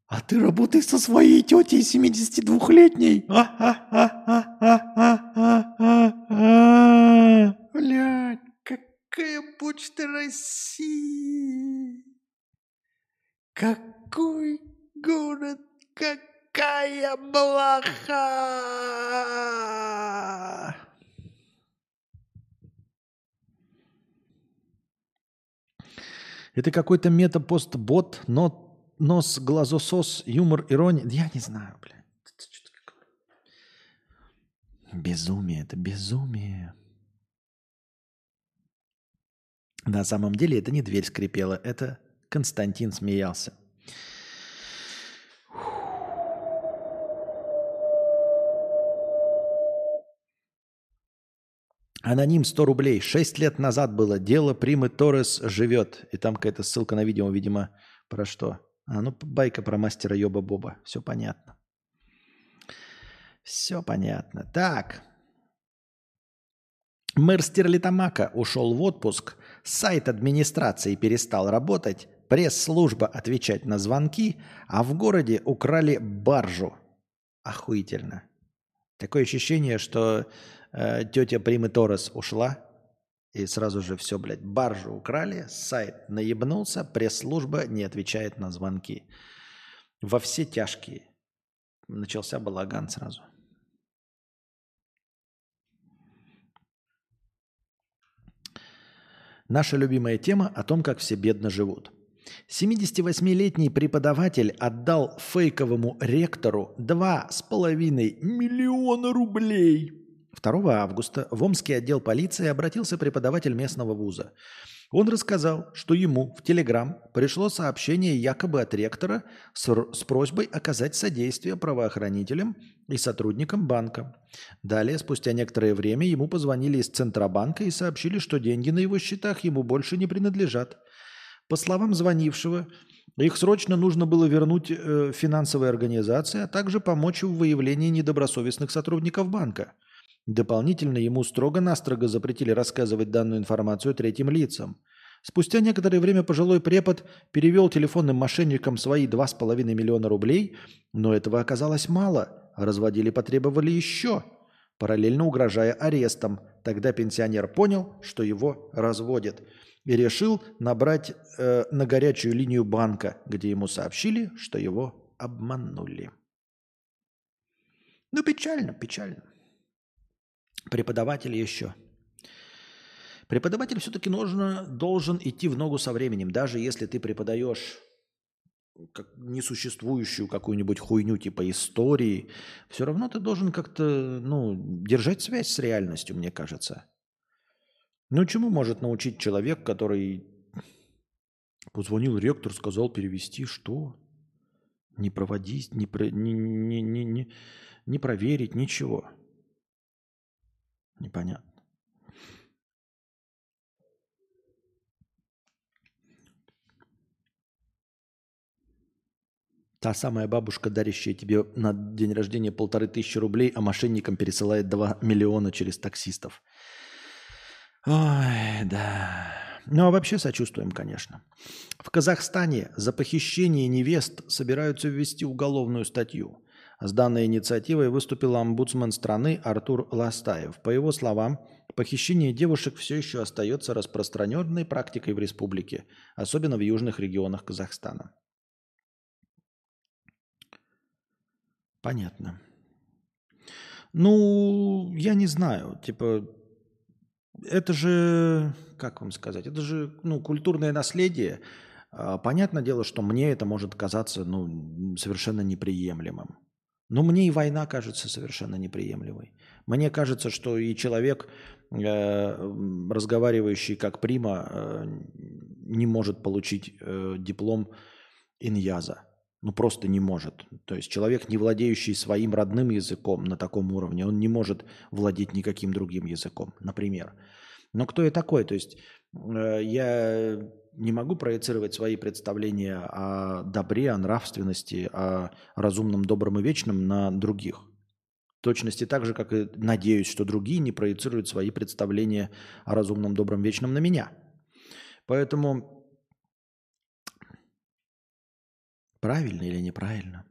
А ты работай со своей тетей 72-летней. Блядь, какая почта России? Какой город, какая блоха! Это какой-то метапостбот, но нос, глазосос, юмор, ирония. Я не знаю, блядь. Безумие, это безумие. На самом деле это не дверь скрипела, это Константин смеялся. Аноним 100 рублей. Шесть лет назад было дело Примы Торрес живет. И там какая-то ссылка на видео, видимо, про что? А, ну, байка про мастера Йоба Боба. Все понятно. Все понятно. Так. Мэр Стерлитамака ушел в отпуск. Сайт администрации перестал работать. Пресс-служба отвечать на звонки. А в городе украли баржу. Охуительно. Такое ощущение, что э, тетя Примы Торрес ушла, и сразу же все, блядь, баржу украли, сайт наебнулся, пресс-служба не отвечает на звонки. Во все тяжкие. Начался балаган сразу. Наша любимая тема о том, как все бедно живут. 78-летний преподаватель отдал фейковому ректору 2,5 миллиона рублей. 2 августа в Омский отдел полиции обратился преподаватель местного вуза. Он рассказал, что ему в Телеграм пришло сообщение якобы от ректора с, с просьбой оказать содействие правоохранителям и сотрудникам банка. Далее, спустя некоторое время, ему позвонили из Центробанка и сообщили, что деньги на его счетах ему больше не принадлежат. По словам звонившего, их срочно нужно было вернуть э, финансовой организации, а также помочь в выявлении недобросовестных сотрудников банка. Дополнительно ему строго-настрого запретили рассказывать данную информацию третьим лицам. Спустя некоторое время пожилой препод перевел телефонным мошенникам свои 2,5 миллиона рублей, но этого оказалось мало. Разводили потребовали еще, параллельно угрожая арестом. Тогда пенсионер понял, что его разводят и решил набрать э, на горячую линию банка, где ему сообщили, что его обманули. Ну, печально, печально. Преподаватель еще. Преподаватель все-таки нужно, должен идти в ногу со временем, даже если ты преподаешь как несуществующую какую-нибудь хуйню типа истории, все равно ты должен как-то ну, держать связь с реальностью, мне кажется. Ну, чему может научить человек, который позвонил ректор, сказал перевести, что? Не проводить, не, про, не, не, не, не, не проверить, ничего. Непонятно. Та самая бабушка, дарящая тебе на день рождения полторы тысячи рублей, а мошенникам пересылает 2 миллиона через таксистов. Ой, да. Ну, а вообще сочувствуем, конечно. В Казахстане за похищение невест собираются ввести уголовную статью. С данной инициативой выступил омбудсмен страны Артур Ластаев. По его словам, похищение девушек все еще остается распространенной практикой в республике, особенно в южных регионах Казахстана. Понятно. Ну, я не знаю, типа, это же, как вам сказать, это же, ну, культурное наследие. А, Понятное дело, что мне это может казаться, ну, совершенно неприемлемым. Но мне и война кажется совершенно неприемлемой. Мне кажется, что и человек, э, разговаривающий как прима, э, не может получить э, диплом иньяза. Ну, просто не может. То есть человек, не владеющий своим родным языком на таком уровне, он не может владеть никаким другим языком, например. Но кто я такой? То есть э, я не могу проецировать свои представления о добре, о нравственности, о разумном, добром и вечном на других. В точности так же, как и надеюсь, что другие не проецируют свои представления о разумном, добром, вечном на меня. Поэтому правильно или неправильно?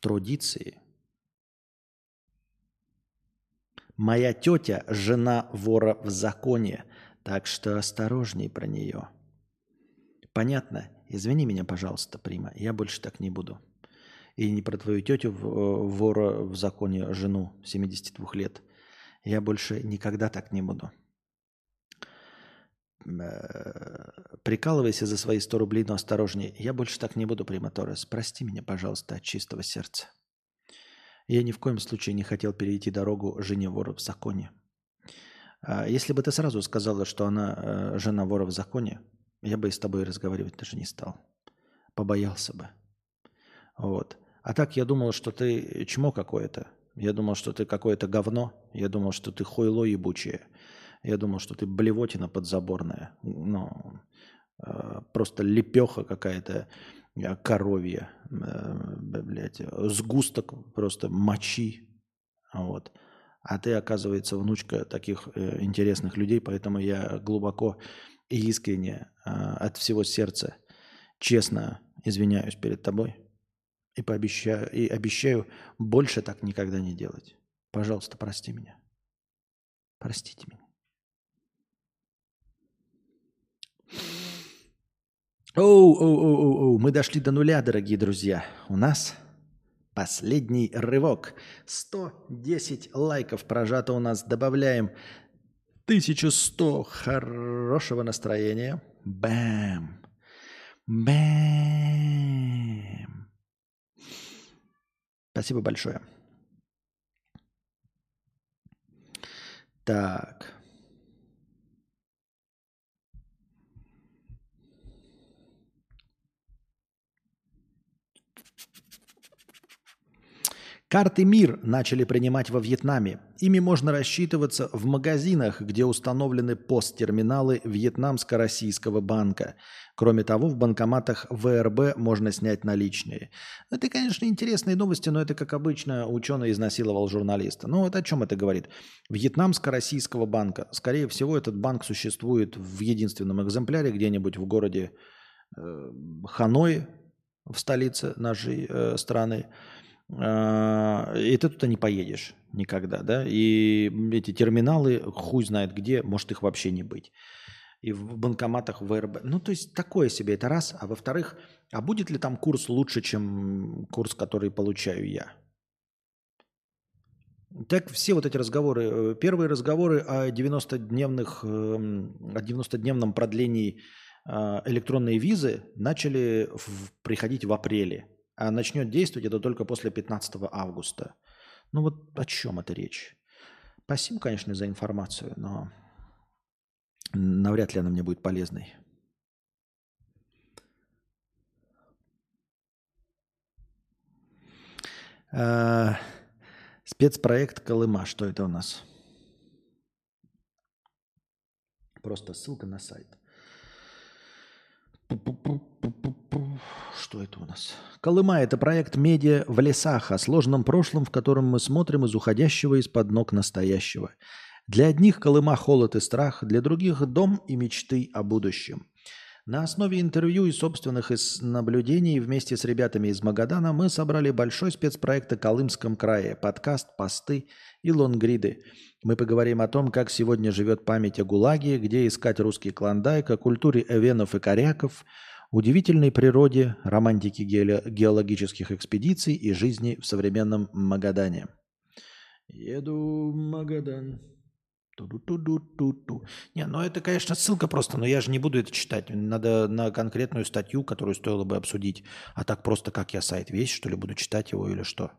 Традиции. Моя тетя – жена вора в законе, так что осторожней про нее. Понятно? Извини меня, пожалуйста, Прима, я больше так не буду. И не про твою тетю э, вора в законе, жену 72 лет. Я больше никогда так не буду. Э, Прикалывайся за свои 100 рублей, но осторожнее. Я больше так не буду, Прима Торрес. Прости меня, пожалуйста, от чистого сердца. Я ни в коем случае не хотел перейти дорогу жене вора в законе. А Если бы ты сразу сказала, что она э, жена вора в законе, я бы и с тобой разговаривать даже не стал. Побоялся бы. Вот. А так я думал, что ты чмо какое-то. Я думал, что ты какое-то говно. Я думал, что ты хуйло ебучее. Я думал, что ты блевотина подзаборная. Ну, э, просто лепеха какая-то э, коровья. э, блядь, сгусток просто мочи. Вот. А ты, оказывается, внучка таких э, интересных людей, поэтому я глубоко и искренне э, от всего сердца честно извиняюсь перед тобой и пообещаю и обещаю больше так никогда не делать. Пожалуйста, прости меня. Простите меня. Оу, оу, оу, оу, мы дошли до нуля, дорогие друзья. У нас последний рывок. 110 лайков прожато у нас. Добавляем 1100 хорошего настроения. Бэм. Бэм. Спасибо большое. Так. Карты МИР начали принимать во Вьетнаме. Ими можно рассчитываться в магазинах, где установлены посттерминалы Вьетнамско-Российского банка. Кроме того, в банкоматах ВРБ можно снять наличные. Это, конечно, интересные новости, но это, как обычно, ученый изнасиловал журналиста. Ну вот о чем это говорит? Вьетнамско-Российского банка. Скорее всего, этот банк существует в единственном экземпляре где-нибудь в городе э, Ханой, в столице нашей э, страны. А, И ты туда не поедешь никогда, да? И эти терминалы, хуй знает где, может их вообще не быть. И в банкоматах ВРБ. Ну, то есть такое себе, это раз. А во-вторых, а будет ли там курс лучше, чем курс, который получаю я? Так все вот эти разговоры, первые разговоры о 90-дневных, эм, о 90-дневном продлении э, электронной визы начали в- приходить в апреле, а начнет действовать это только после 15 августа. Ну вот о чем это речь? Спасибо, конечно, за информацию, но навряд ли она мне будет полезной. А, Спецпроект Колыма. Что это у нас? Просто ссылка на сайт. Что это у нас? Колыма – это проект медиа в лесах о сложном прошлом, в котором мы смотрим из уходящего из-под ног настоящего. Для одних Колыма – холод и страх, для других – дом и мечты о будущем. На основе интервью и собственных наблюдений вместе с ребятами из Магадана мы собрали большой спецпроект о Колымском крае, подкаст, посты и лонгриды. Мы поговорим о том, как сегодня живет память о ГУЛАГе, где искать русский клондайк, о культуре эвенов и коряков, удивительной природе, романтике геологических экспедиций и жизни в современном Магадане. Еду в Магадан. Ту-ду-ту-ду-ту-ту. Не, ну это, конечно, ссылка просто, но я же не буду это читать. Надо на конкретную статью, которую стоило бы обсудить. А так просто, как я сайт весь, что ли, буду читать его или что?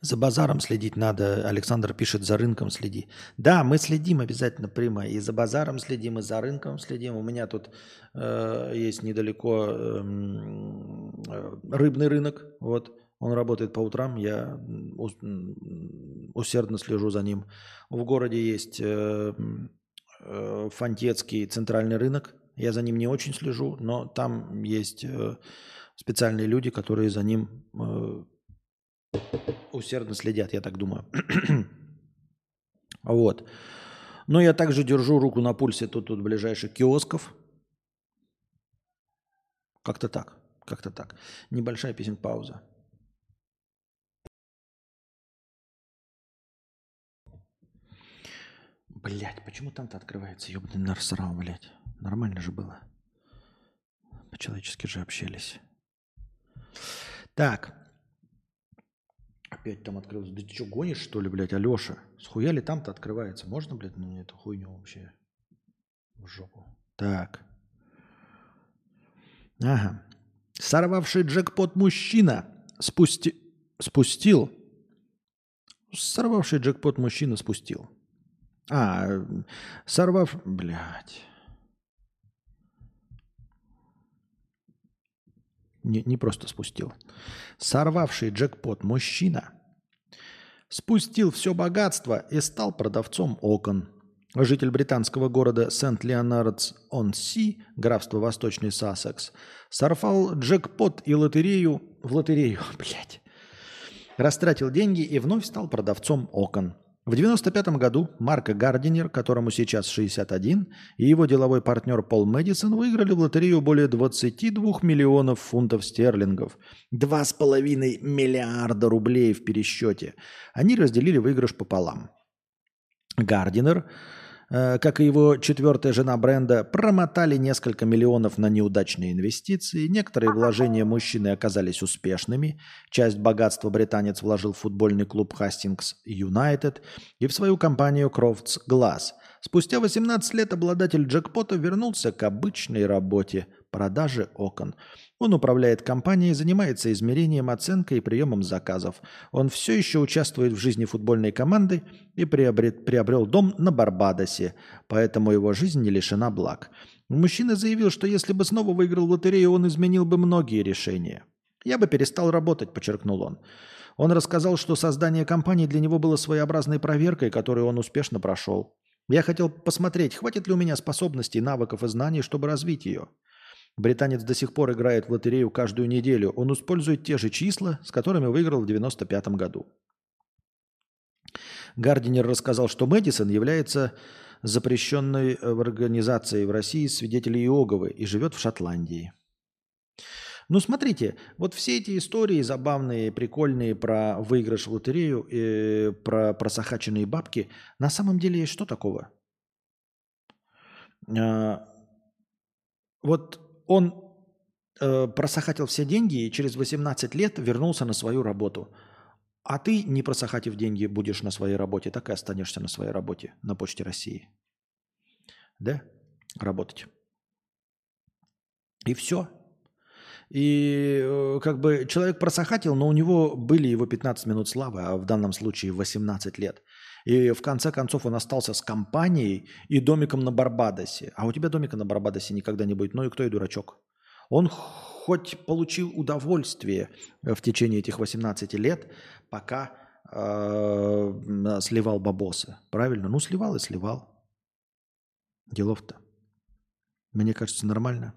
За базаром следить надо. Александр пишет, за рынком следи. Да, мы следим обязательно, Прима. И за базаром следим, и за рынком следим. У меня тут э, есть недалеко эм, э, рыбный рынок. Вот. Он работает по утрам. Я усердно слежу за ним. В городе есть э, э, Фонтецкий центральный рынок. Я за ним не очень слежу, но там есть э, специальные люди, которые за ним усердно следят, я так думаю. вот. Но я также держу руку на пульсе тут, тут ближайших киосков. Как-то так. Как-то так. Небольшая песен пауза. Блять, почему там-то открывается? Ёбаный нарсрал, блядь. Нормально же было. По-человечески же общались. Так. Опять там открылось. Да ты что, гонишь, что ли, блядь, Алеша? Схуя ли там-то открывается? Можно, блядь, ну эту хуйню вообще в жопу? Так. Ага. Сорвавший джекпот мужчина спусти... спустил. Сорвавший джекпот мужчина спустил. А, сорвав... Блядь. Не, не просто спустил. Сорвавший джекпот мужчина спустил все богатство и стал продавцом окон. Житель британского города Сент-Леонардс-он-Си, графство Восточный Сассекс, сорвал джекпот и лотерею в лотерею, блядь. Растратил деньги и вновь стал продавцом окон. В 1995 году Марко Гардинер, которому сейчас 61, и его деловой партнер Пол Мэдисон выиграли в лотерею более 22 миллионов фунтов стерлингов. 2,5 миллиарда рублей в пересчете. Они разделили выигрыш пополам. Гардинер, как и его четвертая жена Бренда, промотали несколько миллионов на неудачные инвестиции. Некоторые вложения мужчины оказались успешными. Часть богатства британец вложил в футбольный клуб Хастингс Юнайтед и в свою компанию Крофтс Глаз. Спустя 18 лет обладатель джекпота вернулся к обычной работе – продаже окон. Он управляет компанией, занимается измерением, оценкой и приемом заказов. Он все еще участвует в жизни футбольной команды и приобрет, приобрел дом на Барбадосе, поэтому его жизнь не лишена благ. Мужчина заявил, что если бы снова выиграл лотерею, он изменил бы многие решения. «Я бы перестал работать», – подчеркнул он. Он рассказал, что создание компании для него было своеобразной проверкой, которую он успешно прошел. «Я хотел посмотреть, хватит ли у меня способностей, навыков и знаний, чтобы развить ее. Британец до сих пор играет в лотерею каждую неделю. Он использует те же числа, с которыми выиграл в 1995 году. Гардинер рассказал, что Мэдисон является запрещенной в организации в России свидетелей Иоговы и живет в Шотландии. Ну, смотрите, вот все эти истории забавные, прикольные про выигрыш в лотерею, э, про просохаченные бабки, на самом деле что такого? А, вот он э, просохатил все деньги и через 18 лет вернулся на свою работу. А ты, не просохатив деньги, будешь на своей работе, так и останешься на своей работе на Почте России. Да? Работать. И все. И э, как бы человек просохатил, но у него были его 15 минут славы, а в данном случае 18 лет. И в конце концов он остался с компанией и домиком на Барбадосе. А у тебя домика на Барбадосе никогда не будет. Ну и кто и дурачок? Он хоть получил удовольствие в течение этих 18 лет, пока э, сливал бабосы. Правильно? Ну, сливал и сливал. Делов-то. Мне кажется, нормально.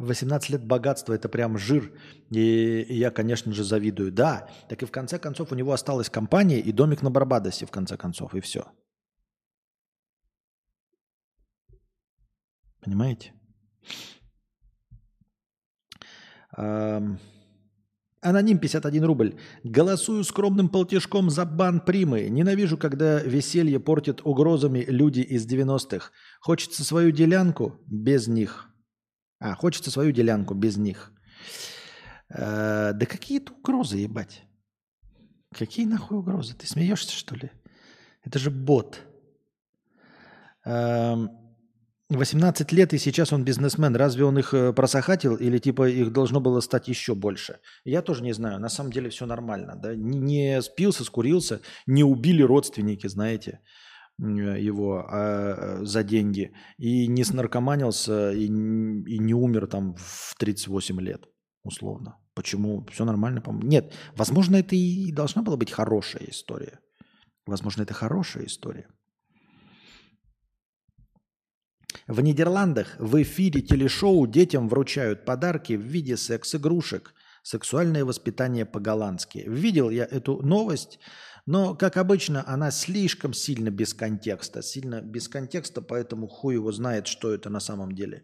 18 лет богатство – это прям жир. И я, конечно же, завидую. Да, так и в конце концов у него осталась компания и домик на Барбадосе, в конце концов, и все. Понимаете? Аноним 51 рубль. Голосую скромным полтишком за бан примы. Ненавижу, когда веселье портят угрозами люди из 90-х. Хочется свою делянку без них. А, хочется свою делянку без них. Э, да какие-то угрозы, ебать. Какие нахуй угрозы? Ты смеешься, что ли? Это же бот. 18 эм, лет, и сейчас он бизнесмен. Разве он их э, просохатил или типа их должно было стать еще больше? Я тоже не знаю. На самом деле все нормально. Да? Не спился, скурился, не убили родственники, знаете его а, за деньги и не снаркоманился и, и не умер там в 38 лет, условно. Почему? Все нормально, по-моему. Нет, возможно, это и должна была быть хорошая история. Возможно, это хорошая история. В Нидерландах в эфире телешоу детям вручают подарки в виде секс-игрушек. Сексуальное воспитание по-голландски. Видел я эту новость но, как обычно, она слишком сильно без контекста. Сильно без контекста, поэтому хуй его знает, что это на самом деле.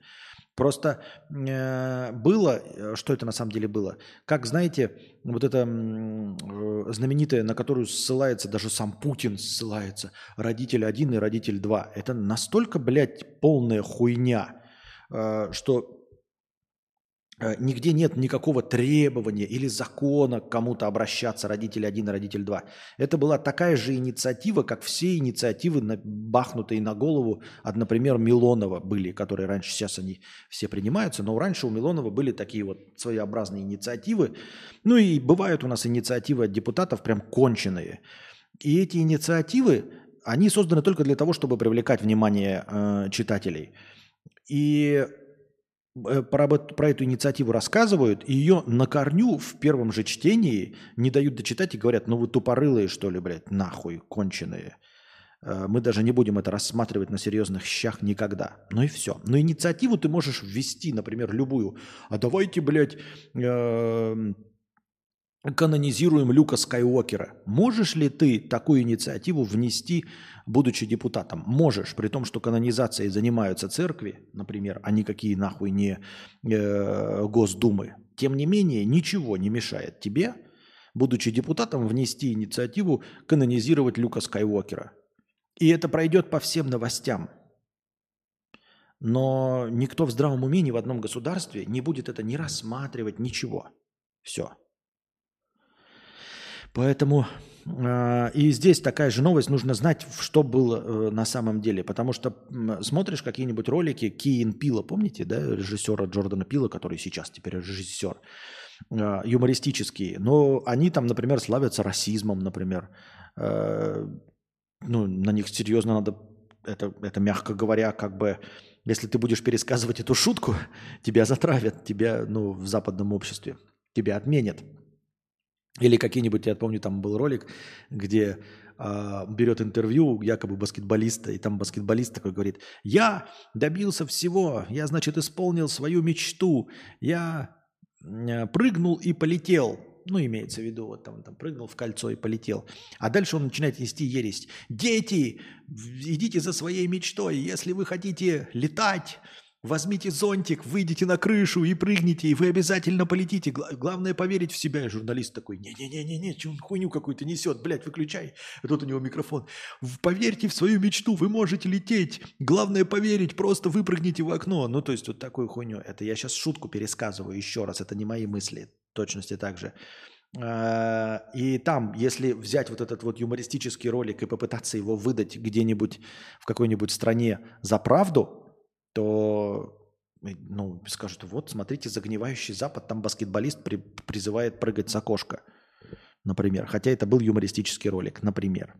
Просто э, было, э, что это на самом деле было? Как, знаете, вот это э, знаменитое, на которую ссылается, даже сам Путин ссылается, родитель один и родитель два. Это настолько, блядь, полная хуйня, э, что Нигде нет никакого требования или закона к кому-то обращаться, родитель один родитель два. Это была такая же инициатива, как все инициативы, бахнутые на голову от, например, Милонова были, которые раньше, сейчас они все принимаются, но раньше у Милонова были такие вот своеобразные инициативы. Ну и бывают у нас инициативы от депутатов прям конченые. И эти инициативы, они созданы только для того, чтобы привлекать внимание э, читателей. И э, про, об- про эту инициативу рассказывают, и ее на корню в первом же чтении не дают дочитать и говорят, ну вы тупорылые, что ли, блядь, нахуй, конченые. Э, Мы даже не будем это рассматривать на серьезных щах никогда. Ну и все. Но инициативу ты можешь ввести, например, любую. А давайте, блядь, эм, канонизируем Люка Скайуокера. Можешь ли ты такую инициативу внести, будучи депутатом? Можешь, при том, что канонизацией занимаются церкви, например, а никакие нахуй не э, Госдумы. Тем не менее, ничего не мешает тебе, будучи депутатом, внести инициативу канонизировать Люка Скайуокера. И это пройдет по всем новостям. Но никто в здравом уме ни в одном государстве не будет это не рассматривать, ничего. Все. Поэтому и здесь такая же новость, нужно знать, что было э, на самом деле. Потому что смотришь какие-нибудь ролики Киин Пила, помните, да, режиссера Джордана Пила, который сейчас теперь режиссер, э, юмористические. Но они там, например, славятся расизмом, например. Э, ну, на них серьезно надо, это, это мягко говоря, как бы, если ты будешь пересказывать эту шутку, тебя затравят, тебя, ну, в западном обществе, тебя отменят. Или какие-нибудь, я помню, там был ролик, где а, берет интервью якобы баскетболиста, и там баскетболист такой говорит, я добился всего, я, значит, исполнил свою мечту, я м, прыгнул и полетел. Ну, имеется в виду, вот там, там прыгнул в кольцо и полетел. А дальше он начинает нести ересь. Дети, идите за своей мечтой. Если вы хотите летать, возьмите зонтик, выйдите на крышу и прыгните, и вы обязательно полетите. Гла- главное поверить в себя. И журналист такой, не-не-не-не, он хуйню какую-то несет, блядь, выключай. А тут у него микрофон. «В- Поверьте в свою мечту, вы можете лететь. Главное поверить, просто выпрыгните в окно. Ну, то есть вот такую хуйню. Это я сейчас шутку пересказываю еще раз, это не мои мысли, точности так же. А, И там, если взять вот этот вот юмористический ролик и попытаться его выдать где-нибудь в какой-нибудь стране за правду, то э, ну, скажут, вот, смотрите, загнивающий Запад, там баскетболист при- призывает прыгать с окошка, например. Хотя это был юмористический ролик, например.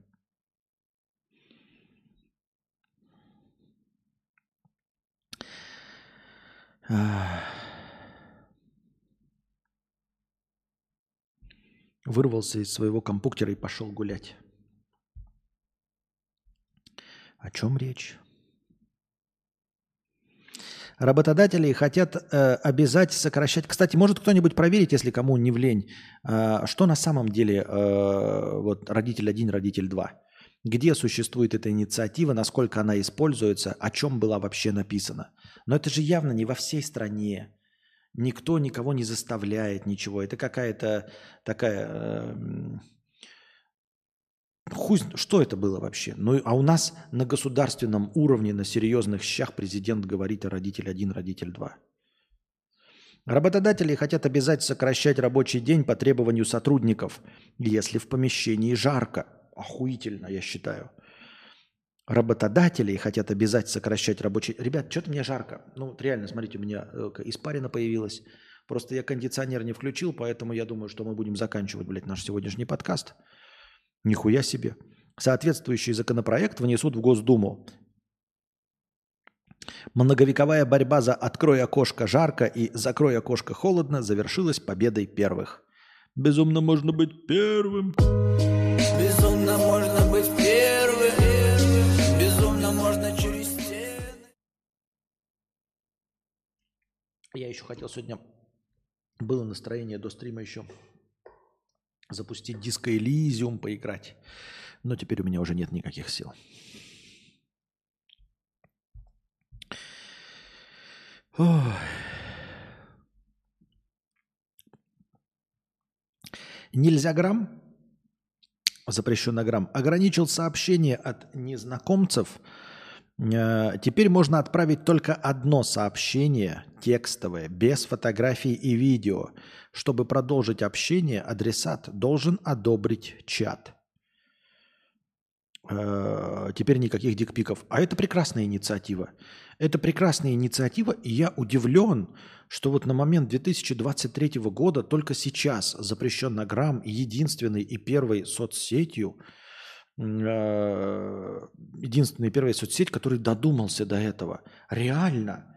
Вырвался из своего компьютера и пошел гулять. О чем речь? Работодатели хотят э, обязать сокращать. Кстати, может кто-нибудь проверить, если кому не в лень, э, что на самом деле э, вот родитель один, родитель два. Где существует эта инициатива, насколько она используется, о чем была вообще написана. Но это же явно не во всей стране. Никто никого не заставляет ничего. Это какая-то такая... э, Хуй, что это было вообще? Ну, а у нас на государственном уровне, на серьезных щах президент говорит о родитель один, родитель два. Работодатели хотят обязать сокращать рабочий день по требованию сотрудников, если в помещении жарко. Охуительно, я считаю. Работодатели хотят обязать сокращать рабочий... Ребят, что-то мне жарко. Ну, вот реально, смотрите, у меня э, испарина появилась. Просто я кондиционер не включил, поэтому я думаю, что мы будем заканчивать, блядь, наш сегодняшний подкаст. Нихуя себе. Соответствующий законопроект внесут в Госдуму. Многовековая борьба за «открой окошко жарко» и «закрой окошко холодно» завершилась победой первых. Безумно можно быть первым. Безумно можно быть первым, безумно можно через стены. Я еще хотел сегодня... Было настроение до стрима еще запустить диско Элизиум, поиграть. Но теперь у меня уже нет никаких сил. Ой. Нельзя грамм, запрещено грамм, ограничил сообщение от незнакомцев. Э, Теперь можно отправить только одно сообщение текстовое, без фотографий и видео. Чтобы продолжить общение, адресат должен одобрить чат. Э, Теперь никаких дикпиков. А это прекрасная инициатива. Это прекрасная инициатива, и я удивлен, что вот на момент 2023 года только сейчас запрещен грамм единственной и первой соцсетью, э, единственной и первой соцсеть, который додумался до этого. Реально,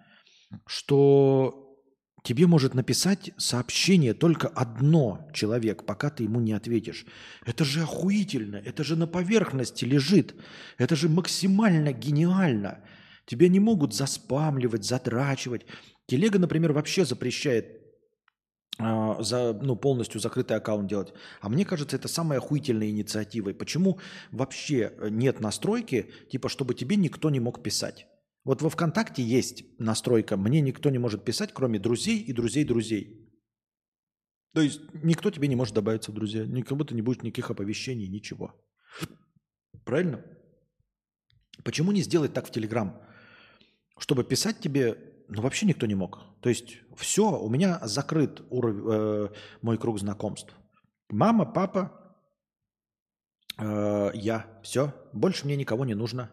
что тебе может написать сообщение только одно человек, пока ты ему не ответишь. Это же охуительно, это же на поверхности лежит, это же максимально гениально. Тебя не могут заспамливать, затрачивать. Телега, например, вообще запрещает за, ну, полностью закрытый аккаунт делать. А мне кажется, это самая охуительная инициатива. И почему вообще нет настройки, типа, чтобы тебе никто не мог писать? Вот во ВКонтакте есть настройка, мне никто не может писать, кроме друзей и друзей друзей. То есть никто тебе не может добавиться в друзья, никому то не будет никаких оповещений, ничего. Правильно? Почему не сделать так в Телеграм? Чтобы писать тебе, ну вообще никто не мог. То есть все, у меня закрыт уров- э, мой круг знакомств. Мама, папа, э, я. Все, больше мне никого не нужно.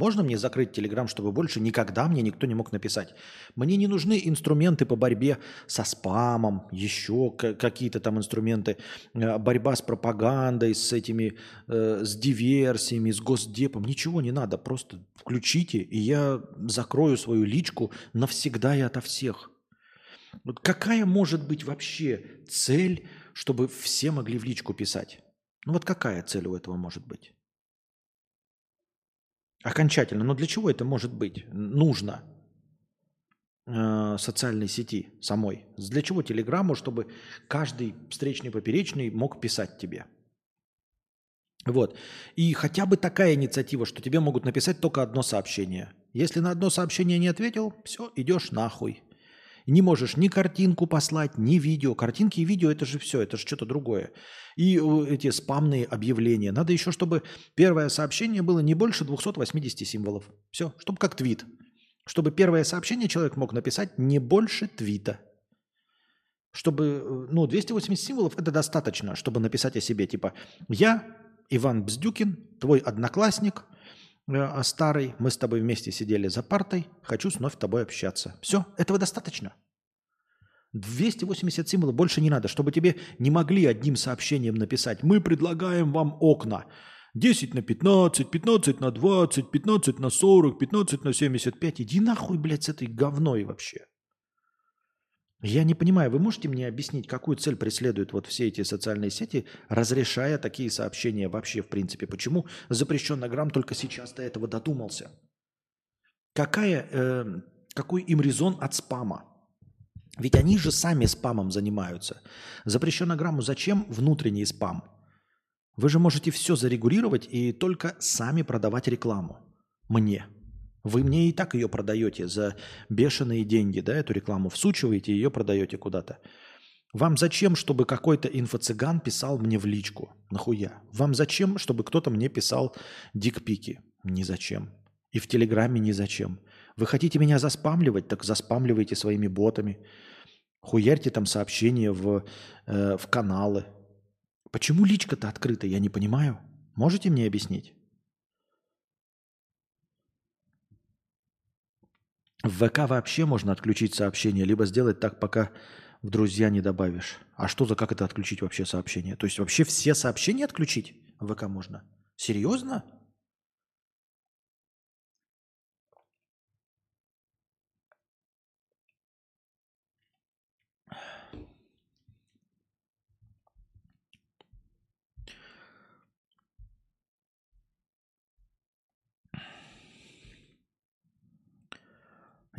Можно мне закрыть Телеграм, чтобы больше никогда мне никто не мог написать? Мне не нужны инструменты по борьбе со спамом, еще какие-то там инструменты, э, борьба с пропагандой, с этими, э, с диверсиями, с госдепом. Ничего не надо, просто включите, и я закрою свою личку навсегда и ото всех. Вот какая может быть вообще цель, чтобы все могли в личку писать? Ну вот какая цель у этого может быть? Окончательно. Но для чего это может быть? Нужно э, социальной сети самой. Для чего телеграмму, чтобы каждый встречный поперечный мог писать тебе? Вот. И хотя бы такая инициатива, что тебе могут написать только одно сообщение. Если на одно сообщение не ответил, все, идешь нахуй. Не можешь ни картинку послать, ни видео. Картинки и видео это же все, это же что-то другое. И э, эти спамные объявления. Надо еще, чтобы первое сообщение было не больше 280 символов. Все, чтобы как твит. Чтобы первое сообщение человек мог написать не больше твита. Чтобы, э, ну, 280 символов это достаточно, чтобы написать о себе. Типа, я, Иван Бздюкин, твой одноклассник, э, старый, мы с тобой вместе сидели за партой, хочу снова с тобой общаться. Все, этого достаточно. 280 символов больше не надо, чтобы тебе не могли одним сообщением написать «Мы предлагаем вам окна». 10 на 15, 15 на 20, 15 на 40, 15 на 75. Иди нахуй, блядь, с этой говной вообще. Я не понимаю, вы можете мне объяснить, какую цель преследуют вот все эти социальные сети, разрешая такие сообщения вообще в принципе? Почему запрещенный грамм только сейчас до этого додумался? Какая, э, какой им резон от спама? Ведь они же сами спамом занимаются. Запрещенную грамму зачем внутренний спам? Вы же можете все зарегулировать и только сами продавать рекламу. Мне. Вы мне и так ее продаете за бешеные деньги, да, эту рекламу всучиваете, ее продаете куда-то. Вам зачем, чтобы какой-то инфо-цыган писал мне в личку? Нахуя? Вам зачем, чтобы кто-то мне писал дикпики? Ни зачем. И в Телеграме ни зачем. Вы хотите меня заспамливать, так заспамливайте своими ботами. Хуярьте там сообщения в, э, в каналы. Почему личка-то открыта, я не понимаю. Можете мне объяснить? В ВК вообще можно отключить сообщение, либо сделать так, пока в друзья не добавишь. А что за как это отключить вообще сообщение? То есть вообще все сообщения отключить в ВК можно? Серьезно?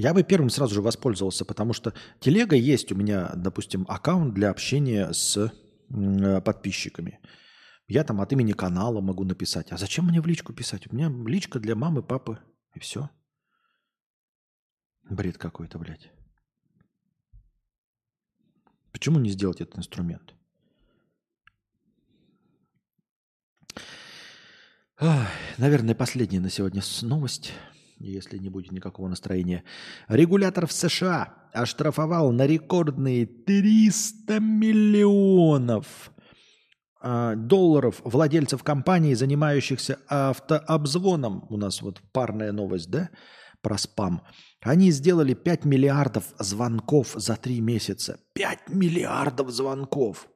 Я бы первым сразу же воспользовался, потому что телега есть у меня, допустим, аккаунт для общения с э, подписчиками. Я там от имени канала могу написать. А зачем мне в личку писать? У меня личка для мамы, папы и все. Бред какой-то, блядь. Почему не сделать этот инструмент? Ай, наверное, последняя на сегодня новость, если не будет никакого настроения. Регулятор в США оштрафовал на рекордные 300 миллионов а, долларов владельцев компаний, занимающихся автообзвоном. У нас вот парная новость, да, про спам. Они сделали 5 миллиардов звонков за 3 месяца. 5 миллиардов звонков.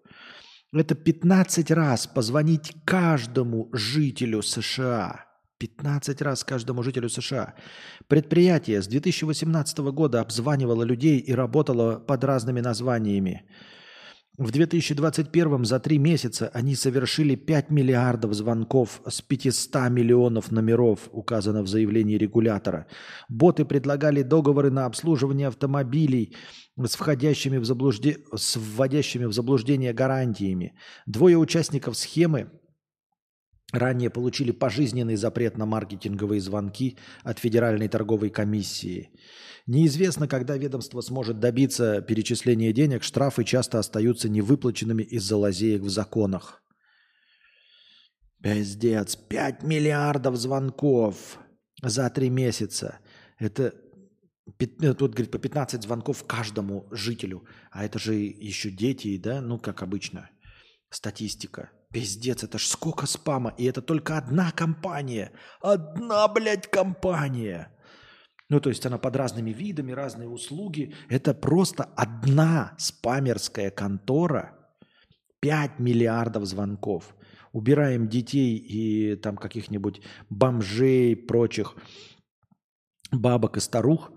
Это 15 раз позвонить каждому жителю США. 15 раз каждому жителю США. Предприятие с 2018 года обзванивало людей и работало под разными названиями. В 2021 за три месяца они совершили 5 миллиардов звонков с 500 миллионов номеров, указано в заявлении регулятора. Боты предлагали договоры на обслуживание автомобилей с, входящими в заблужде... с вводящими в заблуждение гарантиями. Двое участников схемы ранее получили пожизненный запрет на маркетинговые звонки от Федеральной торговой комиссии. Неизвестно, когда ведомство сможет добиться перечисления денег, штрафы часто остаются невыплаченными из-за лазеек в законах. Пиздец, 5 миллиардов звонков за три месяца. Это э, тут, говорит, по 15 звонков каждому жителю. А это же еще дети, да, ну, как обычно. Статистика. Пиздец, это ж сколько спама. И это только одна компания. Одна, блядь, компания. Ну, то есть она под разными видами, разные услуги. Это просто одна спамерская контора. 5 миллиардов звонков. Убираем детей и там каких-нибудь бомжей, прочих бабок и старух.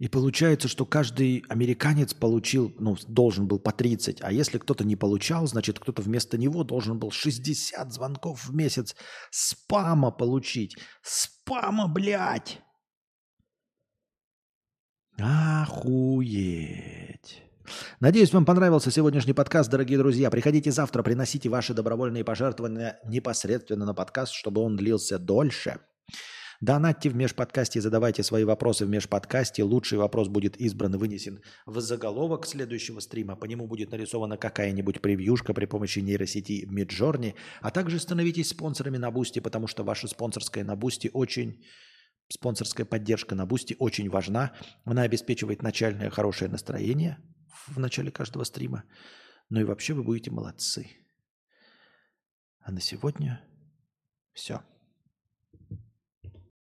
И получается, что каждый американец получил, ну, должен был по 30. А если кто-то не получал, значит, кто-то вместо него должен был 60 звонков в месяц спама получить. Спама, блядь! Охуеть. Надеюсь, вам понравился сегодняшний подкаст, дорогие друзья. Приходите завтра, приносите ваши добровольные пожертвования непосредственно на подкаст, чтобы он длился дольше. Донатьте в межподкасте, задавайте свои вопросы в межподкасте. Лучший вопрос будет избран и вынесен в заголовок следующего стрима. По нему будет нарисована какая-нибудь превьюшка при помощи нейросети Midjourney. А также становитесь спонсорами на Boosty, потому что ваша спонсорская на Boosty очень... Спонсорская поддержка на Boosty очень важна. Она обеспечивает начальное хорошее настроение в начале каждого стрима. Ну и вообще вы будете молодцы. А на сегодня все.